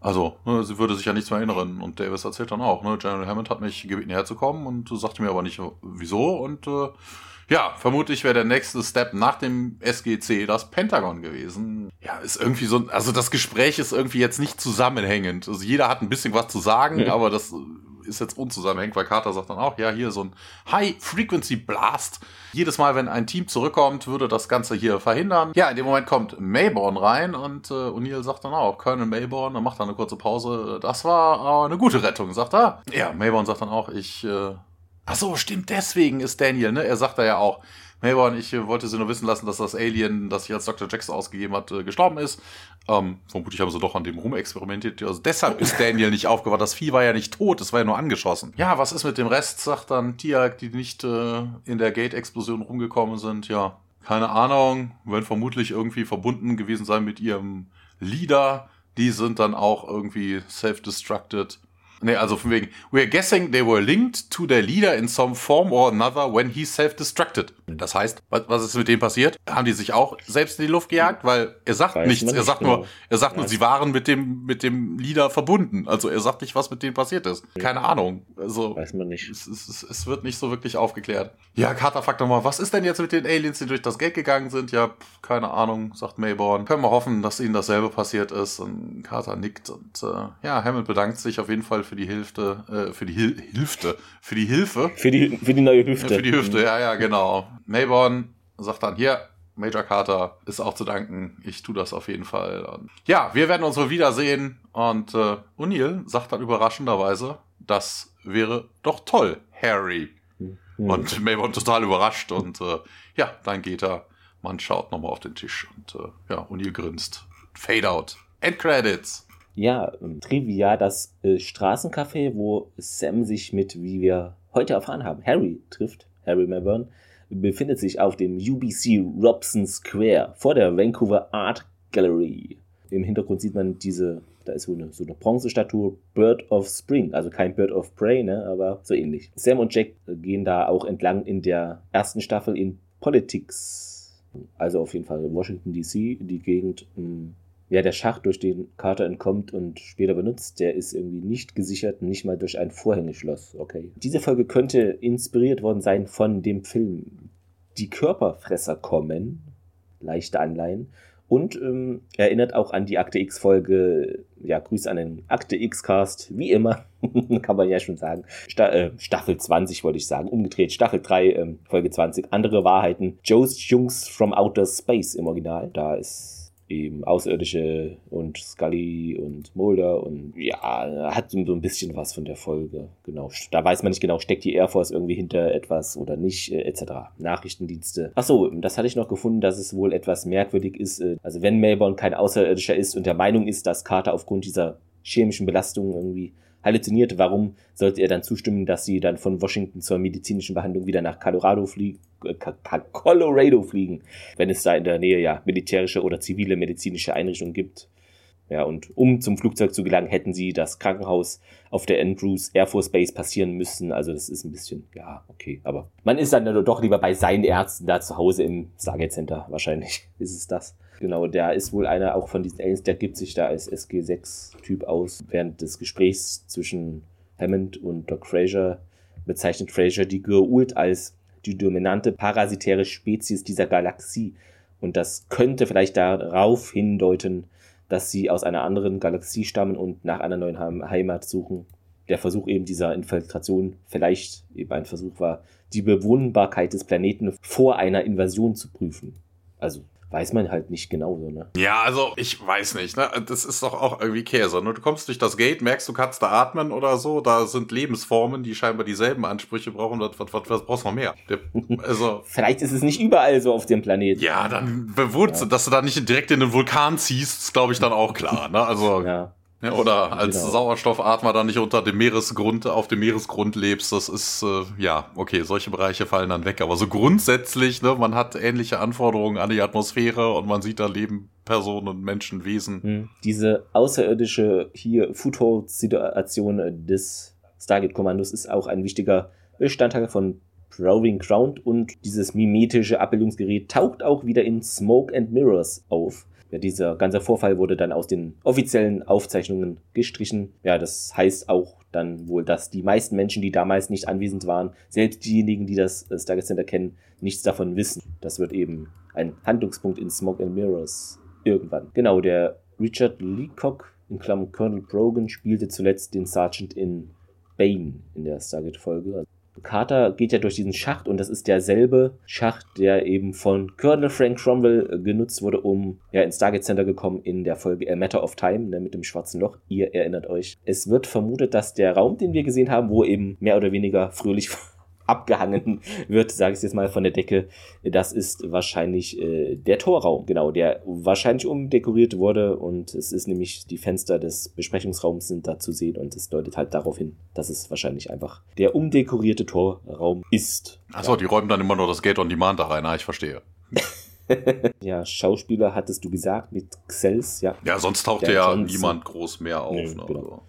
Also, ne, sie würde sich ja nichts mehr erinnern. Und Davis erzählt dann auch, ne, General Hammond hat mich gebeten herzukommen und sagte mir aber nicht wieso und äh, ja, vermutlich wäre der nächste Step nach dem SGC das Pentagon gewesen. Ja, ist irgendwie so, also das Gespräch ist irgendwie jetzt nicht zusammenhängend. Also jeder hat ein bisschen was zu sagen, ja. aber das ist jetzt unzusammenhängend, weil Carter sagt dann auch, ja, hier so ein High-Frequency-Blast. Jedes Mal, wenn ein Team zurückkommt, würde das Ganze hier verhindern. Ja, in dem Moment kommt Mayborn rein und äh, O'Neill sagt dann auch, Colonel Mayborn, dann macht er eine kurze Pause. Das war äh, eine gute Rettung, sagt er. Ja, Mayborn sagt dann auch, ich äh, Ach so, stimmt, deswegen ist Daniel, ne? Er sagt da ja auch, Mayborn, ich wollte sie nur wissen lassen, dass das Alien, das sich als Dr. Jackson ausgegeben hat, äh, gestorben ist. Ähm, vermutlich haben sie doch an dem rumexperimentiert. Also deshalb ist Daniel nicht aufgewacht. Das Vieh war ja nicht tot, es war ja nur angeschossen. Ja, was ist mit dem Rest, sagt dann Tiag, die nicht äh, in der Gate-Explosion rumgekommen sind. Ja, keine Ahnung, werden vermutlich irgendwie verbunden gewesen sein mit ihrem Leader. Die sind dann auch irgendwie self-destructed. Nee, also von wegen, we're guessing they were linked to their leader in some form or another when he self-destructed. Das heißt, was, was ist mit dem passiert? Haben die sich auch selbst in die Luft gejagt? Weil er sagt Weiß nichts. Er sagt genau. nur, er sagt nur, sie waren mit dem, mit dem Leader verbunden. Also er sagt nicht, was mit denen passiert ist. Keine Ahnung. Also. Weiß man nicht. Es, es, es wird nicht so wirklich aufgeklärt. Ja, Carter fragt nochmal, was ist denn jetzt mit den Aliens, die durch das Geld gegangen sind? Ja, keine Ahnung, sagt Mayborn. Können wir hoffen, dass ihnen dasselbe passiert ist. Und Carter nickt und, äh, ja, Hammond bedankt sich auf jeden Fall für die Hilfe, äh, für die Hil Hilfe, für die Hilfe. Für die, für die neue Hüfte. Für die Hüfte, ja, ja, genau. Mayborn sagt dann, hier, Major Carter ist auch zu danken. Ich tue das auf jeden Fall. Und ja, wir werden uns wohl wiedersehen. Und äh, O'Neill sagt dann überraschenderweise, das wäre doch toll, Harry. Mhm. Und Mayborn total überrascht. Und äh, ja, dann geht er. Man schaut nochmal auf den Tisch. Und äh, ja, O'Neill grinst. Fade out. End Credits ja, Trivia, das äh, Straßencafé, wo Sam sich mit, wie wir heute erfahren haben, Harry trifft, Harry Melbourne, befindet sich auf dem UBC Robson Square vor der Vancouver Art Gallery. Im Hintergrund sieht man diese, da ist so eine, so eine Bronzestatue Bird of Spring, also kein Bird of Prey, ne, aber so ähnlich. Sam und Jack gehen da auch entlang in der ersten Staffel in Politics, also auf jeden Fall Washington DC, die Gegend. Mh, hm, ja, der Schacht, durch den Carter entkommt und später benutzt, der ist irgendwie nicht gesichert, nicht mal durch ein Vorhängeschloss. Okay. Diese Folge könnte inspiriert worden sein von dem Film Die Körperfresser kommen. Leichte Anleihen. Und ähm, erinnert auch an die Akte X-Folge, ja, Grüße an den Akte X-Cast, wie immer, [LAUGHS] kann man ja schon sagen. Sta äh, Staffel 20 wollte ich sagen, umgedreht, Staffel 3, ähm, Folge 20, andere Wahrheiten. Joe's Jungs from Outer Space im Original. Da ist eben Außerirdische und Scully und Mulder und ja, hat so ein bisschen was von der Folge. Genau. Da weiß man nicht genau, steckt die Air Force irgendwie hinter etwas oder nicht, äh, etc. Nachrichtendienste. Achso, das hatte ich noch gefunden, dass es wohl etwas merkwürdig ist. Äh, also wenn Melbourne kein Außerirdischer ist und der Meinung ist, dass Carter aufgrund dieser chemischen Belastung irgendwie halluziniert, warum sollte er dann zustimmen, dass sie dann von Washington zur medizinischen Behandlung wieder nach Colorado fliegen, äh, Colorado fliegen, wenn es da in der Nähe ja militärische oder zivile medizinische Einrichtungen gibt. Ja, und um zum Flugzeug zu gelangen, hätten sie das Krankenhaus auf der Andrews Air Force Base passieren müssen. Also das ist ein bisschen, ja, okay. Aber man ist dann doch lieber bei seinen Ärzten da zu Hause im Stargate Center. Wahrscheinlich [LAUGHS] ist es das. Genau, der ist wohl einer auch von diesen Aliens, der gibt sich da als SG6-Typ aus. Während des Gesprächs zwischen Hammond und Doc Fraser bezeichnet Fraser die Goa'uld als die dominante parasitäre Spezies dieser Galaxie. Und das könnte vielleicht darauf hindeuten, dass sie aus einer anderen Galaxie stammen und nach einer neuen Heimat suchen. Der Versuch eben dieser Infiltration vielleicht eben ein Versuch war, die Bewohnbarkeit des Planeten vor einer Invasion zu prüfen. Also weiß man halt nicht genau so, ne? Ja, also ich weiß nicht, ne? Das ist doch auch irgendwie Käse. Nur du kommst durch das Gate, merkst, du kannst da atmen oder so, da sind Lebensformen, die scheinbar dieselben Ansprüche brauchen. Was, was, was, was brauchst du noch mehr? Also. [LAUGHS] Vielleicht ist es nicht überall so auf dem Planeten. Ja, dann bewohnst ja. dass du da nicht direkt in den Vulkan ziehst, ist, glaube ich, dann auch klar, ne? Also. Ja. Ja, oder als genau. Sauerstoffatmer dann nicht unter dem Meeresgrund, auf dem Meeresgrund lebst, das ist, äh, ja, okay, solche Bereiche fallen dann weg. Aber so grundsätzlich, ne, man hat ähnliche Anforderungen an die Atmosphäre und man sieht da leben Personen, Menschen, Wesen. Hm. Diese außerirdische hier Foothold-Situation des Stargate-Kommandos ist auch ein wichtiger Bestandteil von Proving Ground und dieses mimetische Abbildungsgerät taucht auch wieder in Smoke and Mirrors auf. Ja, dieser ganze Vorfall wurde dann aus den offiziellen Aufzeichnungen gestrichen. Ja, das heißt auch dann wohl, dass die meisten Menschen, die damals nicht anwesend waren, selbst diejenigen, die das äh, Stargate Center kennen, nichts davon wissen. Das wird eben ein Handlungspunkt in Smoke and Mirrors irgendwann. Genau, der Richard Leacock in Klammern Colonel Brogan spielte zuletzt den Sergeant in Bane in der Stargate-Folge. Carter geht ja durch diesen Schacht und das ist derselbe Schacht, der eben von Colonel Frank Cromwell äh, genutzt wurde, um ja ins Stargate Center gekommen in der Folge A Matter of Time ne, mit dem schwarzen Loch. Ihr erinnert euch. Es wird vermutet, dass der Raum, den wir gesehen haben, wo eben mehr oder weniger fröhlich [LAUGHS] abgehangen wird, sage ich jetzt mal von der Decke. Das ist wahrscheinlich äh, der Torraum, genau, der wahrscheinlich umdekoriert wurde und es ist nämlich die Fenster des Besprechungsraums sind da zu sehen und es deutet halt darauf hin, dass es wahrscheinlich einfach der umdekorierte Torraum ist. Achso, die räumen dann immer nur das Gate on Demand da rein, ah, ich verstehe. [LAUGHS] ja, Schauspieler hattest du gesagt mit Xels, ja. Ja, sonst taucht ja niemand groß mehr auf. Nee, ne, genau.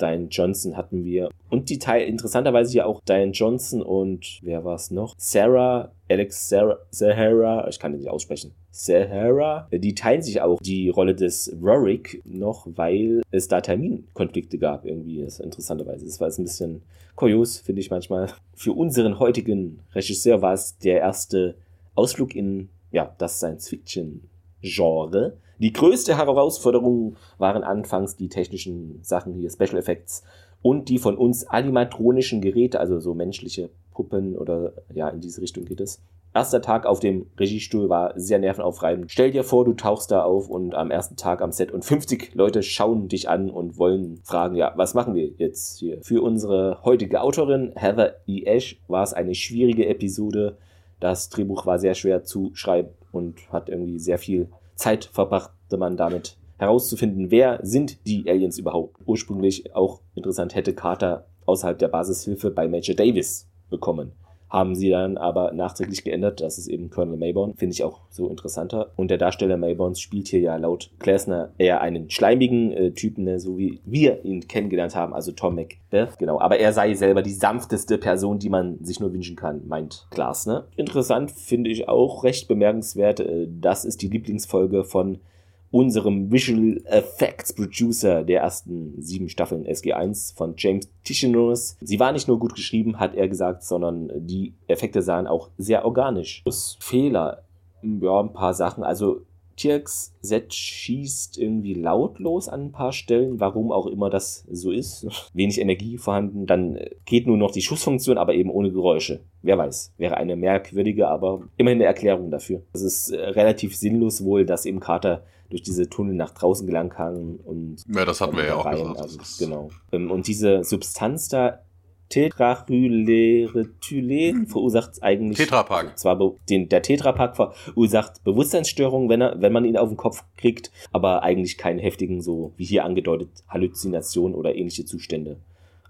Diane Johnson hatten wir. Und die Teil, interessanterweise ja auch Diane Johnson und wer war es noch? Sarah, Alex Sarah, Sahara, ich kann den nicht aussprechen. Sahara, die teilen sich auch die Rolle des Rorik noch, weil es da Terminkonflikte gab, irgendwie, das interessanterweise. Das war jetzt ein bisschen kurios, finde ich manchmal. Für unseren heutigen Regisseur war es der erste Ausflug in, ja, das Science-Fiction-Genre die größte Herausforderung waren anfangs die technischen Sachen hier, Special Effects und die von uns animatronischen Geräte, also so menschliche Puppen oder ja, in diese Richtung geht es. Erster Tag auf dem Regiestuhl war sehr nervenaufreibend. Stell dir vor, du tauchst da auf und am ersten Tag am Set und 50 Leute schauen dich an und wollen fragen, ja, was machen wir jetzt hier? Für unsere heutige Autorin, Heather E. Ash, war es eine schwierige Episode. Das Drehbuch war sehr schwer zu schreiben und hat irgendwie sehr viel Zeit verbrachte man damit herauszufinden, wer sind die Aliens überhaupt. Ursprünglich auch interessant hätte Carter außerhalb der Basishilfe bei Major Davis bekommen haben sie dann aber nachträglich geändert. Das ist eben Colonel Mayborn. Finde ich auch so interessanter. Und der Darsteller Mayborns spielt hier ja laut Klesner eher einen schleimigen äh, Typen, ne, so wie wir ihn kennengelernt haben, also Tom Macbeth. Genau. Aber er sei selber die sanfteste Person, die man sich nur wünschen kann, meint Klaas. Ne? Interessant finde ich auch recht bemerkenswert. Äh, das ist die Lieblingsfolge von unserem Visual Effects Producer der ersten sieben Staffeln SG1 von James Tichenous. Sie war nicht nur gut geschrieben, hat er gesagt, sondern die Effekte sahen auch sehr organisch. aus. Fehler, ja, ein paar Sachen. Also Tirks Set schießt irgendwie lautlos an ein paar Stellen, warum auch immer das so ist. [LAUGHS] Wenig Energie vorhanden, dann geht nur noch die Schussfunktion, aber eben ohne Geräusche. Wer weiß, wäre eine merkwürdige, aber immerhin eine Erklärung dafür. Es ist relativ sinnlos wohl, dass eben Carter durch diese Tunnel nach draußen gelangen kann und ja, das hatten wir ja auch gesagt. Also, genau. Ähm, und diese Substanz da Tetrachylerethylen verursacht eigentlich Tetrapack. zwar den, der Tetrapack verursacht Bewusstseinsstörungen, wenn er wenn man ihn auf den Kopf kriegt, aber eigentlich keinen heftigen so wie hier angedeutet Halluzinationen oder ähnliche Zustände.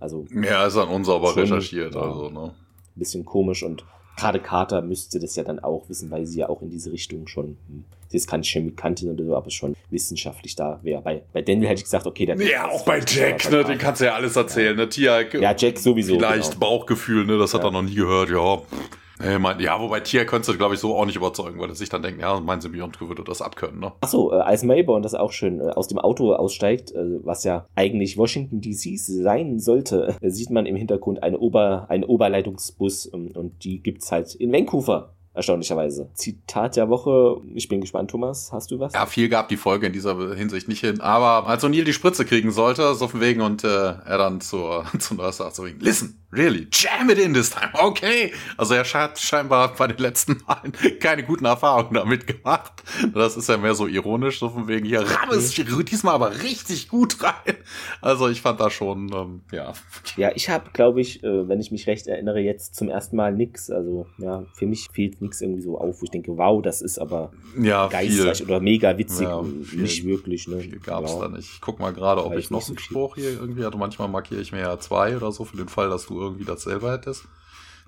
Also ja, ist an unsauber schon, recherchiert, ja, also ne. Bisschen komisch und gerade Carter müsste das ja dann auch wissen, weil sie ja auch in diese Richtung schon, sie ist keine Chemikantin oder so, aber schon wissenschaftlich da wäre. Bei, bei Daniel hätte ich gesagt, okay, der Ja, auch bei Jack, ne, den kannst du ja alles erzählen, ja. ne, Tia. Ja, Jack sowieso. Vielleicht genau. Bauchgefühl, ne, das hat ja. er noch nie gehört, ja. Äh, mein, ja, wobei Tier könntest du, glaube ich, so auch nicht überzeugen, weil er sich dann denken, ja, mein Symbionte würde das abkönnen, ne? Achso, äh, als Mayborn das auch schön äh, aus dem Auto aussteigt, äh, was ja eigentlich Washington DC sein sollte, äh, sieht man im Hintergrund eine Ober, einen Oberleitungsbus ähm, und die gibt's halt in Vancouver erstaunlicherweise. Zitat der Woche, ich bin gespannt, Thomas, hast du was? Ja, viel gab die Folge in dieser Hinsicht nicht hin, aber als O'Neill die Spritze kriegen sollte, so von wegen und äh, er dann zur, [LAUGHS] zu Nurse sagt, so wegen, listen, really, jam it in this time, okay. Also er hat scheinbar bei den letzten Malen keine guten Erfahrungen damit gemacht. Das ist ja mehr so ironisch, so von wegen, hier ramm es diesmal aber richtig gut rein. Also ich fand da schon, ähm, ja. Ja, ich habe, glaube ich, äh, wenn ich mich recht erinnere, jetzt zum ersten Mal nix. Also ja, für mich fehlt nichts irgendwie so auf, wo ich denke, wow, das ist aber ja, geistreich oder mega witzig. Ja, viel, nicht wirklich, ne? Viel gab's ja. da nicht. Ich guck mal gerade, ob ich noch einen Spruch hier irgendwie hatte. Manchmal markiere ich mir ja zwei oder so für den Fall, dass du irgendwie das selber hättest.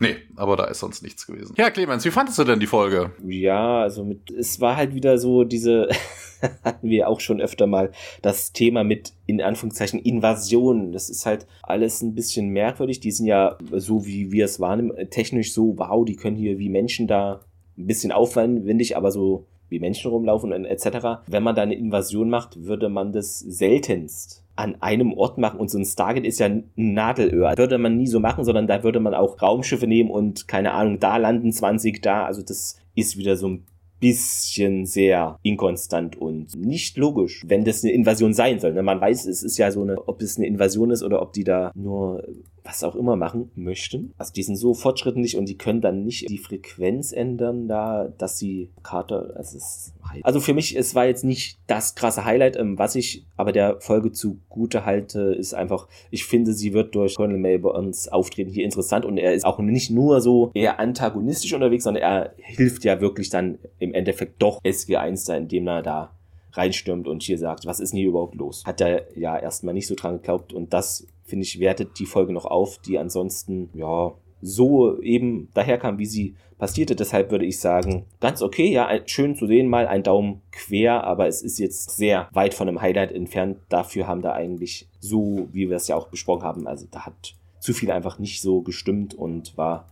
Nee, aber da ist sonst nichts gewesen. Ja, Clemens, wie fandest du denn die Folge? Ja, also mit, es war halt wieder so diese, [LAUGHS] hatten wir auch schon öfter mal, das Thema mit, in Anführungszeichen, Invasion. Das ist halt alles ein bisschen merkwürdig. Die sind ja, so wie wir es wahrnehmen, technisch so, wow, die können hier wie Menschen da ein bisschen aufwendig, aber so wie Menschen rumlaufen und etc. Wenn man da eine Invasion macht, würde man das seltenst an einem Ort machen und so ein Stargate ist ja ein Nadelöhr. Würde man nie so machen, sondern da würde man auch Raumschiffe nehmen und keine Ahnung, da landen 20, da. Also das ist wieder so ein bisschen sehr inkonstant und nicht logisch, wenn das eine Invasion sein soll. Ne? Man weiß, es ist ja so eine, ob es eine Invasion ist oder ob die da nur was auch immer machen möchten. Also die sind so fortschrittlich und die können dann nicht die Frequenz ändern, da, dass sie Carter, also, es, also für mich, es war jetzt nicht das krasse Highlight, ähm, was ich aber der Folge zugute halte, ist einfach, ich finde, sie wird durch Colonel Melbournes Auftreten hier interessant und er ist auch nicht nur so eher antagonistisch unterwegs, sondern er hilft ja wirklich dann im Endeffekt doch SG1 da, indem er da reinstürmt und hier sagt, was ist denn hier überhaupt los? Hat er ja erstmal nicht so dran geglaubt und das, finde ich, wertet die Folge noch auf, die ansonsten, ja, so eben daherkam, wie sie passierte. Deshalb würde ich sagen, ganz okay, ja, schön zu sehen, mal ein Daumen quer, aber es ist jetzt sehr weit von einem Highlight entfernt. Dafür haben da eigentlich so, wie wir es ja auch besprochen haben, also da hat zu viel einfach nicht so gestimmt und war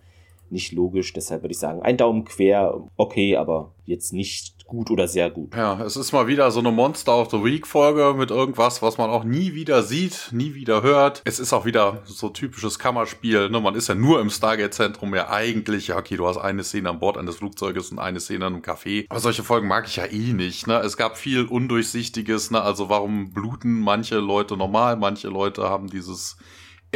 nicht logisch. Deshalb würde ich sagen, ein Daumen quer, okay, aber jetzt nicht gut oder sehr gut. Ja, es ist mal wieder so eine Monster of the Week Folge mit irgendwas, was man auch nie wieder sieht, nie wieder hört. Es ist auch wieder so typisches Kammerspiel. Ne? Man ist ja nur im Stargate-Zentrum ja eigentlich, ja, okay, du hast eine Szene an Bord eines Flugzeuges und eine Szene in einem Café. Aber solche Folgen mag ich ja eh nicht. Ne? Es gab viel Undurchsichtiges. Ne? Also warum bluten manche Leute normal, manche Leute haben dieses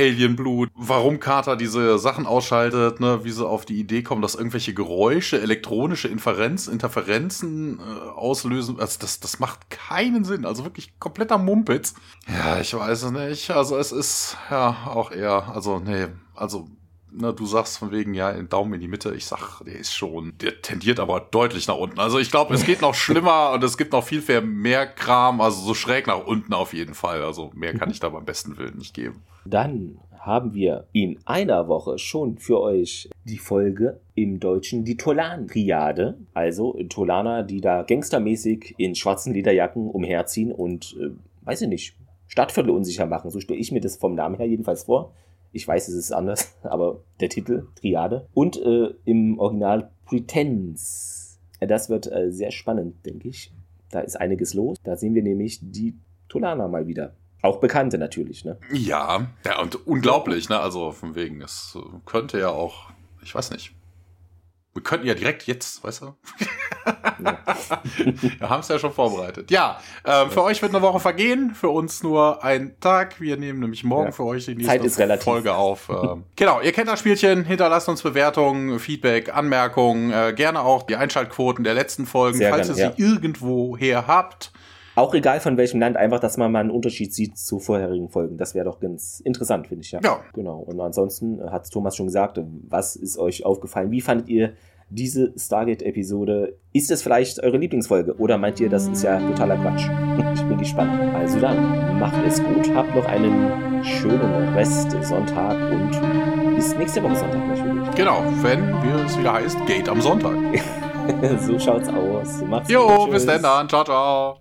Alienblut, warum Carter diese Sachen ausschaltet, ne, wie sie auf die Idee kommen, dass irgendwelche Geräusche, elektronische Inferenz, Interferenzen äh, auslösen. Also das, das macht keinen Sinn. Also wirklich kompletter Mumpitz. Ja, ich weiß es nicht. Also es ist ja auch eher, also nee, also na, du sagst von wegen, ja, Daumen in die Mitte. Ich sag, der ist schon, der tendiert aber deutlich nach unten. Also ich glaube, es geht noch schlimmer und es gibt noch viel, mehr Kram, also so schräg nach unten auf jeden Fall. Also mehr kann ich da beim besten Willen nicht geben. Dann haben wir in einer Woche schon für euch die Folge im Deutschen die Tolan-Triade. Also Tolaner, die da gangstermäßig in schwarzen Lederjacken umherziehen und, äh, weiß ich nicht, Stadtviertel unsicher machen. So stelle ich mir das vom Namen her jedenfalls vor. Ich weiß, es ist anders, [LAUGHS] aber der Titel, Triade. Und äh, im Original Pretense. Das wird äh, sehr spannend, denke ich. Da ist einiges los. Da sehen wir nämlich die Tolana mal wieder. Auch Bekannte natürlich, ne? Ja, ja, und unglaublich, ne? Also von wegen, es könnte ja auch, ich weiß nicht, wir könnten ja direkt jetzt, weißt du? Ja. wir haben es ja schon vorbereitet. Ja, äh, für euch wird eine Woche vergehen, für uns nur ein Tag. Wir nehmen nämlich morgen ja. für euch die nächste Folge auf. Äh, genau, ihr kennt das Spielchen. Hinterlasst uns Bewertungen, Feedback, Anmerkungen. Äh, gerne auch die Einschaltquoten der letzten Folgen, Sehr falls gerne, ihr sie irgendwo her habt. Auch egal von welchem Land, einfach, dass man mal einen Unterschied sieht zu vorherigen Folgen. Das wäre doch ganz interessant, finde ich, ja. Ja. Genau. Und ansonsten hat Thomas schon gesagt, was ist euch aufgefallen? Wie fandet ihr diese Stargate-Episode? Ist es vielleicht eure Lieblingsfolge? Oder meint ihr, das ist ja totaler Quatsch? [LAUGHS] Ich bin gespannt. Also dann, macht es gut, habt noch einen schönen Rest Sonntag und bis nächste Woche Sonntag natürlich. Genau, wenn wir es wieder heißt, Gate am Sonntag. [LAUGHS] so schaut's aus. Macht's jo, gut, bis dann. Ciao, ciao.